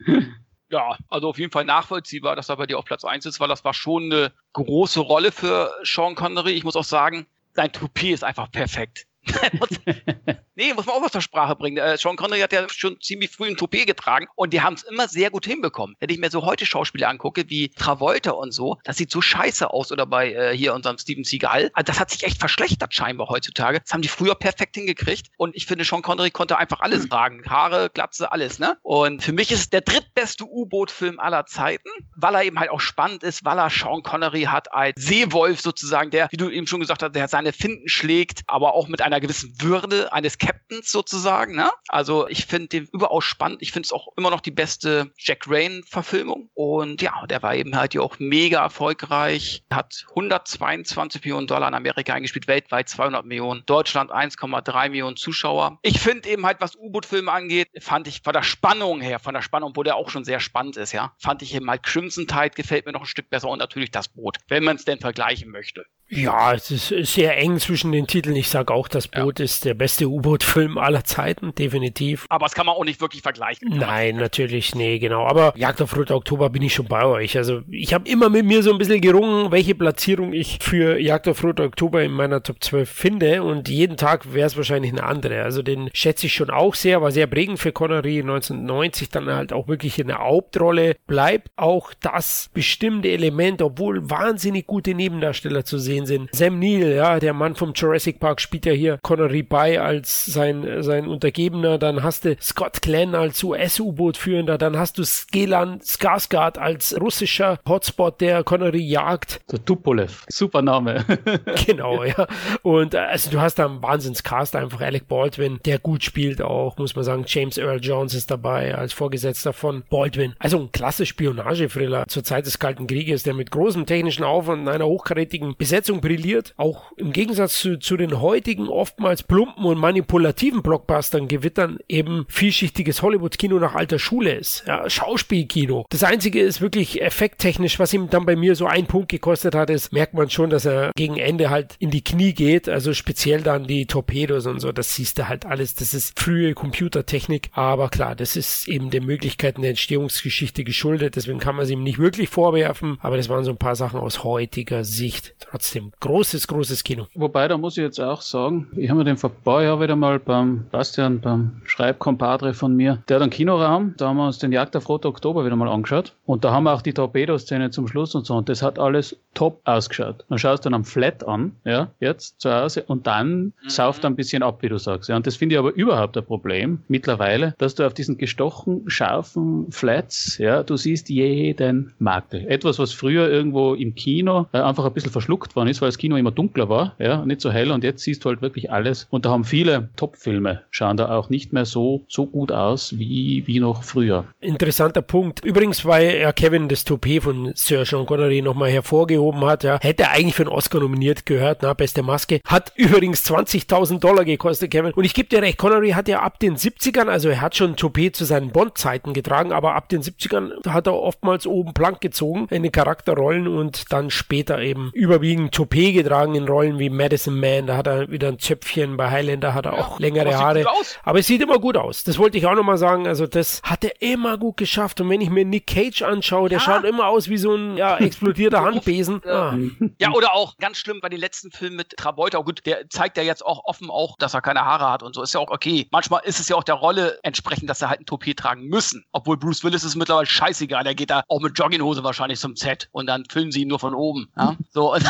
ja, also auf jeden Fall nachvollziehbar, dass er bei dir auf Platz 1 ist, weil das war schon eine große Rolle für Sean Connery. Ich muss auch sagen, sein Toupet ist einfach perfekt. Nee, muss man auch was zur Sprache bringen. Äh, Sean Connery hat ja schon ziemlich früh ein Toupet getragen und die haben es immer sehr gut hinbekommen. Wenn ich mir so heute Schauspieler angucke, wie Travolta und so, das sieht so scheiße aus oder bei äh, hier unserem Steven Seagal. Also das hat sich echt verschlechtert scheinbar heutzutage. Das haben die früher perfekt hingekriegt und ich finde, Sean Connery konnte einfach alles hm. tragen. Haare, Glatze, alles, ne? Und für mich ist es der drittbeste U-Boot-Film aller Zeiten, weil er eben halt auch spannend ist, weil er Sean Connery hat als Seewolf sozusagen, der, wie du eben schon gesagt hast, der seine Finden schlägt, aber auch mit einer gewissen Würde eines Captains sozusagen, ne? Also ich finde den überaus spannend. Ich finde es auch immer noch die beste Jack Rain-Verfilmung. Und ja, der war eben halt ja auch mega erfolgreich, hat 122 Millionen Dollar in Amerika eingespielt, weltweit 200 Millionen, Deutschland 1,3 Millionen Zuschauer. Ich finde eben halt, was U-Boot-Filme angeht, fand ich von der Spannung her, von der Spannung, wo der auch schon sehr spannend ist, ja, fand ich eben halt Crimson Tide gefällt mir noch ein Stück besser und natürlich das Boot, wenn man es denn vergleichen möchte. Ja, es ist sehr eng zwischen den Titeln. Ich sage auch, das Boot ja. ist der beste U-Boot-Film aller Zeiten, definitiv. Aber das kann man auch nicht wirklich vergleichen. Nein, natürlich, nee, genau. Aber Jagd auf Roter Oktober bin ich schon bei euch. Also ich habe immer mit mir so ein bisschen gerungen, welche Platzierung ich für Jagd auf Roter Oktober in meiner Top 12 finde. Und jeden Tag wäre es wahrscheinlich eine andere. Also den schätze ich schon auch sehr, war sehr prägend für Connery 1990, dann halt auch wirklich in der Hauptrolle. Bleibt auch das bestimmte Element, obwohl wahnsinnig gute Nebendarsteller zu sehen sind. Sam Neill, ja, der Mann vom Jurassic Park spielt ja hier Connery bei als sein, sein Untergebener. Dann hast du Scott Glenn als US-U-Boot-Führender. Dann hast du Skelan Skarsgård als russischer Hotspot, der Connery jagt. Der Tupolev. Super Name. genau, ja. Und äh, also du hast da einen Wahnsinnscast einfach. Alec Baldwin, der gut spielt auch, muss man sagen. James Earl Jones ist dabei als Vorgesetzter von Baldwin. Also ein klasse Spionage-Thriller zur Zeit des Kalten Krieges, der mit großem technischen Aufwand und einer hochkarätigen Besetzung brilliert. Auch im Gegensatz zu, zu den heutigen oftmals plumpen und manipulativen Blockbustern gewittern eben vielschichtiges Hollywood-Kino nach alter Schule ist. Ja, Schauspielkino. Das einzige ist wirklich effekttechnisch, was ihm dann bei mir so einen Punkt gekostet hat, ist, merkt man schon, dass er gegen Ende halt in die Knie geht. Also speziell dann die Torpedos und so. Das siehst du halt alles. Das ist frühe Computertechnik. Aber klar, das ist eben den Möglichkeiten der Entstehungsgeschichte geschuldet. Deswegen kann man es ihm nicht wirklich vorwerfen. Aber das waren so ein paar Sachen aus heutiger Sicht. Trotzdem großes, großes Kino. Wobei, da muss ich jetzt auch sagen, ich habe mir den vor ein paar Jahren wieder mal beim Bastian, beim Schreibkompadre von mir, der hat einen Kinoraum, da haben wir uns den Jagd auf Rote Oktober wieder mal angeschaut. Und da haben wir auch die Torpedo-Szene zum Schluss und so. Und das hat alles top ausgeschaut. Dann schaust du dann am Flat an, ja, jetzt zu Hause, und dann mhm. sauft ein bisschen ab, wie du sagst. Ja. Und das finde ich aber überhaupt ein Problem mittlerweile, dass du auf diesen gestochen, scharfen Flats, ja, du siehst jeden Makel. Etwas, was früher irgendwo im Kino äh, einfach ein bisschen verschluckt worden ist, weil das Kino immer dunkler war, ja, nicht so hell. Und jetzt siehst du halt wirklich alles. Und da haben viele Top-Filme, schauen da auch nicht mehr so, so gut aus wie, wie noch früher. Interessanter Punkt. Übrigens, weil ja Kevin das Toupet von Sir Sean Connery nochmal hervorgehoben hat, ja, hätte er eigentlich für einen Oscar nominiert gehört, na, beste Maske. Hat übrigens 20.000 Dollar gekostet, Kevin. Und ich gebe dir recht, Connery hat ja ab den 70ern, also er hat schon Toupet zu seinen Bond-Zeiten getragen, aber ab den 70ern hat er oftmals oben plank gezogen in den Charakterrollen und dann später eben überwiegend Toupet getragen in Rollen wie Madison Man, da hat er wieder ein Zöpfchen, bei Highlander hat er ja, auch längere Haare. Aber es sieht immer gut aus. Das wollte ich auch nochmal sagen. Also das hat er immer gut geschafft. Und wenn ich mir Nick Cage anschaue, der ja. schaut immer aus wie so ein ja, explodierter Handbesen. Ah. Ja, oder auch ganz schlimm bei den letzten Filmen mit Travolta. Gut, der zeigt ja jetzt auch offen auch, dass er keine Haare hat und so. Ist ja auch okay. Manchmal ist es ja auch der Rolle entsprechend, dass er halt ein Toupet tragen müssen. Obwohl Bruce Willis ist mittlerweile scheißegal. Der geht da auch mit Jogginghose wahrscheinlich zum Set und dann filmen sie ihn nur von oben. Ja? So.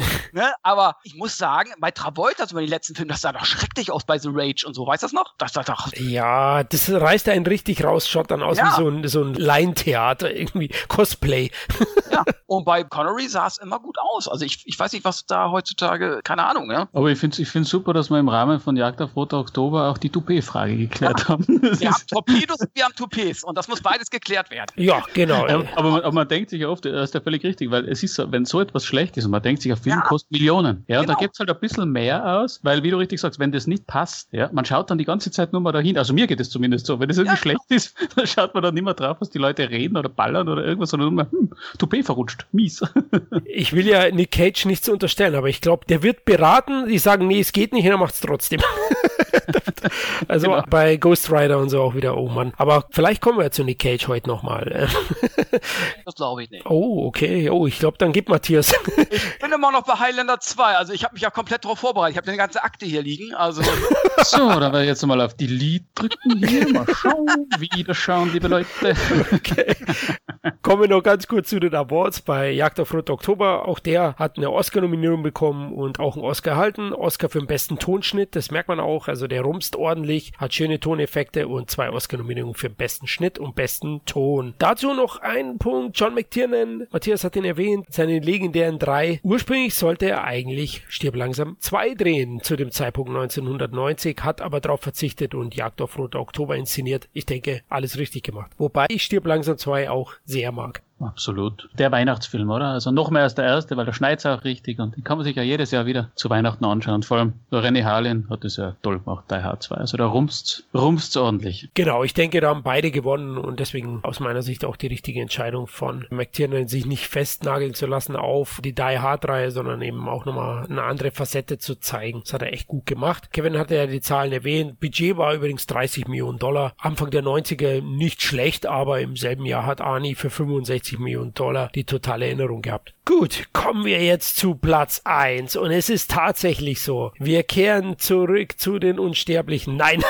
ne? Aber ich muss sagen, bei Travolta, zum Beispiel die letzten Filme, das sah doch schrecklich aus bei The Rage und so. Weißt du das noch? Das sah doch. Ja, das reißt einen richtig raus, schaut dann aus ja. wie so ein, so ein Laientheater, irgendwie Cosplay. ja, und bei Connery sah es immer gut aus. Also ich, ich weiß nicht, was da heutzutage, keine Ahnung, ja. Aber ich finde es ich super, dass wir im Rahmen von Jagd auf Roter Oktober auch die Toupet-Frage geklärt ja. haben. wir haben Torpedos und wir haben Toupets und das muss beides geklärt werden. Ja, genau. Ja, aber, man, aber, man, denkt sich oft, das ist ja völlig richtig, weil es ist so, wenn so etwas schlecht ist und man denkt sich, auf Film ja. kostet Millionen. Ja, genau. und da gibt es halt ein bisschen mehr aus, weil, wie du richtig sagst, wenn das nicht passt, ja, man schaut dann die ganze Zeit nur mal dahin. Also mir geht es zumindest so. Wenn es irgendwie ja. schlecht ist, dann schaut man dann nicht mehr drauf, was die Leute reden oder ballern oder irgendwas, sondern nur mal, hm, Toupet verrutscht. Mies. ich will ja Nick Cage nichts unterstellen, aber ich glaube, der wird beraten, die sagen, nee, es geht nicht, und er macht es trotzdem. also genau. bei Ghost Rider und so auch wieder, oh Mann. Aber vielleicht kommen wir zu Nick Cage heute nochmal. das glaube ich nicht. Oh, okay. Oh, ich glaube, dann gibt Matthias ich bin immer noch bei Highlander 2. Also ich habe mich ja komplett darauf vorbereitet. Ich habe eine ganze Akte hier liegen. Also so, dann werde ich jetzt mal auf die Lied drücken hier. Mal schauen, wieder schauen, liebe Leute. Okay. Kommen wir noch ganz kurz zu den Awards bei Jagd auf Rot Oktober. Auch der hat eine Oscar-Nominierung bekommen und auch einen Oscar erhalten. Oscar für den besten Tonschnitt, das merkt man auch. Also der rumst ordentlich, hat schöne Toneffekte und zwei Oscar-Nominierungen für den besten Schnitt und besten Ton. Dazu noch ein Punkt. John McTiernan, Matthias hat ihn erwähnt, seine legendären drei. Ursprünglich sollte er eigentlich Stirb langsam zwei drehen zu dem Zeitpunkt 1990, hat aber darauf verzichtet und Jagd auf Roter Oktober inszeniert. Ich denke, alles richtig gemacht. Wobei ich Stirb langsam zwei auch sehr mag. Absolut. Der Weihnachtsfilm, oder? Also noch mehr als der erste, weil der schneit auch richtig und den kann man sich ja jedes Jahr wieder zu Weihnachten anschauen. Vor allem René Harlin hat es ja toll gemacht, Die Hard 2. Also da rumst, rumst ordentlich. Genau, ich denke, da haben beide gewonnen und deswegen aus meiner Sicht auch die richtige Entscheidung von McTiernan, sich nicht festnageln zu lassen auf die Die Hard Reihe, sondern eben auch nochmal eine andere Facette zu zeigen. Das hat er echt gut gemacht. Kevin hatte ja die Zahlen erwähnt. Budget war übrigens 30 Millionen Dollar. Anfang der 90er nicht schlecht, aber im selben Jahr hat Arnie für 65 60 Millionen Dollar die totale Erinnerung gehabt. Gut, kommen wir jetzt zu Platz 1 und es ist tatsächlich so. Wir kehren zurück zu den Unsterblichen. Nein.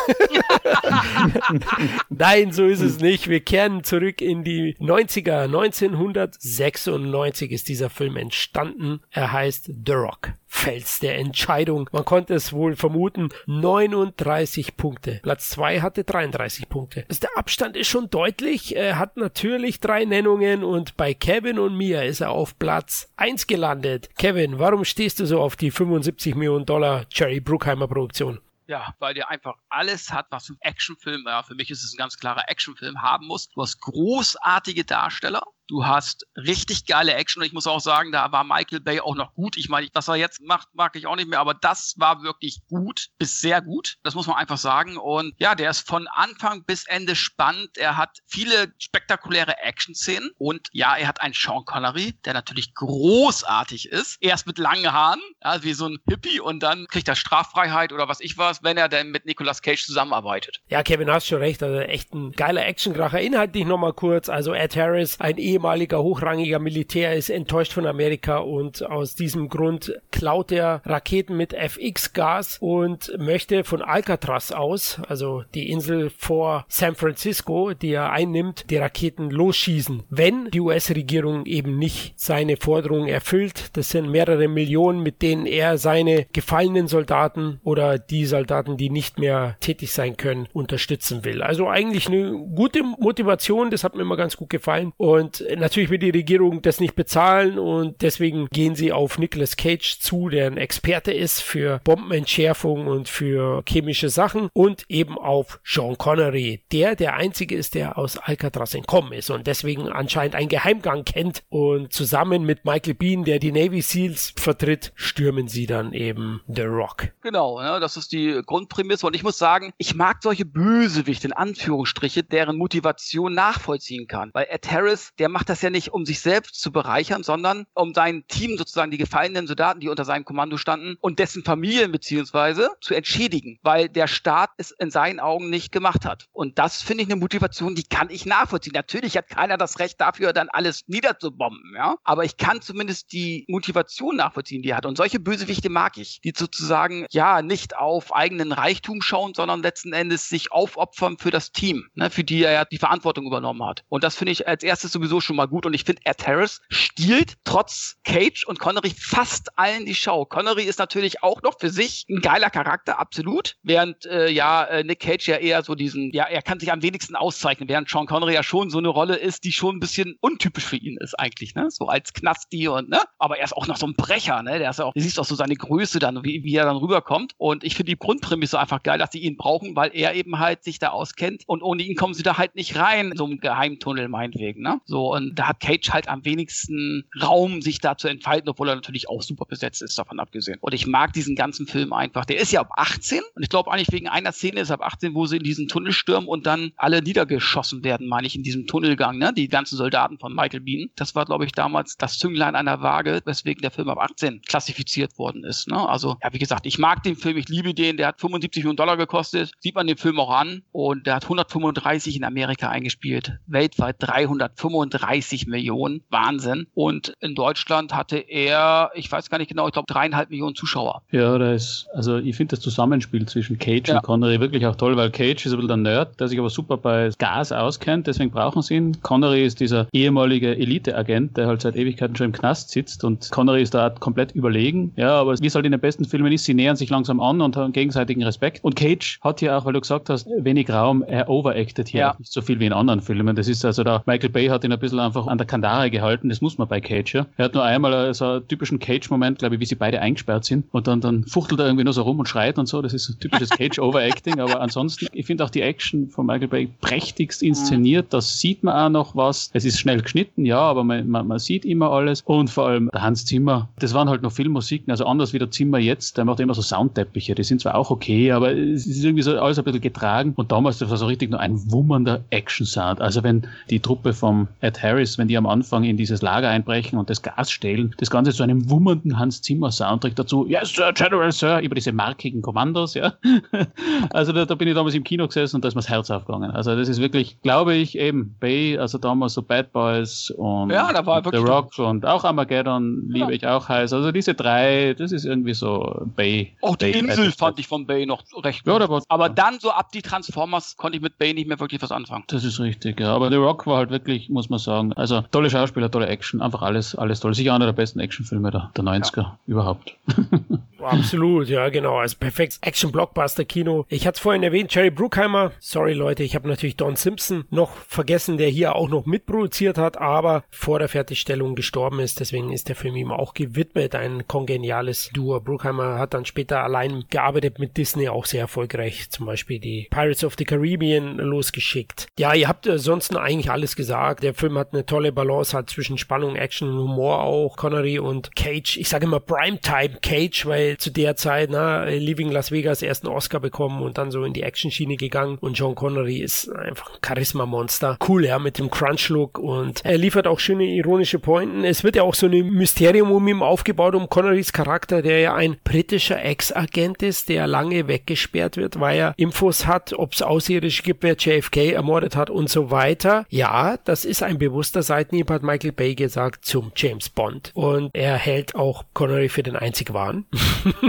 Nein, so ist es nicht. Wir kehren zurück in die 90er. 1996 ist dieser Film entstanden. Er heißt The Rock. Fels der Entscheidung. Man konnte es wohl vermuten. 39 Punkte. Platz 2 hatte 33 Punkte. Also der Abstand ist schon deutlich. Er hat natürlich drei Nennungen und bei Kevin und mir ist er auf Platz 1 gelandet. Kevin, warum stehst du so auf die 75 Millionen Dollar Jerry Bruckheimer Produktion? Ja, weil der einfach alles hat, was ein Actionfilm, ja, für mich ist es ein ganz klarer Actionfilm, haben muss. Du hast großartige Darsteller, Du hast richtig geile Action und ich muss auch sagen, da war Michael Bay auch noch gut. Ich meine, was er jetzt macht, mag ich auch nicht mehr, aber das war wirklich gut, bis sehr gut. Das muss man einfach sagen. Und ja, der ist von Anfang bis Ende spannend. Er hat viele spektakuläre Action-Szenen und ja, er hat einen Sean Connery, der natürlich großartig ist. Erst mit langen Haaren, ja, wie so ein Hippie und dann kriegt er Straffreiheit oder was ich was, wenn er denn mit Nicolas Cage zusammenarbeitet. Ja, Kevin, hast schon recht. Also echt ein geiler Actionkracher. Inhaltlich nochmal kurz. Also Ed Harris, ein ehemaliger ehemaliger hochrangiger Militär ist enttäuscht von Amerika und aus diesem Grund klaut er Raketen mit FX-Gas und möchte von Alcatraz aus, also die Insel vor San Francisco, die er einnimmt, die Raketen losschießen. Wenn die US-Regierung eben nicht seine Forderungen erfüllt, das sind mehrere Millionen, mit denen er seine gefallenen Soldaten oder die Soldaten, die nicht mehr tätig sein können, unterstützen will. Also eigentlich eine gute Motivation, das hat mir immer ganz gut gefallen und natürlich wird die Regierung das nicht bezahlen und deswegen gehen sie auf Nicolas Cage zu, der ein Experte ist für Bombenentschärfung und für chemische Sachen und eben auf Sean Connery, der der einzige ist, der aus Alcatraz entkommen ist und deswegen anscheinend einen Geheimgang kennt und zusammen mit Michael Bean, der die Navy Seals vertritt, stürmen sie dann eben The Rock. Genau, ja, das ist die Grundprämisse und ich muss sagen, ich mag solche Bösewichte in Anführungsstriche, deren Motivation nachvollziehen kann, weil Ed Harris, der macht das ja nicht, um sich selbst zu bereichern, sondern um sein Team sozusagen, die gefallenen Soldaten, die unter seinem Kommando standen und dessen Familien beziehungsweise zu entschädigen, weil der Staat es in seinen Augen nicht gemacht hat. Und das finde ich eine Motivation, die kann ich nachvollziehen. Natürlich hat keiner das Recht dafür, dann alles niederzubomben, ja. Aber ich kann zumindest die Motivation nachvollziehen, die er hat. Und solche Bösewichte mag ich, die sozusagen, ja, nicht auf eigenen Reichtum schauen, sondern letzten Endes sich aufopfern für das Team, ne, für die er ja die Verantwortung übernommen hat. Und das finde ich als erstes sowieso schon mal gut und ich finde, Ed Harris stiehlt trotz Cage und Connery fast allen die Show. Connery ist natürlich auch noch für sich ein geiler Charakter, absolut, während äh, ja äh, Nick Cage ja eher so diesen, ja, er kann sich am wenigsten auszeichnen, während Sean Connery ja schon so eine Rolle ist, die schon ein bisschen untypisch für ihn ist eigentlich, ne? So als Knasti und, ne? Aber er ist auch noch so ein Brecher, ne? Der ist auch, du siehst auch so seine Größe dann, wie, wie er dann rüberkommt und ich finde die Grundprämisse einfach geil, dass sie ihn brauchen, weil er eben halt sich da auskennt und ohne ihn kommen sie da halt nicht rein, so einem Geheimtunnel meinetwegen, ne? So, und da hat Cage halt am wenigsten Raum, sich da zu entfalten, obwohl er natürlich auch super besetzt ist, davon abgesehen. Und ich mag diesen ganzen Film einfach. Der ist ja ab 18 und ich glaube eigentlich wegen einer Szene ist ab 18, wo sie in diesen Tunnel stürmen und dann alle niedergeschossen werden, meine ich, in diesem Tunnelgang, ne? Die ganzen Soldaten von Michael Bean. Das war, glaube ich, damals das Zünglein einer Waage, weswegen der Film ab 18 klassifiziert worden ist. Ne? Also, ja, wie gesagt, ich mag den Film, ich liebe den, der hat 75 Millionen Dollar gekostet, sieht man den Film auch an und der hat 135 in Amerika eingespielt, weltweit 335 30 Millionen. Wahnsinn. Und in Deutschland hatte er, ich weiß gar nicht genau, ich glaube dreieinhalb Millionen Zuschauer. Ja, da ist, also ich finde das Zusammenspiel zwischen Cage ja. und Connery wirklich auch toll, weil Cage ist ein bisschen der Nerd, der sich aber super bei Gas auskennt, deswegen brauchen sie ihn. Connery ist dieser ehemalige Elite-Agent, der halt seit Ewigkeiten schon im Knast sitzt und Connery ist da komplett überlegen. Ja, aber wie es halt in den besten Filmen ist, sie nähern sich langsam an und haben gegenseitigen Respekt. Und Cage hat hier auch, weil du gesagt hast, wenig Raum, er overacted hier ja. nicht so viel wie in anderen Filmen. Das ist also da, Michael Bay hat ihn ein bisschen einfach an der Kandare gehalten, das muss man bei Cage, ja. Er hat nur einmal so einen typischen Cage-Moment, glaube ich, wie sie beide eingesperrt sind und dann, dann fuchtelt er irgendwie nur so rum und schreit und so. Das ist ein typisches Cage-Overacting, aber ansonsten, ich finde auch die Action von Michael Bay prächtigst inszeniert. Das sieht man auch noch was. Es ist schnell geschnitten, ja, aber man, man, man sieht immer alles. Und vor allem der Hans Zimmer, das waren halt noch Filmmusiken, also anders wie der Zimmer jetzt, der macht immer so Soundteppiche, die sind zwar auch okay, aber es ist irgendwie so alles ein bisschen getragen. Und damals, das war so richtig nur ein wummernder Action-Sound. Also wenn die Truppe vom Ed Harris, wenn die am Anfang in dieses Lager einbrechen und das Gas stehlen, das Ganze zu einem wummernden Hans Zimmer-Soundtrack dazu, yes, Sir, General, Sir, über diese markigen Kommandos, ja. also da, da bin ich damals im Kino gesessen und da ist mir das Herz aufgegangen. Also das ist wirklich, glaube ich, eben Bay, also damals so Bad Boys und ja, The Rock und auch Armageddon liebe ja. ich auch heiß. Also diese drei, das ist irgendwie so Bay. Auch die Bay Insel fand ich von Bay noch recht gut. Ja, aber dann so ab die Transformers konnte ich mit Bay nicht mehr wirklich was anfangen. Das ist richtig, ja. Aber The Rock war halt wirklich, muss man sagen, also tolle Schauspieler, tolle Action, einfach alles, alles toll. Sicher einer der besten Actionfilme der, der 90er ja. überhaupt. Absolut, ja, genau. Also perfektes Action-Blockbuster-Kino. Ich hatte es vorhin erwähnt, Jerry Bruckheimer. Sorry, Leute, ich habe natürlich Don Simpson noch vergessen, der hier auch noch mitproduziert hat, aber vor der Fertigstellung gestorben ist. Deswegen ist der Film ihm auch gewidmet. Ein kongeniales Duo. Bruckheimer hat dann später allein gearbeitet mit Disney, auch sehr erfolgreich. Zum Beispiel die Pirates of the Caribbean losgeschickt. Ja, ihr habt ansonsten eigentlich alles gesagt. Der Film hat eine tolle Balance, hat zwischen Spannung, Action und Humor auch. Connery und Cage. Ich sage immer Primetime Cage, weil zu der Zeit, na, Leaving Las Vegas ersten Oscar bekommen und dann so in die Action-Schiene gegangen. Und John Connery ist einfach ein Charisma-Monster. Cool, ja, mit dem Crunch-Look und er liefert auch schöne ironische Pointen. Es wird ja auch so ein Mysterium um ihn aufgebaut, um Connerys Charakter, der ja ein britischer Ex-Agent ist, der lange weggesperrt wird, weil er Infos hat, ob es Außerirdische gibt, wer JFK ermordet hat und so weiter. Ja, das ist ein bewusster Seitenhieb, hat Michael Bay gesagt, zum James Bond. Und er hält auch Connery für den einzig wahren.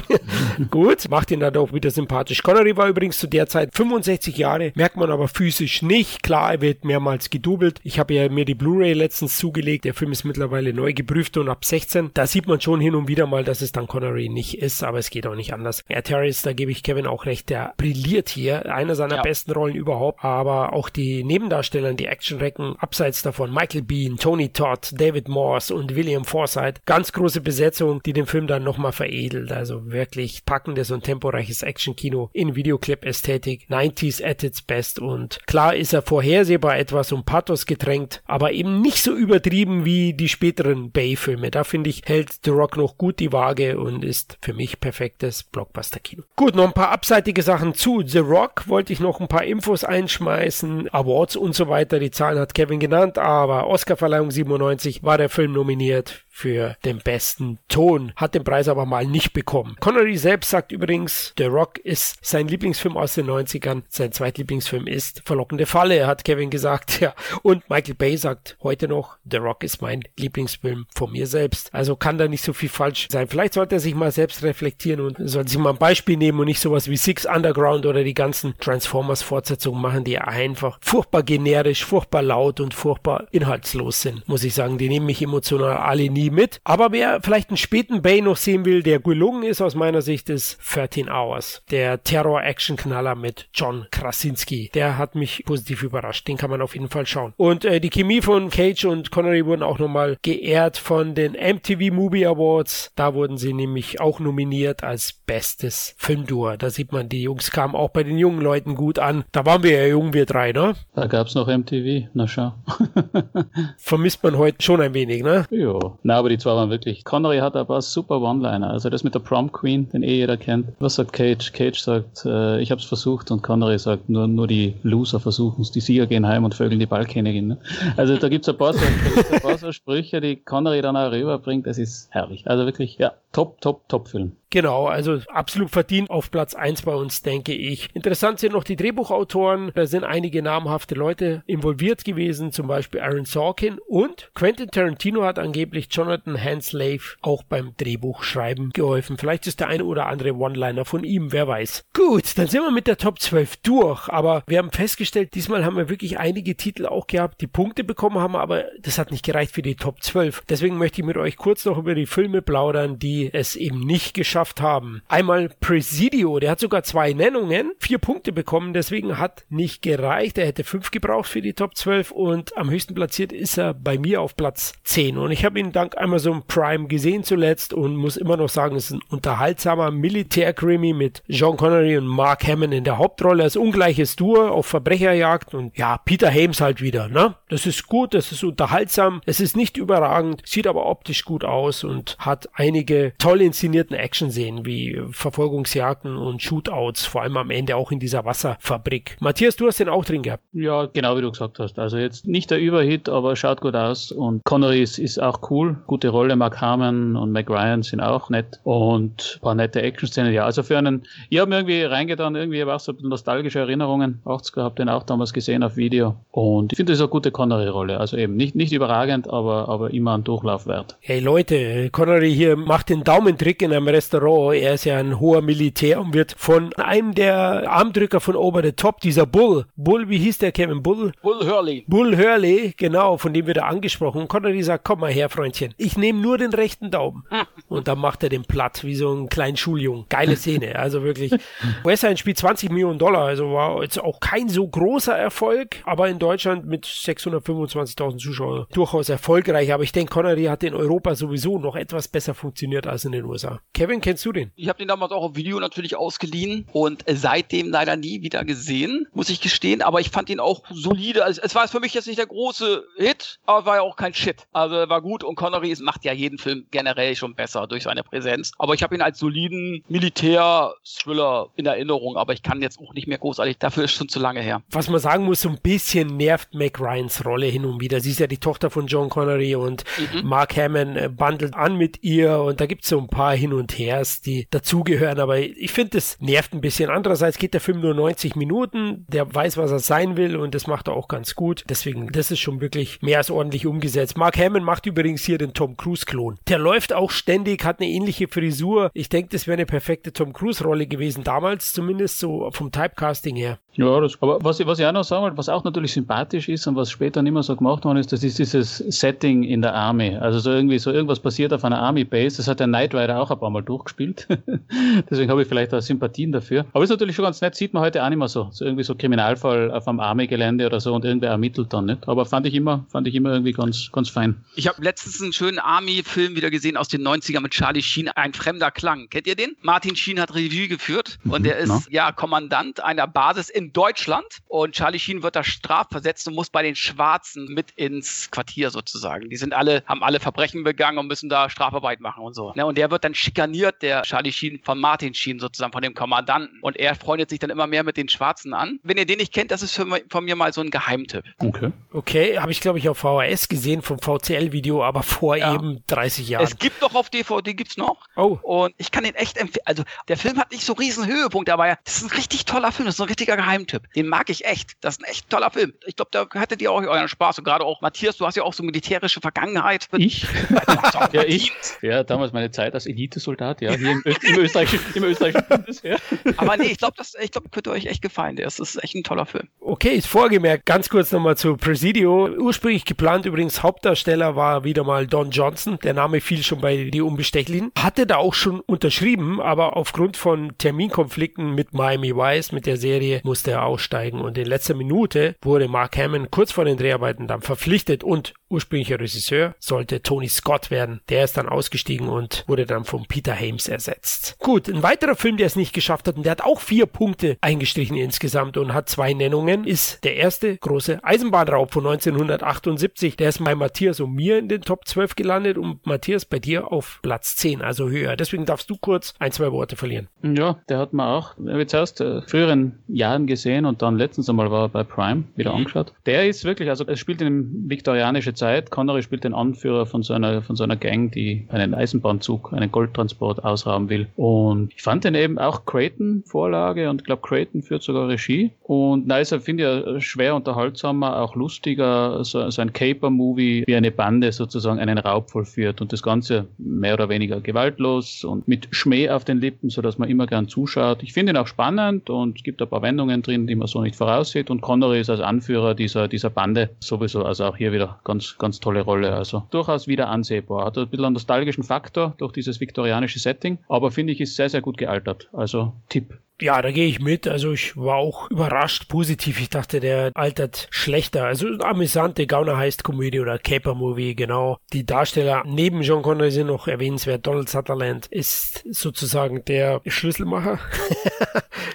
Gut, macht ihn dann auch wieder sympathisch. Connery war übrigens zu der Zeit 65 Jahre, merkt man aber physisch nicht. Klar, er wird mehrmals gedoubelt. Ich habe ja mir die Blu-ray letztens zugelegt. Der Film ist mittlerweile neu geprüft und ab 16. Da sieht man schon hin und wieder mal, dass es dann Connery nicht ist, aber es geht auch nicht anders. Ed Harris, da gebe ich Kevin auch recht, der brilliert hier. Einer seiner ja. besten Rollen überhaupt. Aber auch die Nebendarsteller, die Actionrecken, abseits davon Michael Bean, Tony Todd, David Morse und William Forsythe. Ganz große Besetzung, die den Film dann nochmal veredelt. Also wirklich packendes und temporeiches Actionkino in Videoclip-Ästhetik. 90s at its best und klar ist er vorhersehbar etwas um Pathos gedrängt, aber eben nicht so übertrieben wie die späteren Bay-Filme. Da finde ich, hält The Rock noch gut die Waage und ist für mich perfektes Blockbuster-Kino. Gut, noch ein paar abseitige Sachen zu The Rock. Wollte ich noch ein paar Infos einschmeißen, Awards und so weiter. Die Zahlen hat Kevin genannt, aber Oscarverleihung 97 war der Film nominiert für den besten Ton, hat den Preis aber mal nicht bekommen. Connery selbst sagt übrigens, The Rock ist sein Lieblingsfilm aus den 90ern, sein zweitlieblingsfilm ist Verlockende Falle, hat Kevin gesagt, ja. Und Michael Bay sagt heute noch, The Rock ist mein Lieblingsfilm von mir selbst. Also kann da nicht so viel falsch sein. Vielleicht sollte er sich mal selbst reflektieren und sollte sich mal ein Beispiel nehmen und nicht sowas wie Six Underground oder die ganzen Transformers-Fortsetzungen machen, die einfach furchtbar generisch, furchtbar laut und furchtbar inhaltslos sind, muss ich sagen. Die nehmen mich emotional alle nie mit. Aber wer vielleicht einen späten Bay noch sehen will, der gelungen ist aus meiner Sicht, ist 13 Hours. Der Terror-Action-Knaller mit John Krasinski. Der hat mich positiv überrascht. Den kann man auf jeden Fall schauen. Und äh, die Chemie von Cage und Connery wurden auch nochmal geehrt von den MTV Movie Awards. Da wurden sie nämlich auch nominiert als bestes Filmduo. Da sieht man, die Jungs kamen auch bei den jungen Leuten gut an. Da waren wir ja jung, wir drei, ne? Da gab's noch MTV. Na schau. Vermisst man heute schon ein wenig, ne? Ja. Na, aber die zwei waren wirklich. Connery hat ein paar super One-Liner. Also das mit der Prom Queen, den eh jeder kennt. Was sagt Cage? Cage sagt, äh, ich hab's versucht und Connery sagt, nur, nur die Loser versuchen's. Die Sieger gehen heim und vögeln die Ballkönigin. Ne? Also da gibt's ein paar, so, ein paar so Sprüche, die Connery dann auch rüberbringt. Das ist herrlich. Also wirklich, ja, top, top, top Film. Genau, also absolut verdient auf Platz 1 bei uns, denke ich. Interessant sind noch die Drehbuchautoren. Da sind einige namhafte Leute involviert gewesen, zum Beispiel Aaron Sorkin und Quentin Tarantino hat angeblich Jonathan Hanslave auch beim Drehbuchschreiben geholfen. Vielleicht ist der eine oder andere One-Liner von ihm, wer weiß. Gut, dann sind wir mit der Top 12 durch, aber wir haben festgestellt, diesmal haben wir wirklich einige Titel auch gehabt, die Punkte bekommen haben, aber das hat nicht gereicht für die Top 12. Deswegen möchte ich mit euch kurz noch über die Filme plaudern, die es eben nicht geschafft haben. Einmal Presidio, der hat sogar zwei Nennungen, vier Punkte bekommen, deswegen hat nicht gereicht. Er hätte fünf gebraucht für die Top 12 und am höchsten platziert ist er bei mir auf Platz 10. Und ich habe ihn dank Amazon Prime gesehen zuletzt und muss immer noch sagen, es ist ein unterhaltsamer Militär-Krimi mit Sean Connery und Mark Hammond in der Hauptrolle als ungleiches Duo auf Verbrecherjagd und ja, Peter Hames halt wieder, ne? Das ist gut, das ist unterhaltsam, es ist nicht überragend, sieht aber optisch gut aus und hat einige toll inszenierten Action-Szenen wie Verfolgungsjagden und Shootouts, vor allem am Ende auch in dieser Wasserfabrik. Matthias, du hast den auch drin gehabt. Ja, genau wie du gesagt hast. Also jetzt nicht der Überhit, aber schaut gut aus und Connery ist, ist auch cool. Gute Rolle, Mark Harmon und Mac Ryan sind auch nett und ein paar nette Action-Szenen. Ja, also für einen, ich habe mir irgendwie reingetan, irgendwie war es so nostalgische Erinnerungen. 80er habe den auch damals gesehen auf Video und ich finde, das ist eine gute Connery-Rolle. Also eben nicht, nicht überragend, aber, aber immer ein Durchlauf wert. Hey Leute, Connery hier macht den Daumentrick in einem Restaurant. Er ist ja ein hoher Militär und wird von einem der Armdrücker von Over the Top, dieser Bull, Bull, wie hieß der Kevin? Bull? Bull Hurley. Bull Hurley, genau, von dem wird er angesprochen. Und Connery sagt, komm mal her, Freundchen, ich nehme nur den rechten Daumen. Und dann macht er den platt, wie so ein kleinen Schuljungen. Geile Szene, also wirklich. Westside spielt 20 Millionen Dollar, also war jetzt auch kein so großer Erfolg, aber in Deutschland mit 625.000 Zuschauern durchaus erfolgreich. Aber ich denke, Connery hat in Europa sowieso noch etwas besser funktioniert als in den USA. Kevin, kennst du den? Ich habe den damals auch auf Video natürlich ausgeliehen und seitdem leider nie wieder gesehen, muss ich gestehen. Aber ich fand ihn auch solide. Also es war für mich jetzt nicht der große Hit, aber war ja auch kein Shit. Also er war gut und Connery macht ja jeden Film generell schon besser durch seine Präsenz. Aber ich habe ihn als soliden Militär-Thriller in Erinnerung, aber ich kann jetzt auch nicht mehr großartig. Dafür ist schon zu lange her. Was man sagen muss, so ein bisschen nervt Mac Ryans Rolle hin und wieder. Sie ist ja die Tochter von John Connery und Mhm. Mark Hammond äh, bandelt an mit ihr und da gibt's so ein paar Hin und Hers, die dazugehören, aber ich finde, es nervt ein bisschen. Andererseits geht der Film nur 90 Minuten, der weiß, was er sein will und das macht er auch ganz gut. Deswegen, das ist schon wirklich mehr als ordentlich umgesetzt. Mark Hammond macht übrigens hier den Tom Cruise-Klon. Der läuft auch ständig, hat eine ähnliche Frisur. Ich denke, das wäre eine perfekte Tom Cruise-Rolle gewesen, damals zumindest so vom Typecasting her. Ja, das, aber was ich, was ich auch noch sagen wollte, was auch natürlich sympathisch ist und was später nicht mehr so gemacht worden ist, das ist dieses Setting in der Army. Also so irgendwie so irgendwas passiert auf einer Army Base. Das hat der Knight Rider auch ein paar Mal durchgespielt. Deswegen habe ich vielleicht auch Sympathien dafür. Aber ist natürlich schon ganz nett, sieht man heute auch nicht mehr so. So irgendwie so Kriminalfall auf einem Army-Gelände oder so und irgendwer ermittelt dann nicht. Aber fand ich immer, fand ich immer irgendwie ganz, ganz fein. Ich habe letztens einen schönen Army-Film wieder gesehen aus den 90ern mit Charlie Sheen, Ein fremder Klang. Kennt ihr den? Martin Sheen hat Regie geführt und der ist na. ja Kommandant einer Basis in Deutschland und Charlie Sheen wird da strafversetzt und muss bei den Schwarzen mit ins Quartier sozusagen. Die sind alle, haben alle Verbrechen begangen und müssen da Strafarbeit machen und so. Ne? Und der wird dann schikaniert, der Charlie Sheen von Martin Sheen sozusagen, von dem Kommandanten. Und er freundet sich dann immer mehr mit den Schwarzen an. Wenn ihr den nicht kennt, das ist für, von mir mal so ein Geheimtipp. Okay. Okay, habe ich glaube ich auf VHS gesehen vom VCL-Video, aber vor Ja. eben 30 Jahren. Es gibt doch auf DVD, gibt's noch. Oh. Und ich kann den echt empfehlen. Also, der Film hat nicht so riesen Höhepunkt, aber das ist ein richtig toller Film. Das ist ein richtiger Geheimtipp. Den mag ich echt. Das ist ein echt toller Film. Ich glaube, da hattet ihr auch euren Spaß. Und gerade auch, Matthias, du hast ja auch so militärische Vergangenheit. Ich? ja, ich. Ja, damals meine Zeit als Elitesoldat, ja, hier im, im österreichischen, im österreichischen Bundesheer. Aber nee, ich glaube, das ich glaub, könnte euch echt gefallen. Der ist, das ist echt ein toller Film. Okay, ist vorgemerkt. Ganz kurz nochmal zu Presidio. Ursprünglich geplant übrigens Hauptdarsteller war wieder mal Don Johnson. Der Name fiel schon bei Die Unbestechlichen. Hatte da auch schon unterschrieben, aber aufgrund von Terminkonflikten mit Miami Vice, mit der Serie, musste er aussteigen. Und in letzter Minute wurde Mark Hammond kurz vor den Dreharbeiten dann verpflichtet und ursprünglicher Regisseur sollte Tony Scott werden. Der ist dann ausgestiegen und wurde dann von Peter Hames ersetzt. Gut, ein weiterer Film, der es nicht geschafft hat und der hat auch vier Punkte eingestrichen insgesamt und hat zwei Nennungen, ist der erste große Eisenbahnraub von 1978. Der ist bei Matthias und mir in den Top 12 gelandet und Matthias bei dir auf Platz 10, also höher. Deswegen darfst du kurz ein, zwei Worte verlieren. Ja, der hat man auch, jetzt erst äh, früheren Jahren gesehen und dann letztens einmal war er bei Prime wieder angeschaut. Der ist wirklich, also es spielt in viktorianische Zeit. Connery spielt den Anführer von so einer, von so einer Gang, die einen Eisenbahnzug, einen Goldtransport ausrauben will. Und ich fand den eben auch Creighton-Vorlage und ich glaube, Creighton führt sogar Regie. Und na, ist er, finde ich, schwer unterhaltsamer, auch lustiger, so, so ein Caper-Movie, wie eine Bande sozusagen einen Raub vollführt und das Ganze mehr oder weniger gewaltlos und mit Schmäh auf den Lippen, sodass man immer gern zuschaut. Ich finde ihn auch spannend und es gibt ein paar Wendungen drin, die man so nicht voraussieht. Und Connery ist als Anführer dieser, dieser Bande sowieso, also auch hier wieder ganz, ganz tolle Rolle. Also durchaus wieder ansehbar. Hat ein bisschen einen nostalgischen Faktor durch dieses viktorianische Setting, aber finde ich, ist sehr, sehr gut gealtert. Also Tipp. Ja, da gehe ich mit. Also ich war auch überrascht positiv. Ich dachte, der altert schlechter. Also amüsante Gauner heißt Komödie oder Caper Movie, genau. Die Darsteller neben John Connery sind noch erwähnenswert. Donald Sutherland ist sozusagen der Schlüsselmacher.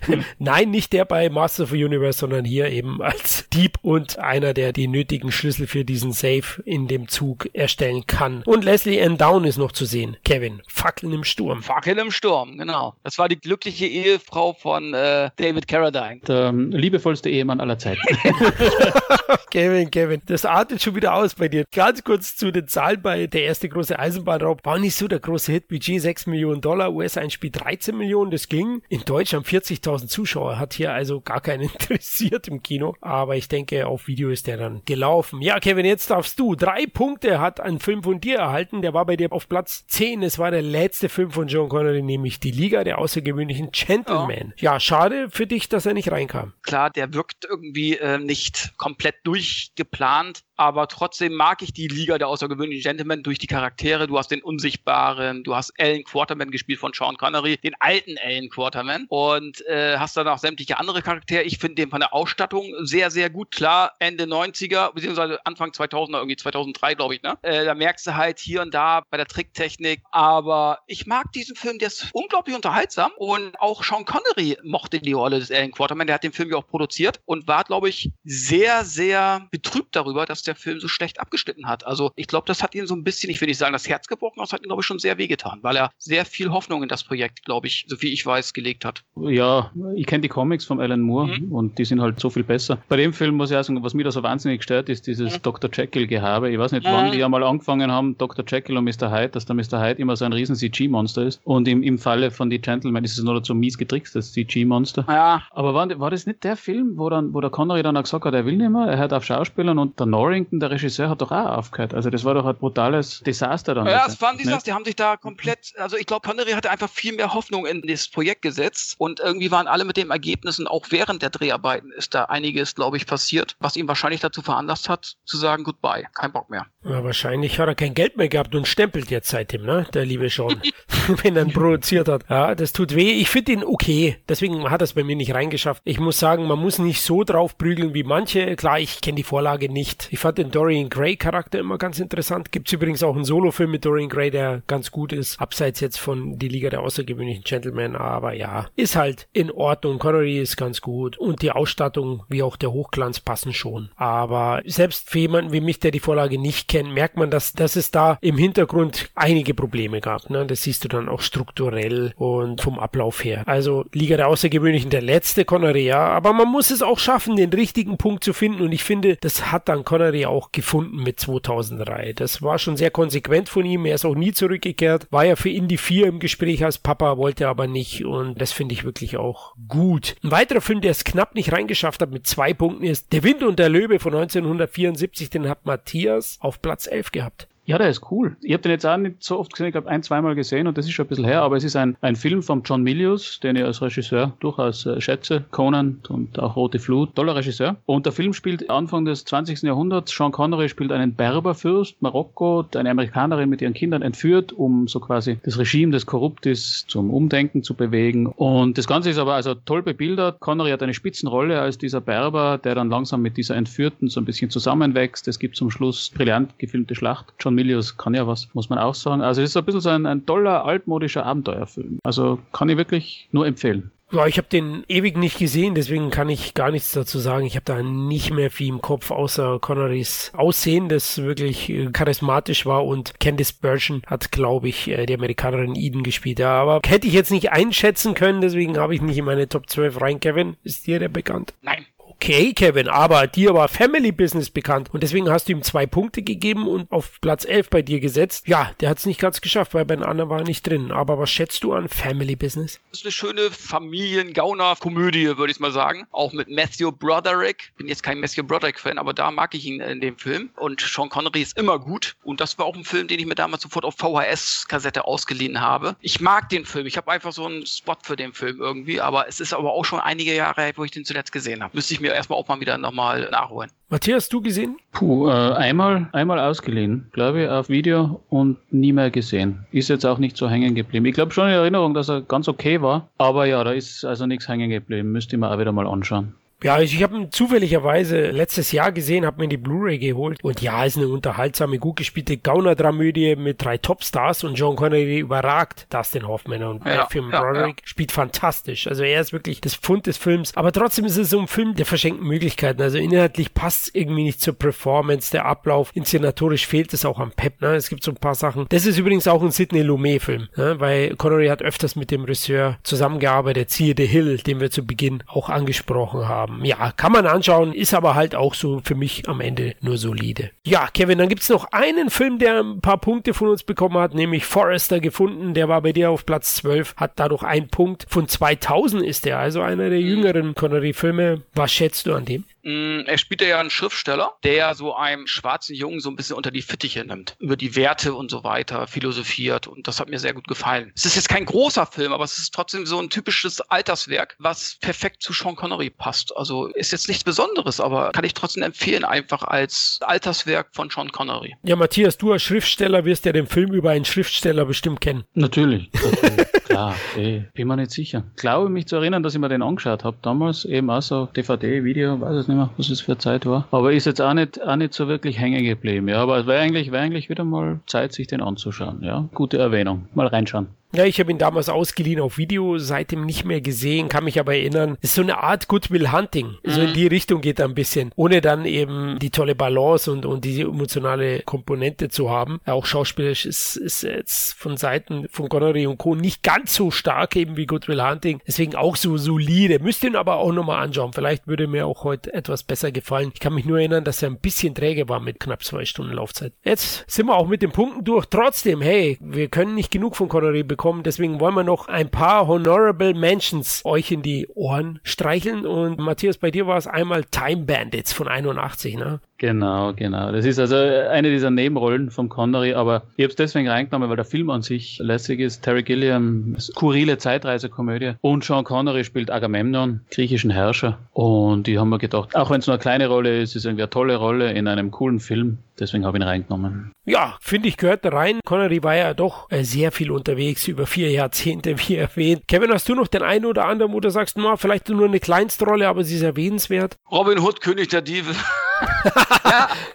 Nein, nicht der bei Master of the Universe, sondern hier eben als Dieb und einer, der die nötigen Schlüssel für diesen Safe in dem Zug erstellen kann. Und Leslie Ann Down ist noch zu sehen. Kevin, Fackeln im Sturm. Fackeln im Sturm, genau. Das war die glückliche Ehefrau von äh, David Carradine. Der ähm, liebevollste Ehemann aller Zeiten. Kevin, Kevin, das artet schon wieder aus bei dir. Ganz kurz zu den Zahlen bei der erste große Eisenbahnraub. War nicht so der große Hit. Budget 6 Millionen Dollar, US-Einspiel 13 Millionen. Das ging. In Deutschland 40.000 Zuschauer. Hat hier also gar keinen interessiert im Kino. Aber ich denke, auf Video ist der dann gelaufen. Ja, Kevin, jetzt darfst du. Drei Punkte hat ein Film von dir erhalten. Der war bei dir auf Platz 10. Es war der letzte Film von John Connery, nämlich Die Liga der außergewöhnlichen Gentlemen. Ja, ja schade für dich, dass er nicht reinkam. Klar, der wirkt irgendwie äh, nicht komplett durchgeplant aber trotzdem mag ich die Liga der außergewöhnlichen Gentlemen durch die Charaktere. Du hast den Unsichtbaren, du hast Alan Quarterman gespielt von Sean Connery, den alten Alan Quarterman und äh, hast dann auch sämtliche andere Charaktere. Ich finde den von der Ausstattung sehr, sehr gut. Klar, Ende 90er, beziehungsweise Anfang 2000er, irgendwie 2003, glaube ich, ne? Äh, da merkst du halt hier und da bei der Tricktechnik. Aber ich mag diesen Film, der ist unglaublich unterhaltsam und auch Sean Connery mochte die Rolle des Alan Quarterman. Der hat den Film ja auch produziert und war, glaube ich, sehr, sehr betrübt darüber, dass der Film so schlecht abgeschnitten hat. Also ich glaube, das hat ihn so ein bisschen, ich will nicht sagen, das Herz gebrochen, aber es hat ihn, glaube ich, schon sehr wehgetan, weil er sehr viel Hoffnung in das Projekt, glaube ich, so wie ich weiß, gelegt hat. Ja, ich kenne die Comics von Alan Moore mhm. und die sind halt so viel besser. Bei dem Film muss ich auch sagen, was mir da so wahnsinnig stört, ist dieses mhm. Dr. Jekyll-Gehabe. Ich weiß nicht, mhm. wann die ja mal angefangen haben, Dr. Jekyll und Mr. Hyde, dass der Mr. Hyde immer so ein riesen CG-Monster ist. Und im, im Falle von die Gentlemen ist es nur so mies getrickst, das CG-Monster. Ja. Aber war, war das nicht der Film, wo dann, wo der Connery dann auch gesagt hat, er will nicht mehr, er hört auf Schauspielern und der Noring Washington, der Regisseur, hat doch auch aufgehört. Also das war doch ein brutales Desaster dann. Ja, es waren Desaster. Die haben sich da komplett, also ich glaube, Connery hatte einfach viel mehr Hoffnung in das Projekt gesetzt und irgendwie waren alle mit den Ergebnissen, auch während der Dreharbeiten ist da einiges, glaube ich, passiert, was ihn wahrscheinlich dazu veranlasst hat, zu sagen, goodbye, kein Bock mehr. Ja, wahrscheinlich hat er kein Geld mehr gehabt und stempelt jetzt seitdem, ne? Der liebe Sean. Wenn er ihn produziert hat. Ja, das tut weh. Ich finde ihn okay. Deswegen hat er es bei mir nicht reingeschafft. Ich muss sagen, man muss nicht so drauf prügeln wie manche. Klar, ich kenne die Vorlage nicht. Ich fand den Dorian Gray Charakter immer ganz interessant. Gibt es übrigens auch einen Solo-Film mit Dorian Gray, der ganz gut ist. Abseits jetzt von Die Liga der außergewöhnlichen Gentlemen. Aber ja, ist halt in Ordnung. Connery ist ganz gut. Und die Ausstattung wie auch der Hochglanz passen schon. Aber selbst für jemanden wie mich, der die Vorlage nicht kennt, kennt, merkt man, dass, dass es da im Hintergrund einige Probleme gab. Ne? Das siehst du dann auch strukturell und vom Ablauf her. Also Liga der Außergewöhnlichen, der letzte Connery, ja. Aber man muss es auch schaffen, den richtigen Punkt zu finden. Und ich finde, das hat dann Connery auch gefunden mit 2003. Das war schon sehr konsequent von ihm. Er ist auch nie zurückgekehrt. War ja für Indie 4 im Gespräch als Papa, wollte aber nicht. Und das finde ich wirklich auch gut. Ein weiterer Film, der es knapp nicht reingeschafft hat mit zwei Punkten, ist Der Wind und der Löwe von 1974. Den hat Matthias auf Platz 11 gehabt. Ja, der ist cool. Ich habe den jetzt auch nicht so oft gesehen, ich habe ein, zweimal gesehen und das ist schon ein bisschen her, aber es ist ein, ein Film von John Milius, den ich als Regisseur durchaus äh, schätze. Conan und auch Rote Flut, toller Regisseur. Und der Film spielt Anfang des 20. Jahrhunderts. Sean Connery spielt einen Berberfürst, Marokko, eine Amerikanerin mit ihren Kindern entführt, um so quasi das Regime, das korrupt ist, zum Umdenken zu bewegen. Und das Ganze ist aber also toll bebildert. Connery hat eine Spitzenrolle als dieser Berber, der dann langsam mit dieser Entführten so ein bisschen zusammenwächst. Es gibt zum Schluss brillant gefilmte Schlacht. John Milius kann ja was, muss man auch sagen. Also es ist ein bisschen so ein, ein toller, altmodischer Abenteuerfilm. Also kann ich wirklich nur empfehlen. Ja, ich habe den ewig nicht gesehen, deswegen kann ich gar nichts dazu sagen. Ich habe da nicht mehr viel im Kopf, außer Connerys Aussehen, das wirklich äh, charismatisch war und Candice Bergen hat, glaube ich, äh, die Amerikanerin Eden gespielt. Ja, aber hätte ich jetzt nicht einschätzen können, deswegen habe ich nicht in meine Top 12 rein. Kevin, ist dir der bekannt? Nein. Okay, Kevin, aber dir war Family Business bekannt und deswegen hast du ihm zwei Punkte gegeben und auf Platz 11 bei dir gesetzt. Ja, der hat es nicht ganz geschafft, weil den anderen war nicht drin. Aber was schätzt du an Family Business? Das ist eine schöne Familien-Gauner-Komödie, würde ich mal sagen. Auch mit Matthew Broderick. Bin jetzt kein Matthew Broderick-Fan, aber da mag ich ihn in dem Film. Und Sean Connery ist immer gut. Und das war auch ein Film, den ich mir damals sofort auf VHS-Kassette ausgeliehen habe. Ich mag den Film. Ich habe einfach so einen Spot für den Film irgendwie. Aber es ist aber auch schon einige Jahre her, wo ich den zuletzt gesehen habe. Müsste ich mir erstmal auch mal wieder nochmal nachholen. Matthias, du gesehen? Puh, äh, einmal, einmal ausgeliehen, glaube ich, auf Video und nie mehr gesehen. Ist jetzt auch nicht so hängen geblieben. Ich glaube schon in Erinnerung, dass er ganz okay war, aber ja, da ist also nichts hängen geblieben. Müsste ich mir auch wieder mal anschauen. Ja, ich habe ihn zufälligerweise letztes Jahr gesehen, habe mir die Blu-ray geholt und ja, ist eine unterhaltsame, gut gespielte Gauner-Dramödie mit drei Topstars und John Connery überragt Dustin Hoffman und Ja, Matthew ja, Broderick spielt fantastisch. Also er ist wirklich das Pfund des Films, aber trotzdem ist es so ein Film der verschenkten Möglichkeiten. Also inhaltlich passt es irgendwie nicht zur Performance, der Ablauf, inszenatorisch fehlt es auch am Pep. Ne? Es gibt so ein paar Sachen. Das ist übrigens auch ein Sidney Lumet-Film, ne? weil Connery hat öfters mit dem Regisseur zusammengearbeitet, siehe The Hill, den wir zu Beginn auch angesprochen haben. Ja, kann man anschauen, ist aber halt auch so für mich am Ende nur solide. Ja, Kevin, dann gibt's noch einen Film, der ein paar Punkte von uns bekommen hat, nämlich Forrester gefunden. Der war bei dir auf Platz 12, hat dadurch einen Punkt. Von 2000 ist der, also einer der jüngeren Connery-Filme. Was schätzt du an dem? Mm, Er spielt ja einen Schriftsteller, der so einem schwarzen Jungen so ein bisschen unter die Fittiche nimmt, über die Werte und so weiter philosophiert und das hat mir sehr gut gefallen. Es ist jetzt kein großer Film, aber es ist trotzdem so ein typisches Alterswerk, was perfekt zu Sean Connery passt. Also ist jetzt nichts Besonderes, aber kann ich trotzdem empfehlen, einfach als Alterswerk von Sean Connery. Ja, Matthias, du als Schriftsteller wirst ja den Film über einen Schriftsteller bestimmt kennen. Natürlich, natürlich. klar, eh, bin mir nicht sicher. Glaube mich zu erinnern, dass ich mir den angeschaut habe damals, eben auch so DVD, Video, weiß es nicht mehr, was es für Zeit war. Aber ist jetzt auch nicht, auch nicht so wirklich hängen geblieben. Ja, aber es wäre eigentlich, wäre eigentlich wieder mal Zeit, sich den anzuschauen. Ja, gute Erwähnung. Mal reinschauen. Ja, ich habe ihn damals ausgeliehen auf Video, seitdem nicht mehr gesehen, kann mich aber erinnern. Ist so eine Art Goodwill Hunting. So in die Richtung geht er ein bisschen. Ohne dann eben die tolle Balance und, und diese emotionale Komponente zu haben. Auch schauspielerisch ist, ist jetzt von Seiten von Connery und Co. nicht ganz so stark eben wie Goodwill Hunting. Deswegen auch so solide. Müsst ihr ihn aber auch nochmal anschauen. Vielleicht würde mir auch heute etwas besser gefallen. Ich kann mich nur erinnern, dass er ein bisschen träge war mit knapp zwei Stunden Laufzeit. Jetzt sind wir auch mit den Punkten durch. Trotzdem, hey, wir können nicht genug von Connery bekommen. Deswegen wollen wir noch ein paar Honorable Mentions euch in die Ohren streicheln. Und Matthias, bei dir war es einmal Time Bandits von 81, ne? Genau, genau. Das ist also eine dieser Nebenrollen vom Connery, aber ich habe es deswegen reingenommen, weil der Film an sich lässig ist. Terry Gilliam, skurrile Zeitreisekomödie. Und Sean Connery spielt Agamemnon, griechischen Herrscher. Und die haben mir gedacht, auch wenn es nur eine kleine Rolle ist, ist irgendwie eine tolle Rolle in einem coolen Film. Deswegen habe ich ihn reingenommen. Ja, finde ich, gehört da rein. Connery war ja doch äh, sehr viel unterwegs, über vier Jahrzehnte, wie erwähnt. Kevin, hast du noch den einen oder anderen, wo du sagst, na, vielleicht nur eine Kleinstrolle, aber sie ist erwähnenswert? Robin Hood, König der Diebe.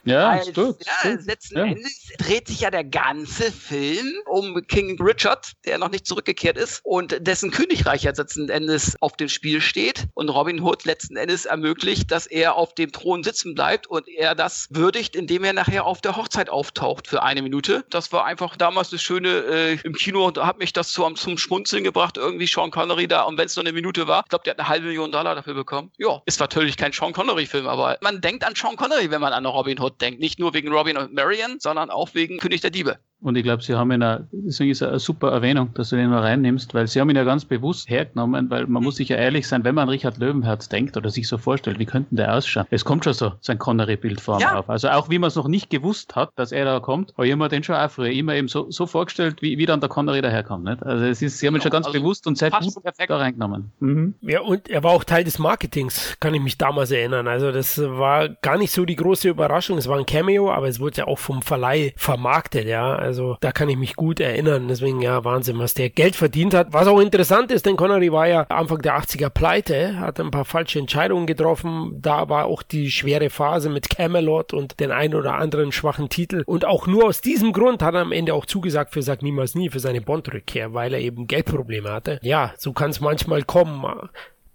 Ja, Als, ist gut. ja, gut. letzten Ja. Endes dreht sich ja der ganze Film um King Richard, der noch nicht zurückgekehrt ist und dessen Königreich ja letzten Endes auf dem Spiel steht und Robin Hood letzten Endes ermöglicht, dass er auf dem Thron sitzen bleibt und er das würdigt, indem er nachher auf der Hochzeit auftaucht für eine Minute. Das war einfach damals das Schöne äh, im Kino, da hat mich das zum, zum Schmunzeln gebracht, irgendwie Sean Connery da und wenn es nur eine Minute war, ich glaube, der hat eine halbe Million Dollar dafür bekommen. Ja, ist natürlich kein Sean Connery-Film, aber man denkt an Sean Connery, wenn man an Robin Hood denkt. Nicht nur wegen Robin und Marion, sondern auch wegen König der Diebe. Und ich glaube, sie haben ihn, auch, deswegen ist es eine super Erwähnung, dass du den mal reinnimmst, weil sie haben ihn ja ganz bewusst hergenommen, weil man muss sich ja ehrlich sein, wenn man an Richard Löwenherz denkt oder sich so vorstellt, wie könnten der ausschauen? Es kommt schon so sein Connery-Bild vor Ja. auf. Also auch wie man es noch nicht gewusst hat, dass er da kommt, habe ich mir den schon auch früher immer eben so, so vorgestellt, wie, wie dann der Connery daherkommt. Nicht? Also es ist, sie haben ihn schon ganz Also bewusst und sehr gut perfekt. da reingenommen. Mhm. Ja, und er war auch Teil des Marketings, kann ich mich damals erinnern. Also das war gar nicht so die große Überraschung. Es war ein Cameo, aber es wurde ja auch vom Verleih vermarktet, ja. Also da kann ich mich gut erinnern. Deswegen, ja, Wahnsinn, was der Geld verdient hat. Was auch interessant ist, denn Connery war ja Anfang der 80er pleite, hat ein paar falsche Entscheidungen getroffen. Da war auch die schwere Phase mit Camelot und den ein oder anderen schwachen Titel. Und auch nur aus diesem Grund hat er am Ende auch zugesagt für Sag Niemals Nie, für seine Bond-Rückkehr, weil er eben Geldprobleme hatte. Ja, so kann es manchmal kommen.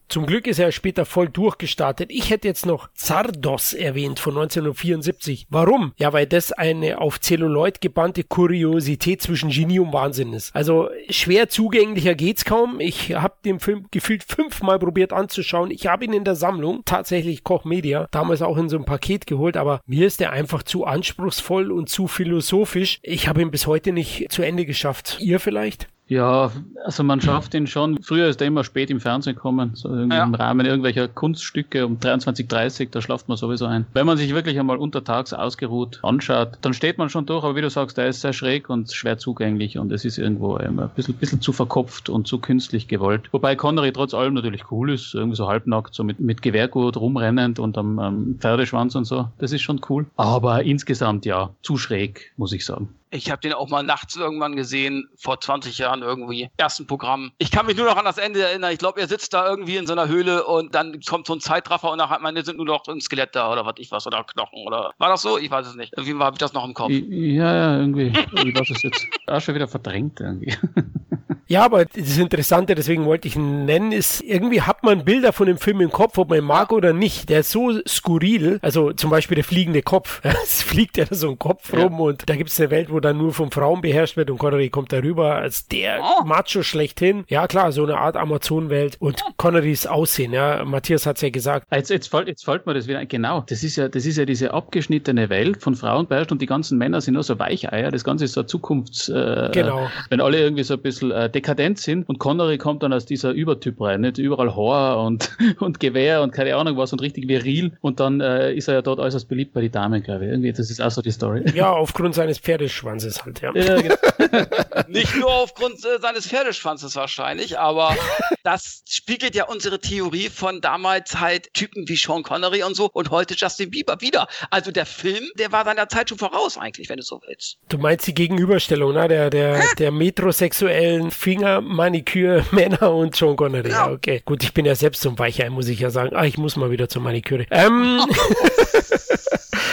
Zum Glück ist er später voll durchgestartet. Ich hätte jetzt noch Zardos erwähnt von 1974. Warum? Ja, weil das eine auf Zelluloid gebannte Kuriosität zwischen Genie und Wahnsinn ist. Also schwer zugänglicher geht's kaum. Ich habe den Film gefühlt fünfmal probiert anzuschauen. Ich habe ihn in der Sammlung, tatsächlich Koch Media, damals auch in so einem Paket geholt, aber mir ist der einfach zu anspruchsvoll und zu philosophisch. Ich habe ihn bis heute nicht zu Ende geschafft. Ihr vielleicht? Ja, also man schafft ihn schon. Früher ist er immer spät im Fernsehen gekommen, so ja. im Rahmen irgendwelcher Kunststücke um 23.30 da schlaft man sowieso ein. Wenn man sich wirklich einmal untertags ausgeruht anschaut, dann steht man schon durch, aber wie du sagst, der ist sehr schräg und schwer zugänglich und es ist irgendwo ein bisschen, bisschen zu verkopft und zu künstlich gewollt. Wobei Connery trotz allem natürlich cool ist, irgendwie so halbnackt, so mit, mit Gewehrgurt rumrennend und am, am Pferdeschwanz und so. Das ist schon cool. Aber insgesamt ja, zu schräg, muss ich sagen. Ich habe den auch mal nachts irgendwann gesehen, vor 20 Jahren irgendwie. Ersten Programm. Ich kann mich nur noch an das Ende erinnern. Ich glaube, er sitzt da irgendwie in so einer Höhle und dann kommt so ein Zeitraffer und nachher meine sind nur noch ein Skelett da oder was ich was oder Knochen oder. War das so? Ich weiß es nicht. Irgendwie habe ich das noch im Kopf. Ja, ja, irgendwie. irgendwie das ist jetzt auch schon wieder verdrängt irgendwie. Ja, aber das Interessante, deswegen wollte ich ihn nennen, ist, irgendwie hat man Bilder von dem Film im Kopf, ob man ihn mag oder nicht. Der ist so skurril. Also zum Beispiel der fliegende Kopf. Es fliegt ja so ein Kopf ja. rum und da gibt es eine Welt, wo dann nur von Frauen beherrscht wird und Connery kommt darüber als der oh. Macho schlechthin. Ja klar, so eine Art Amazonenwelt und Connerys Aussehen, ja. Matthias hat es ja gesagt. Jetzt, jetzt, fällt, jetzt fällt mir das wieder, genau. Das ist ja, das ist ja diese abgeschnittene Welt von Frauen beherrscht und die ganzen Männer sind nur so Weicheier. Das Ganze ist so Zukunfts, äh, genau. wenn alle irgendwie so ein bisschen äh, dekadent sind und Connery kommt dann als dieser Übertyp rein, nicht überall Horror und, und Gewehr und keine Ahnung was und richtig viril und dann äh, ist er ja dort äußerst beliebt bei den Damen, glaube ich. Irgendwie, das ist auch so die Story. Ja, aufgrund seines Pferdeschwanzes halt, ja. ja genau. Nicht nur aufgrund äh, seines Pferdeschwanzes wahrscheinlich, aber das spiegelt ja unsere Theorie von damals halt Typen wie Sean Connery und so und heute Justin Bieber wieder. Also der Film, der war seiner Zeit schon voraus eigentlich, wenn du so willst. Du meinst die Gegenüberstellung, ne? Der, der, der metrosexuellen Finger Maniküre, Männer und Sean Connery. Ja. okay. Gut, ich bin ja selbst ein Weichei, muss ich ja sagen. Ah, ich muss mal wieder zur Maniküre. Ähm,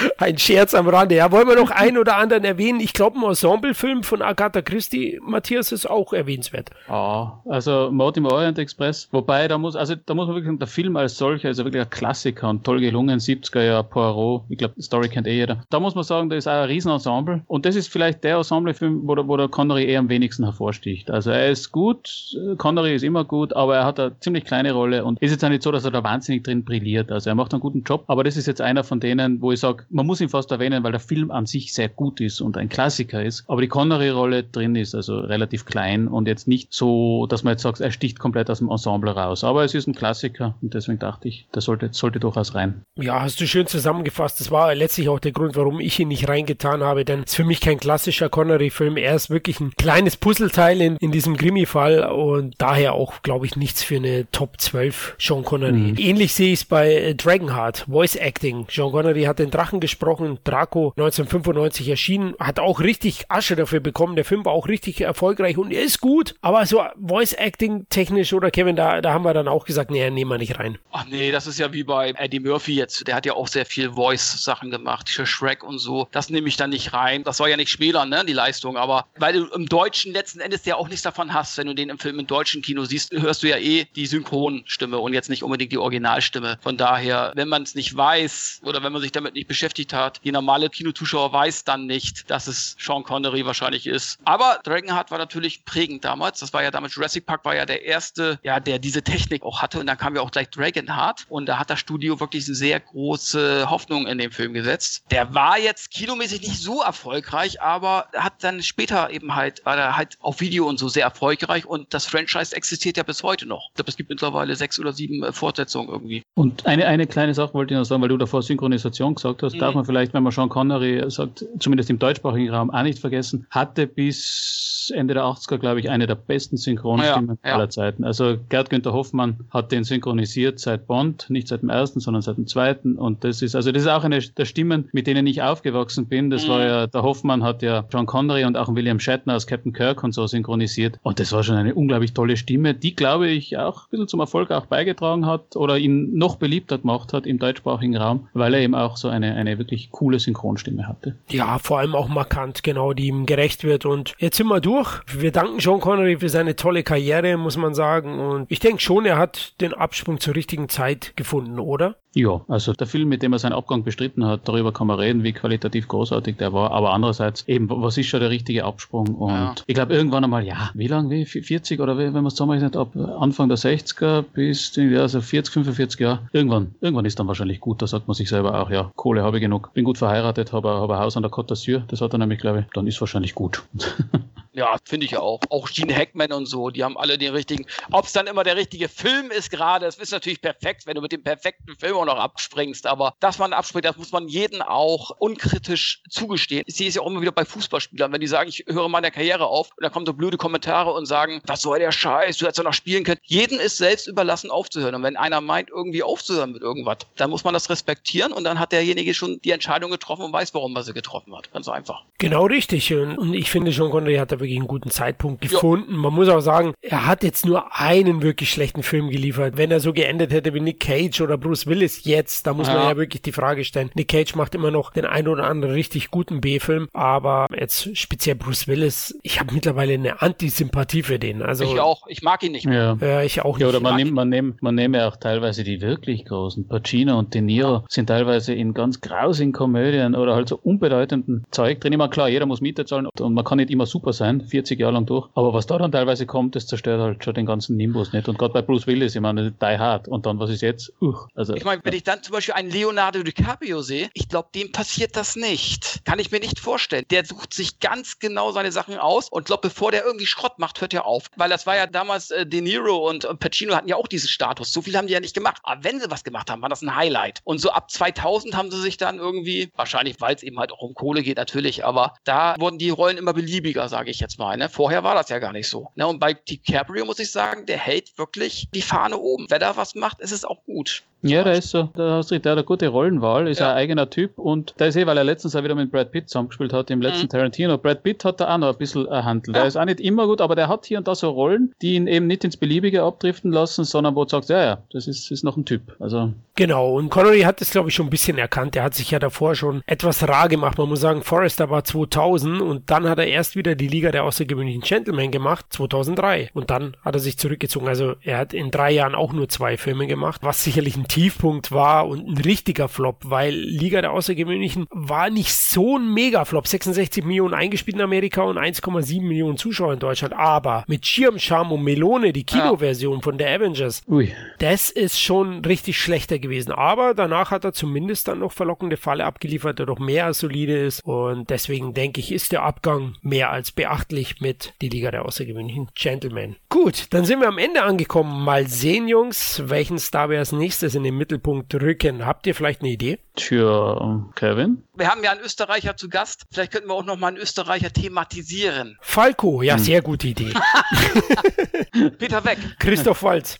ein Scherz am Rande. Ja, wollen wir noch einen oder anderen erwähnen? Ich glaube, ein Ensemblefilm von Agatha Christie, Matthias, ist auch erwähnenswert. Ah, also Mord im Orient Express. Wobei, da muss, also da muss man wirklich sagen, der Film als solcher ist ja wirklich ein Klassiker und toll gelungen. 70er Jahre Poirot. Ich glaube, die Story kennt eh jeder. Da muss man sagen, da ist auch ein Riesenensemble. Und das ist vielleicht der Ensemblefilm, wo der, wo der Connery eher am wenigsten hervorsticht. Also er ist gut, Connery ist immer gut, aber er hat eine ziemlich kleine Rolle und ist jetzt auch nicht so, dass er da wahnsinnig drin brilliert. Also er macht einen guten Job, aber das ist jetzt einer von denen, wo ich sage, man muss ihn fast erwähnen, weil der Film an sich sehr gut ist und ein Klassiker ist, aber die Connery-Rolle drin ist also relativ klein und jetzt nicht so, dass man jetzt sagt, er sticht komplett aus dem Ensemble raus. Aber es ist ein Klassiker und deswegen dachte ich, der sollte, sollte durchaus rein. Ja, hast du schön zusammengefasst. Das war letztlich auch der Grund, warum ich ihn nicht reingetan habe, denn es ist für mich kein klassischer Connery-Film. Er ist wirklich ein kleines Puzzleteil in, in diesem Krimi-Fall und daher auch, glaube ich, nichts für eine Top 12 Sean Connery. Mhm. Ähnlich sehe ich es bei äh, Dragonheart, Voice Acting. Sean Connery hat den Drachen gesprochen, Draco 1995 erschienen, hat auch richtig Asche dafür bekommen. Der Film war auch richtig erfolgreich und er ist gut, aber so Voice Acting technisch oder Kevin, da, da haben wir dann auch gesagt, nee, nehmen wir nicht rein. Ach nee, das ist ja wie bei Eddie Murphy jetzt. Der hat ja auch sehr viel Voice-Sachen gemacht, für Shrek und so. Das nehme ich dann nicht rein. Das soll ja nicht schmälern, ne, die Leistung, aber weil du im Deutschen letzten Endes ja auch nichts davon hast, wenn du den im Film im deutschen Kino siehst, hörst du ja eh die Synchronstimme und jetzt nicht unbedingt die Originalstimme. Von daher, wenn man es nicht weiß oder wenn man sich damit nicht beschäftigt hat, die normale Kinozuschauer weiß dann nicht, dass es Sean Connery wahrscheinlich ist. Aber Dragonheart war natürlich prägend damals. Das war ja damals Jurassic Park war ja der erste, ja, der diese Technik auch hatte und dann kam ja auch gleich Dragonheart und da hat das Studio wirklich eine sehr große Hoffnung in den Film gesetzt. Der war jetzt kinomäßig nicht so erfolgreich, aber hat dann später eben halt war er halt auf Video und so sehr erfolgreich und das Franchise existiert ja bis heute noch. Ich glaube, es gibt mittlerweile sechs oder sieben äh, Fortsetzungen irgendwie. Und eine, eine kleine Sache wollte ich noch sagen, weil du davor Synchronisation gesagt hast, mhm. darf man vielleicht, wenn man Sean Connery sagt, zumindest im deutschsprachigen Raum auch nicht vergessen, hatte bis Ende der 80er, glaube ich, eine der besten Synchronstimmen ja, ja. aller Zeiten. Also Gerd Günther Hoffmann hat den synchronisiert seit Bond, nicht seit dem ersten, sondern seit dem zweiten. Und das ist, also das ist auch eine der Stimmen, mit denen ich aufgewachsen bin. Das mhm. war ja, der Hoffmann hat ja John Connery und auch William Shatner als Captain Kirk und so synchronisiert. Und das war schon eine unglaublich tolle Stimme, die, glaube ich, auch ein bisschen zum Erfolg auch beigetragen hat oder ihn noch beliebter gemacht hat im deutschsprachigen Raum, weil er eben auch so eine, eine wirklich coole Synchronstimme hatte. Ja, vor allem auch markant, genau, die ihm gerecht wird. Und jetzt sind wir durch. Wir danken Sean Connery für seine tolle Karriere, muss man sagen. Und ich denke schon, er hat den Absprung zur richtigen Zeit gefunden, oder? Ja, also der Film, mit dem er seinen Abgang bestritten hat, darüber kann man reden, wie qualitativ großartig der war. Aber andererseits eben, was ist schon der richtige Absprung? Und ja. ich glaube irgendwann einmal, ja, wie lang, wie 40 oder wie, wenn man es zusammenrechnet, ab Anfang der 60er bis ja, also 40, 45 Jahre. Irgendwann, irgendwann ist dann wahrscheinlich gut. Da sagt man sich selber auch, ja, Kohle habe ich genug, bin gut verheiratet, habe, habe ein Haus an der Côte d'Azur. Das hat er nämlich, glaube ich, dann ist wahrscheinlich gut. Ja, finde ich auch. Auch Gene Hackman und so, die haben alle den richtigen. Ob es dann immer der richtige Film ist gerade, das ist natürlich perfekt, wenn du mit dem perfekten Film auch noch abspringst. Aber dass man abspringt, das muss man jeden auch unkritisch zugestehen. Ich sehe es ja auch immer wieder bei Fußballspielern, wenn die sagen, ich höre meine Karriere auf und dann kommen so blöde Kommentare und sagen, was soll der Scheiß, du hättest ja noch spielen können. Jeden ist selbst überlassen aufzuhören. Und wenn einer meint, irgendwie aufzuhören mit irgendwas, dann muss man das respektieren und dann hat derjenige schon die Entscheidung getroffen und weiß, warum er sie getroffen hat. Ganz einfach. Genau richtig. Und ich finde schon, Connery hat da wirklich einen guten Zeitpunkt gefunden. Ja. Man muss auch sagen, er hat jetzt nur einen wirklich schlechten Film geliefert. Wenn er so geendet hätte wie Nick Cage oder Bruce Willis jetzt, da muss ja. man ja wirklich die Frage stellen. Nick Cage macht immer noch den einen oder anderen richtig guten B-Film, aber jetzt speziell Bruce Willis, ich habe mittlerweile eine Antisympathie für den. Also ich auch, ich mag ihn nicht mehr. Ja, ja ich auch nicht. Ja, oder man nimmt, man nimmt, man nimmt ja auch teilweise die wirklich großen. Pacino und De Niro sind teilweise in ganz grausigen Komödien oder halt so unbedeutenden Zeug drin. Immer klar, jeder muss Miete zahlen und man kann nicht immer super sein. 40 40 Jahre lang durch. Aber was da dann teilweise kommt, das zerstört halt schon den ganzen Nimbus nicht. Und gerade bei Bruce Willis, ich meine, Die Hard. Und dann, was ist jetzt? Uch, also, ich meine, wenn ich dann zum Beispiel einen Leonardo DiCaprio sehe, ich glaube, dem passiert das nicht. Kann ich mir nicht vorstellen. Der sucht sich ganz genau seine Sachen aus und glaube, bevor der irgendwie Schrott macht, hört er auf. Weil das war ja damals äh, De Niro und äh, Pacino hatten ja auch diesen Status. So viel haben die ja nicht gemacht. Aber wenn sie was gemacht haben, war das ein Highlight. Und so ab 2000 haben sie sich dann irgendwie, wahrscheinlich, weil es eben halt auch um Kohle geht natürlich, aber da wurden die Rollen immer beliebiger, sage ich jetzt mal. Ne? Vorher war das ja gar nicht so. Ne? Und bei DiCaprio muss ich sagen, der hält wirklich die Fahne oben. Wer da was macht, ist es auch gut. Ja, der ist so, da hast du der hat eine gute Rollenwahl, ist ja. ein eigener Typ und da ist eh, weil er letztens auch wieder mit Brad Pitt zusammengespielt hat, im letzten mhm. Tarantino. Brad Pitt hat da auch noch ein bisschen erhandelt. Ja. Der ist auch nicht immer gut, aber der hat hier und da so Rollen, die ihn eben nicht ins Beliebige abdriften lassen, sondern wo du sagst, ja, ja, das ist, ist noch ein Typ. Also. Genau, und Connery hat das, glaube ich, schon ein bisschen erkannt. Er hat sich ja davor schon etwas rar gemacht. Man muss sagen, Forrester war 2000 und dann hat er erst wieder die Liga der außergewöhnlichen Gentlemen gemacht, 2003. Und dann hat er sich zurückgezogen. Also er hat in drei Jahren auch nur zwei Filme gemacht, was sicherlich ein Tiefpunkt war und ein richtiger Flop, weil Liga der Außergewöhnlichen war nicht so ein Mega-Flop. 66 Millionen eingespielt in Amerika und 1,7 Millionen Zuschauer in Deutschland. Aber mit Schirm, Charme und Melone, die Kinoversion von der Avengers, Ui. das ist schon richtig schlechter gewesen. Aber danach hat er zumindest dann noch verlockende Falle abgeliefert, der doch mehr als solide ist. Und deswegen denke ich, ist der Abgang mehr als beachtlich mit die Liga der Außergewöhnlichen Gentlemen. Gut, dann sind wir am Ende angekommen. Mal sehen, Jungs, welchen Star wir als nächstes in den Mittelpunkt rücken. Habt ihr vielleicht eine Idee? Tja, Kevin? Wir haben ja einen Österreicher zu Gast. Vielleicht könnten wir auch noch mal einen Österreicher thematisieren. Falco, ja, hm. sehr gute Idee. Peter Weg. Christoph Walz.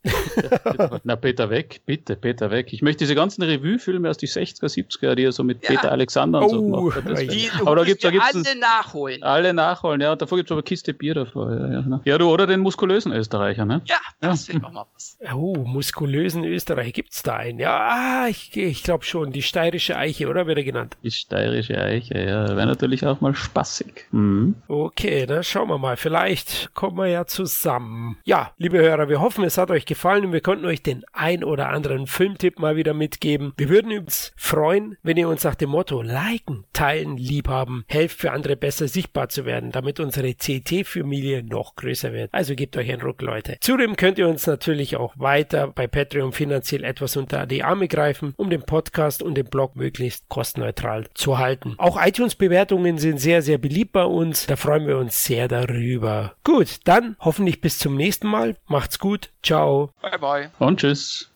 Na, Peter Weg, bitte, Peter Weg. Ich möchte diese ganzen Revue-Filme aus die 60er, 70er, die er so mit ja. Peter Alexander und oh, so gemacht hat. Die, aber da gibt's, da gibt's alle nachholen. Alle nachholen, ja. Und davor gibt es aber Kiste Bier davor. Ja, ja, ne? ja, du, oder den muskulösen Österreicher, ne? Ja, das ja. wäre mal was. Oh, muskulösen Österreicher, gibt's da einen? Ja, ich, ich glaube schon. Die steirische Eiche, oder? Wird er genannt? Die steirische Eiche, ja. Wäre natürlich auch mal spaßig. Mhm. Okay, dann schauen wir mal. Vielleicht kommen wir ja zusammen. Ja, liebe Hörer, wir hoffen, es hat euch gefallen und wir konnten euch den ein oder anderen Filmtipp mal wieder mitgeben. Wir würden uns freuen, wenn ihr uns nach dem Motto liken, teilen, liebhaben, helft für andere besser sichtbar zu werden, damit unsere CT-Familie noch größer wird. Also gebt euch einen Ruck, Leute. Zudem könnt ihr uns natürlich auch weiter bei Patreon finanziell etwas unter die Arme greifen, um den Podcast und den Blog möglichst kostenneutral zu halten. Auch iTunes-Bewertungen sind sehr, sehr beliebt bei uns. Da freuen wir uns sehr darüber. Gut, dann hoffentlich bis zum nächsten Mal. Macht's gut. Ciao. Bye, bye. Und tschüss.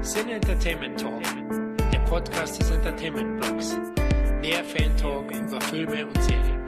Sin Entertainment Talk, der Podcast des Entertainment Blogs. Mehr Fan Talk über Filme und Serien.